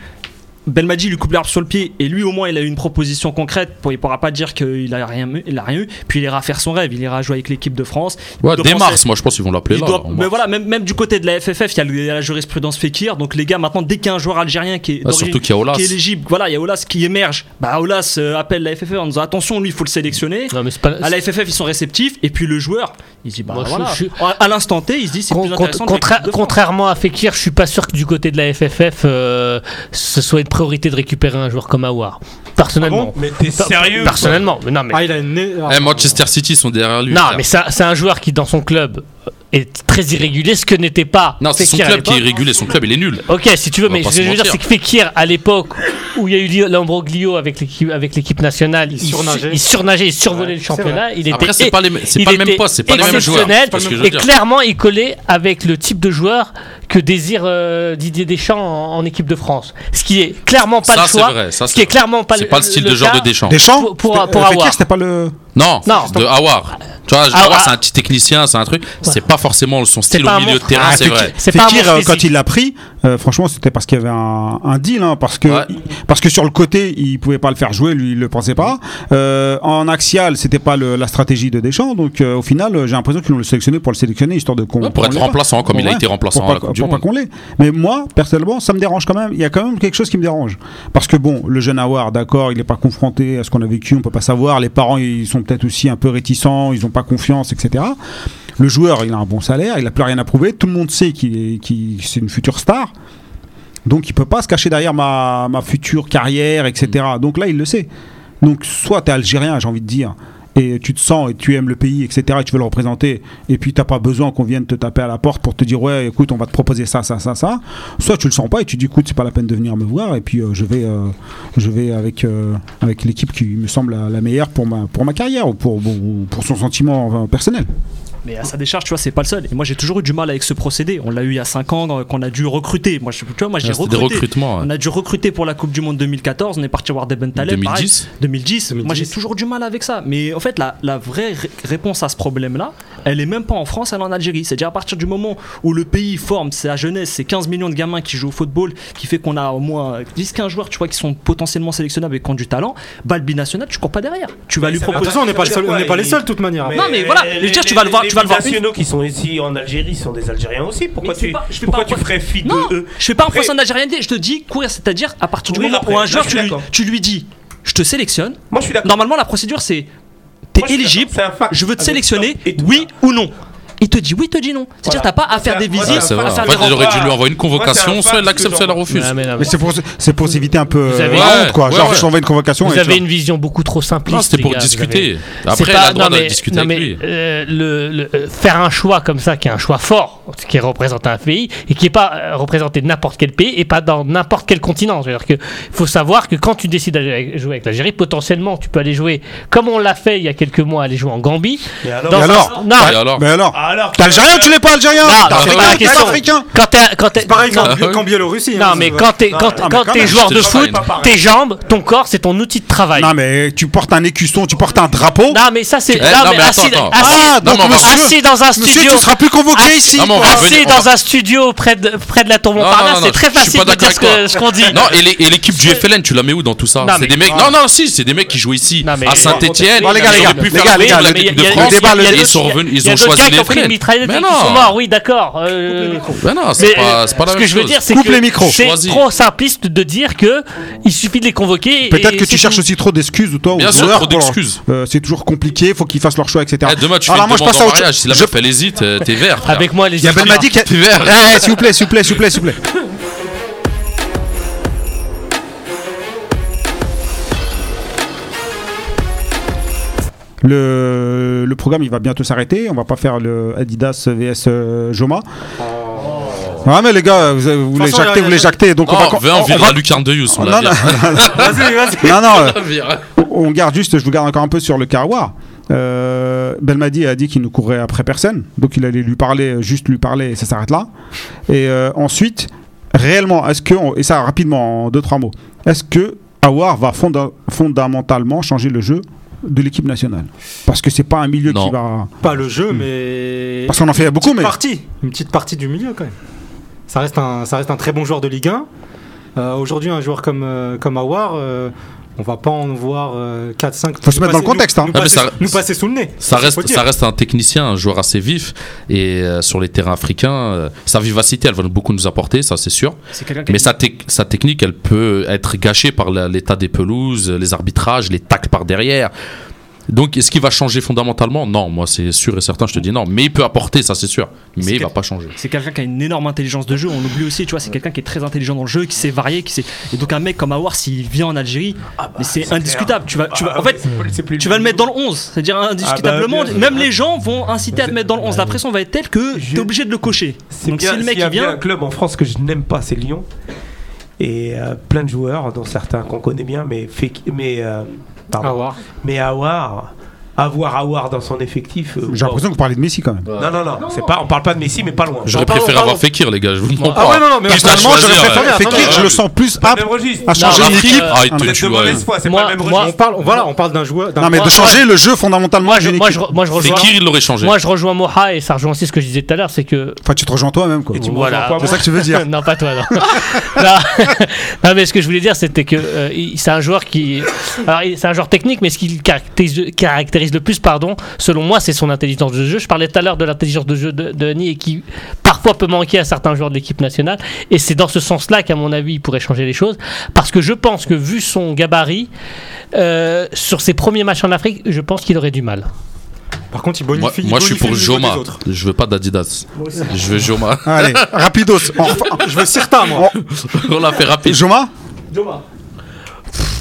Belmadi lui coupe l'arbre sur le pied et lui au moins il a eu une proposition concrète. Pour il pourra pas dire qu'il a rien eu- il a rien eu. Puis il ira faire son rêve. Il ira jouer avec l'équipe de France. Ouais, dès mars, moi je pense qu'ils vont l'appeler là. doit- mais mars. voilà même, même du côté de la FFF il y a, y la jurisprudence Fekir. Donc les gars maintenant dès qu'il y a un joueur algérien qui est Surtout y a Olas. qui est éligible voilà il y a Olas qui émerge. Bah Olas euh, appelle la FFF en disant attention lui il faut le sélectionner. Non, mais c'est pas. à la FFF ils sont réceptifs. Et puis le joueur il dit bah Moi, voilà. je- à à l'instant T il se dit c'est Con- plus intéressant contra- contrairement à Fekir, je suis pas sûr que du côté de la FFF, euh, ce soit une priorité de récupérer un joueur comme Awar. Personnellement. Mais t'es sérieux Personnellement, mais non, mais, Ah, il a une. Eh, Manchester City sont derrière lui. non, frère. mais c'est un joueur qui, dans son club, est très irrégulier, ce que n'était pas Non, c'est son club qui est irrégulier. Son club, il est nul. Ok, si tu veux, On mais ce que je veux dire, c'est que Fekir, à l'époque où il y a eu li- l'ambroglio avec l'équipe avec l'équipe nationale, Il surnageait. il surnageait, il survolait Ouais, le championnat. Il Après, était c'est pas les, il pas le même poste, c'est pas les mêmes joueurs. Et clairement, il collait avec le type de joueur que désire euh, Didier Deschamps en, en équipe de France. Ce qui est clairement pas Ça, le c'est choix. vrai. Ça, ce qui est vrai. clairement pas C'est pas le style de cas. genre de Deschamps. Deschamps Pour- pour- pour avoir. c'était pas le. Non, Non. de Awar. Tu vois, Ah, Awar, ah. c'est un petit technicien, c'est un truc. C'est pas forcément son style au milieu de terrain, Ah, c'est vrai. C'est Fekir, euh, quand il l'a pris, euh, franchement, c'était parce qu'il y avait un, un deal, hein, parce que Ouais. parce que sur le côté, il pouvait pas le faire jouer, lui, il le pensait pas. Euh, en axial, c'était pas le- la stratégie de Deschamps, donc euh, au final, j'ai l'impression qu'ils l'ont sélectionné pour le sélectionner, histoire de qu'on Ouais, pour être remplaçant, comme il a été remplaçant pour à la Coupe du Monde. qu'on l'ait. Mais moi, personnellement, ça me dérange quand même. Il y a quand même quelque chose qui me dérange. Parce que bon, le jeune Awar, d'accord, il n'est pas confronté à ce qu'on a vécu, on peut pas savoir. Les parents, ils sont peut-être aussi un peu réticents, ils n'ont pas confiance, etc. Le joueur, il a un bon salaire, il n'a plus rien à prouver. Tout le monde sait qu'il est, qu'il- c'est une future star. Donc il peut pas se cacher derrière ma, ma future carrière, etc. Donc là, il le sait. Donc soit tu es algérien, j'ai envie de dire, et tu te sens et tu aimes le pays, etc. Et tu veux le représenter, et puis t'as pas besoin qu'on vienne te taper à la porte pour te dire ouais, écoute, on va te proposer ça, ça, ça, ça. Soit tu le sens pas et tu dis écoute, c'est pas la peine de venir me voir, et puis euh, je vais, euh, je vais avec euh, avec l'équipe qui me semble la, la meilleure pour ma pour ma carrière ou pour ou pour son sentiment personnel. Mais à sa décharge, tu vois, c'est pas le seul. Et moi, j'ai toujours eu du mal avec ce procédé. On l'a eu il y a 5 ans, euh, qu'on a dû recruter. Moi, je, tu vois, moi j'ai Ouais, C'était des recruté. ouais. On a dû recruter pour la Coupe du Monde 2014. On est parti voir des Ben Taleb. pareil. 2010 2010. Moi, 2010. j'ai toujours du mal avec ça. Mais en fait, la, la vraie ré- réponse à ce problème-là, elle est même pas en France, elle est en Algérie. C'est-à-dire à partir du moment où le pays forme sa jeunesse, c'est 15 millions de gamins qui jouent au football, qui fait qu'on a au moins 10-15 joueurs, tu vois, qui sont potentiellement sélectionnables et qui ont du talent. Bah, le binational, tu cours pas derrière. Tu vas lui De toute proposer. façon, on n'est pas, pas les seuls de toute manière. Non, mais voilà, je veux dire, tu vas le voir- les tu vas le voir une- nationaux qui sont ici en Algérie sont des Algériens aussi. Pourquoi tu, pas- je fais pourquoi pas tu ferais fi de eux je fais pas un procès d'algérienté, je te dis courir, c'est-à-dire à partir du moment où un joueur tu lui, dis je te sélectionne, Moi, je suis d'accord. normalement la procédure c'est t'es éligible, je veux te sélectionner, oui ou non. Il te dit oui, il te dit non. C'est-à-dire Voilà. t'as pas à faire des visites, Ouais, c'est vrai. à En faire fait, des rencontres. dû lui envoyer une convocation, un soit elle accepte, soit elle refuse. Mais c'est pour c'est pour s'éviter un peu euh, la Ouais, honte, quoi. ouais, Genre, ouais. je t'envoie une convocation. Vous avez une vision beaucoup trop simpliste. Non, c'était pour discuter. avez- Après, C'est il a pas- le droit non, de mais- discuter non, avec mais, lui. euh, le, le- euh, faire un choix comme ça, qui est un choix fort, qui représente un pays, et qui n'est pas euh, représenté de n'importe quel pays, et pas dans n'importe quel continent. C'est-à-dire qu'il faut savoir que quand tu décides d'aller jouer avec l'Algérie, potentiellement, tu peux aller jouer, comme on l'a fait il y a quelques mois, aller jouer en Gambie. Et alors Dans Et un- alors Non, Et alors Mais alors Alors, T'es algérien ou tu l'es pas algérien Non, T'es c'est africain, pas la t'es question. africain quand t'es quand t'es- Pareil non, qu'en Biélorussie. hein, non, mais quand t'es Non, quand, non, mais quand quand t'es joueur de foot, tes jambes, ton corps, c'est ton outil de travail. Non mais tu portes un écusson, tu portes un drapeau. Non, mais ça c'est non, non, mais mais assis, Ah, Non, mais dans un monsieur, studio. tu seras plus convoqué Ah, ici. On va Assis revenir- on dans va- un studio près de, près de la tour Montparnasse, non, non, c'est très je suis facile pas de dire d'accord ce que- ce qu'on dit. Non, et les- et l'équipe du FLN, tu la mets où dans tout ça Non, C'est mais- des mecs. Non, non, si, c'est des mecs qui jouent ici Non, mais- à Saint-Etienne. Bon, les gars, les ils gars, les faire gars, la les gars, le- l'équipe de il y a- France. Ils sont revenus, Il y ils a ont d'autres choisi gars qui les ont pris une FLN. mitraillette et Mais qui sont non. morts, oui, d'accord. euh, non, c'est pas c'est pas la ce même que je veux chose. dire, c'est Coupe que les micros. c'est Choisis. trop simpliste de dire que il suffit de les convoquer. Peut-être et que c'est tu cherches tout. aussi trop d'excuses ou toi Bien sûr, joueurs trop pour leur- d'excuses. euh, c'est toujours compliqué, faut qu'ils fassent leur choix, etc. Eh, Demain, tu fais Alors une moi je demande passe à en autre chose. mariage. Si la Je- meuf elle hésite, euh, t'es vert. frère. Avec moi, les y a Belmadi qui. T'es vert. Eh, s'il vous plaît, s'il vous plaît, s'il vous plaît, s'il vous plaît. Le, le programme il va bientôt s'arrêter. On va pas faire le Adidas vs euh, Joma. Ouais mais les gars, vous, vous voulez façon, jacter, a- vous voulez jacter, donc on va. Non, on on vire va- la lucarne de Yous. On Non, la non, vire. [LAUGHS] Vas-y, vas-y. non, non, euh, [LAUGHS] On la vire. on garde juste, je vous garde encore un peu sur le Karawar. Euh, Belmadi a dit qu'il ne courait après personne, donc il allait lui parler, juste lui parler, et ça s'arrête là. Et euh, ensuite, réellement, est-ce que, on- et ça rapidement en deux trois mots, est-ce que Awar va fonda- fondamentalement changer le jeu de l'équipe nationale? Parce que c'est pas un milieu Non. qui va, Pas le jeu, mais. parce qu'on en fait beaucoup, petite mais partie, une petite partie du milieu quand même. Ça reste un, ça reste un très bon joueur de Ligue 1. Euh, Aujourd'hui, un joueur comme, euh, comme Awar, euh, on va pas en voir 4-5. Faut se mettre dans le contexte, hein. Nous, Ah, mais passer, ça- nous passer sous le nez. Ça reste, ça reste un technicien, un joueur assez vif. Et euh, sur les terrains africains, euh, sa vivacité, elle va beaucoup nous apporter, ça c'est sûr. Mais sa, sa technique, elle peut être gâchée par l'état des pelouses, les arbitrages, les tacles par derrière. Donc, est-ce qu'il va changer fondamentalement? Non, moi, c'est sûr et certain, je te dis non. Mais il peut apporter, ça, c'est sûr. Mais il va pas changer. C'est quelqu'un qui a une énorme intelligence de jeu. On oublie aussi, tu vois, c'est quelqu'un qui est très intelligent dans le jeu, qui sait varier, qui sait. Et donc un mec comme Awar, s'il vient en Algérie, mais c'est indiscutable. Tu vas, tu vas, en fait, c'est plus tu vas le mettre dans le 11. C'est-à-dire indiscutablement. Ah bah, même les gens vont inciter à te mettre dans le 11. La pression va être telle que Je- t'es obligé de le cocher. C'est Donc bien, si le mec s'il y a il bien un club en France que je n'aime pas, c'est Lyon. Et euh, plein de joueurs, dont certains qu'on connaît bien, mais mais euh, pardon. À voir. mais Awar, avoir Awar dans son effectif. euh, J'ai l'impression que vous parlez de Messi quand même. Non non non, c'est pas, on parle pas de Messi, mais pas loin. J'aurais préféré avoir Fekir, les gars. Je vous demande Ah pas. ouais, non, non, mais Personnellement, j'aurais préféré Fekir, je le sens plus Pas apte à changer Non, une après, équipe. il Vous te êtes de tue, mauvaise ouais. foi, c'est Moi- pas le même On parle, voilà, on parle d'un joueur. Non, mais de changer le jeu fondamentalement Moi, je, rejoins. Fekir, il l'aurait changé. Moi, je rejoins Moha et ça rejoint aussi ce que je disais tout à l'heure, c'est que Enfin, tu te rejoins toi-même quoi. C'est ça que tu veux dire. [LAUGHS] non, pas toi, [LAUGHS] [LAUGHS] non. mais ce que je voulais dire, c'était que euh, c'est un joueur qui. Alors, c'est un joueur technique, mais ce qui caractérise, caractérise le plus, pardon, selon moi, c'est son intelligence de jeu. Je parlais tout à l'heure de l'intelligence de jeu de, de Denis et qui parfois peut manquer à certains joueurs de l'équipe nationale. Et c'est dans ce sens-là qu'à mon avis, il pourrait changer les choses. Parce que je pense que, vu son gabarit, euh, sur ses premiers matchs en Afrique, je pense qu'il aurait du mal. Par contre, il Moi, bonifie. il moi, je suis pour Joma. Je veux pas d'Adidas. Je veux Joma. [LAUGHS] Allez, rapidos. [LAUGHS] Je veux Sirta, moi. On l'a fait rapide. Joma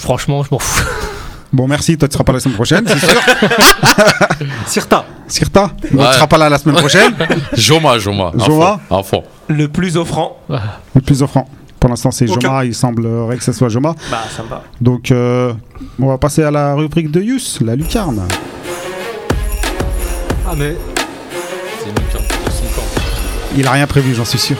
Franchement, je m'en fous. Bon, merci. Toi, tu seras pas là la semaine prochaine, c'est sûr. [LAUGHS] Sirta. Sirta Bon, Ouais. Tu seras pas là la semaine prochaine. Joma, Joma. à Joma fond, à fond. Le plus offrant. Le plus offrant. Pour l'instant, c'est Aucun. Joma. Il semblerait que ce soit Joma. Bah ça me va. Donc, euh, on va passer à la rubrique de Yus, la lucarne. Ah, mais Il a rien prévu, j'en suis sûr.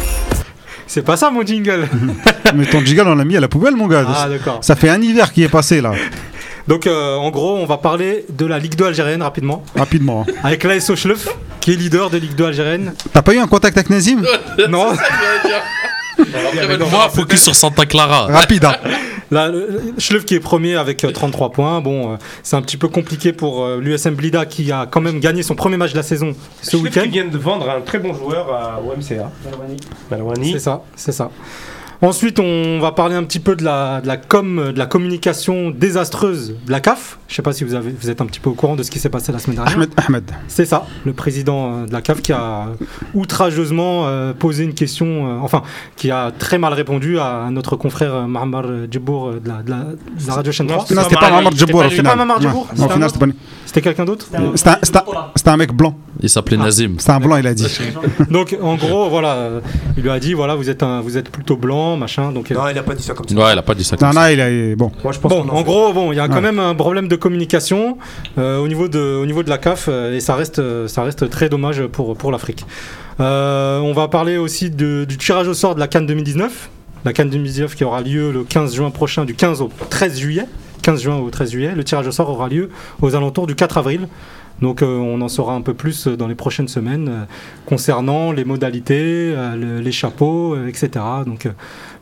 [LAUGHS] c'est pas ça, mon jingle. [LAUGHS] [LAUGHS] Mais ton jiggle, on l'a mis à la poubelle, mon gars. Ah, d'accord. Ça fait un hiver qui est passé là, [LAUGHS] Donc, euh, en gros, on va parler de la Ligue 2 algérienne rapidement. rapidement. hein. Avec l'AS Ochlef, qui est leader de Ligue 2 algérienne. T'as pas eu un contact avec Nazim [LAUGHS] non, Moi, focus sur Santa Clara. Rapide, hein. la, le- Schlef qui est premier avec euh, 33 points. Bon, euh, c'est un petit peu compliqué pour euh, l'USM Blida qui a quand même gagné son premier match de la saison ce Ce week-end. qui vient de vendre un très bon joueur à OMCA. Malouani. C'est ça, c'est ça. Ensuite, on va parler un petit peu de la, com, de la communication désastreuse de la CAF. Je sais pas si vous, avez, vous êtes un petit peu au courant de ce qui s'est passé la semaine dernière. Ahmed, Ahmed. C'est ça, le président euh, de la CAF qui a outrageusement euh, posé une question, euh, enfin, qui a très mal répondu à notre confrère euh, Mahamar Djibour euh, de la, de la- de la radio chaîne Non, 3. c'est Non, pas c'était pas Mamar Mamar Djibour, au c'était final. pas Mamar Djibour, Ouais, c'était un quelqu'un d'autre c'était un- mec blanc. Il s'appelait Nazim. C'était un blanc, il a dit. Donc, en gros, voilà, euh, il lui a dit, voilà, vous êtes, un, vous êtes plutôt blanc, machin. Donc, euh, Non, il a pas dit ça comme ça. Ouais, il a pas dit ça. comme Non, ça. non, il a. Bon. Moi je pense Bon, en gros, bon, il y a quand même un problème de communication euh, au, niveau de, au niveau de la CAF euh, et ça reste, ça reste très dommage pour, pour l'Afrique. Euh, on va parler aussi de- du tirage au sort de la Cannes 2019. La Cannes 2019 qui aura lieu le 15 juin prochain, du 15 au 13 juillet. 15 juin au 13 juillet. Le tirage au sort aura lieu aux alentours du 4 avril. Donc on en saura un peu plus dans les prochaines semaines concernant les modalités, le- les chapeaux, etc. Donc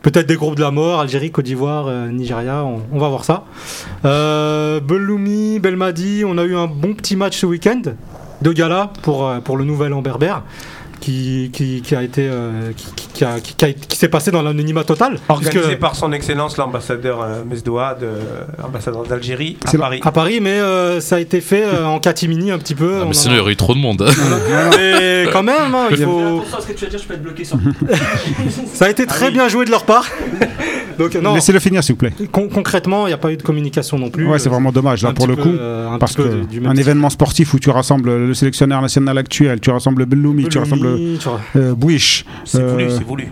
peut-être des groupes de la mort, Algérie, Côte d'Ivoire, euh, Nigeria, on, va voir ça. Euh, Beloumi, Belmadi, on a eu un bon petit match ce week-end de gala pour, euh, pour le nouvel an berbère. Qui, qui, qui a été euh, qui, qui- qui a- qui- qui a- qui s'est passé dans l'anonymat total Organisé puisque- par son excellence l'ambassadeur euh, Mesdoua, de, ambassadeur d'Algérie à C'est Paris. à Paris mais euh, ça a été fait euh, en catimini un petit peu Ah, mais sinon, a- il y aurait eu trop de monde. [LAUGHS] mais quand même hein, il faut... Attention à ce que tu vas dire, je peux être bloqué sur. [LAUGHS] ça a été très bien joué de leur part [LAUGHS] donc non Laissez-le finir, s'il vous plaît. con- concrètement il n'y a pas eu de communication non plus Ouais, c'est vraiment dommage, là, pour le peu, coup. euh, un Parce que du- du même un type. événement sportif où tu rassembles le sélectionneur national actuel, tu rassembles Belloumi, tu rassembles Vois. euh, Bouiche. C'est Euh, voulu, c'est voulu.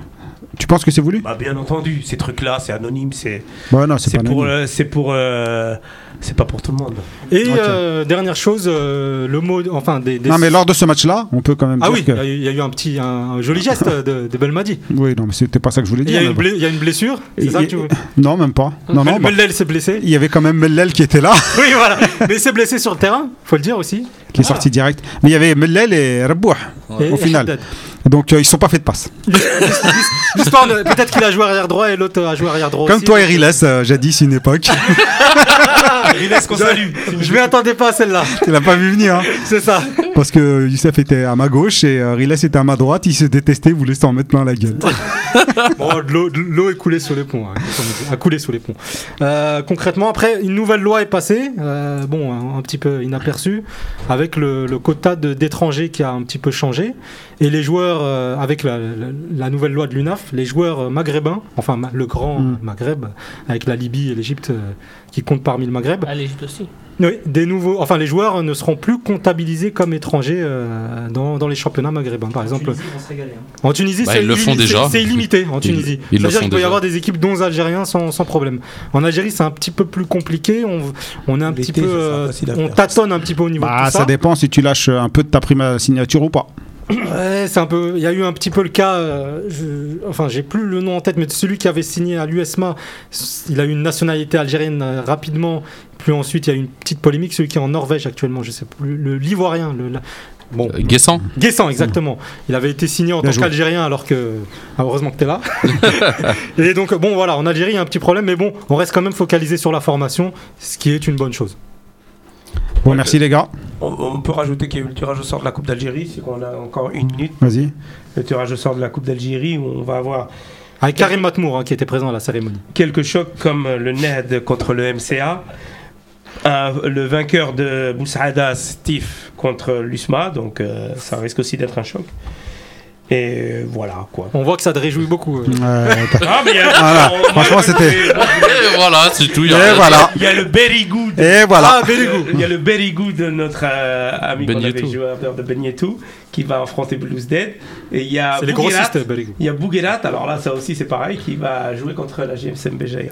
Tu penses que c'est voulu? Bah, bien entendu, ces trucs-là, c'est anonyme, c'est Bah non, c'est c'est pas pour, anonyme. euh, c'est pour, euh, c'est pas pour tout le monde. Et euh, dernière chose, euh, le mot, enfin des. des- Non, mais lors de ce match-là, on peut quand même ah dire oui, que. il y, a eu- il y a eu un petit, un, un joli geste [COUGHS] de, de Belmadi. Oui, non, mais c'était pas ça que je voulais Il y, dire. bon. il y a une blessure, c'est ça que tu veux [LAUGHS] Non, même pas. Non, non, bah, Mellel s'est blessé. il y avait quand même Mellel qui était là, [LAUGHS] oui, voilà. [LAUGHS] Mais il s'est blessé sur le terrain, faut le dire aussi. qui est sorti direct. Mais il y avait Mellel et Rabouh au final. Haddad. Donc euh, ils sont pas fait de passe. L'histoire, de- peut-être qu'il a joué arrière droit et l'autre a joué arrière droit Comme aussi. toi, Eriles, euh, jadis, une époque. [LAUGHS] Il laisse qu'on salue. Je m'y attendais pas à celle-là, tu l'as pas vu venir. Hein. c'est ça. Parce que Youssef était à ma gauche et euh, Riles était à ma droite. Ils se détestaient, ils voulaient s'en mettre plein la gueule. [LAUGHS] Bon, de l'eau- de l'eau est coulée sous les ponts. hein, a coulé sous les ponts. Euh, concrètement, après, une nouvelle loi est passée, euh, bon, un, un petit peu inaperçue, avec le, le quota de- d'étrangers qui a un petit peu changé. Et les joueurs, euh, avec la, la- la nouvelle loi de l'UNAF, les joueurs euh, maghrébins, enfin ma- le grand Mm. Maghreb, avec la Libye et l'Égypte euh, qui comptent parmi le Maghreb, Ah, l'Égypte aussi. oui, des nouveaux, enfin les joueurs ne seront plus comptabilisés comme étrangers euh, dans, dans les championnats maghrébins, par exemple. Tunisie, ils vont se régaler, hein. En Tunisie, Bah, c'est ils le font illi- déjà. c'est- illimité en Tunisie. ils le C'est-à-dire qu'il peut y avoir des équipes dont Algériens sans, sans problème. En Algérie, c'est un petit peu plus compliqué. On, on est un petit peu, euh, on tâtonne un petit peu au niveau Bah, de tout ça ça. dépend si tu lâches un peu de ta prime à signature ou pas. Ouais, c'est un peu. Il y a eu un petit peu le cas. euh, je- enfin, j'ai plus le nom en tête, mais celui qui avait signé à l'USMA, il a eu une nationalité algérienne euh, rapidement. Puis ensuite, il y a eu une petite polémique. Celui qui est en Norvège actuellement, je sais plus, le l'ivoirien, le. la- Bon, Euh, Guessant Guessant, exactement. Il avait été signé en Bien tant qu'Algérien alors que. Ah, heureusement que t'es là. [LAUGHS] et donc, bon, voilà, en Algérie, il y a un petit problème, mais bon, on reste quand même focalisé sur la formation, ce qui est une bonne chose. Bon, merci les gars. On, on peut rajouter qu'il y a eu le tirage au sort de la Coupe d'Algérie, c'est qu'on a encore une minute. Vas-y. Le tirage au sort de la Coupe d'Algérie, où on va avoir Avec Karim Matmour, hein, qui était présent à la cérémonie. quelques chocs comme le NED contre le MCA, un- le vainqueur de Boussaada, Steve, contre l'USMA, donc euh, ça risque aussi d'être un choc. Et voilà quoi. On voit que ça te réjouit beaucoup. euh. Ah, mais il y a- Voilà. on- Franchement, c'était- Et voilà, c'est tout. il y a Et rien à voilà. dire. Il y a le very good. Et voilà. Ah, very good. Il y a le very good de notre euh, ami qu'on avait joueur de Benyetou qui va affronter Blues Dead. Et il y a C'est les Bouguerat. grossistes. Il y a Bouguerat, alors là, ça aussi c'est pareil, qui va jouer contre la GMSM Béjaïa.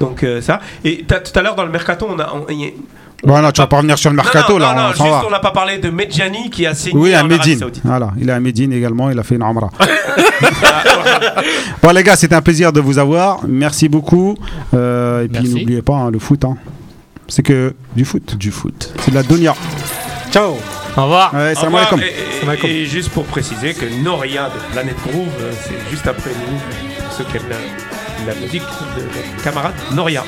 Donc euh, ça. Et tout à l'heure dans le mercato, on a. on- il y a- Bon, là, tu vas pas revenir sur le mercato, non, non, là, non, on juste va. on n'a pas parlé de Medjani qui a signé Oui, à en Arabie Médine. Saoudite. Voilà, il est à Médine également, il a fait une Amra. [LAUGHS] [LAUGHS] bon, les gars, c'était un plaisir de vous avoir. Merci beaucoup. Euh, et puis, n'oubliez pas, hein, le foot, hein. c'est que du foot. Du foot. C'est de la donia. Ciao Au revoir. Ouais, Au salam revoir. alaikum. Et- juste pour préciser que Noria de Planète Groove, euh, c'est juste après nous, pour ceux qui aiment la, la musique de notre camarade Noria.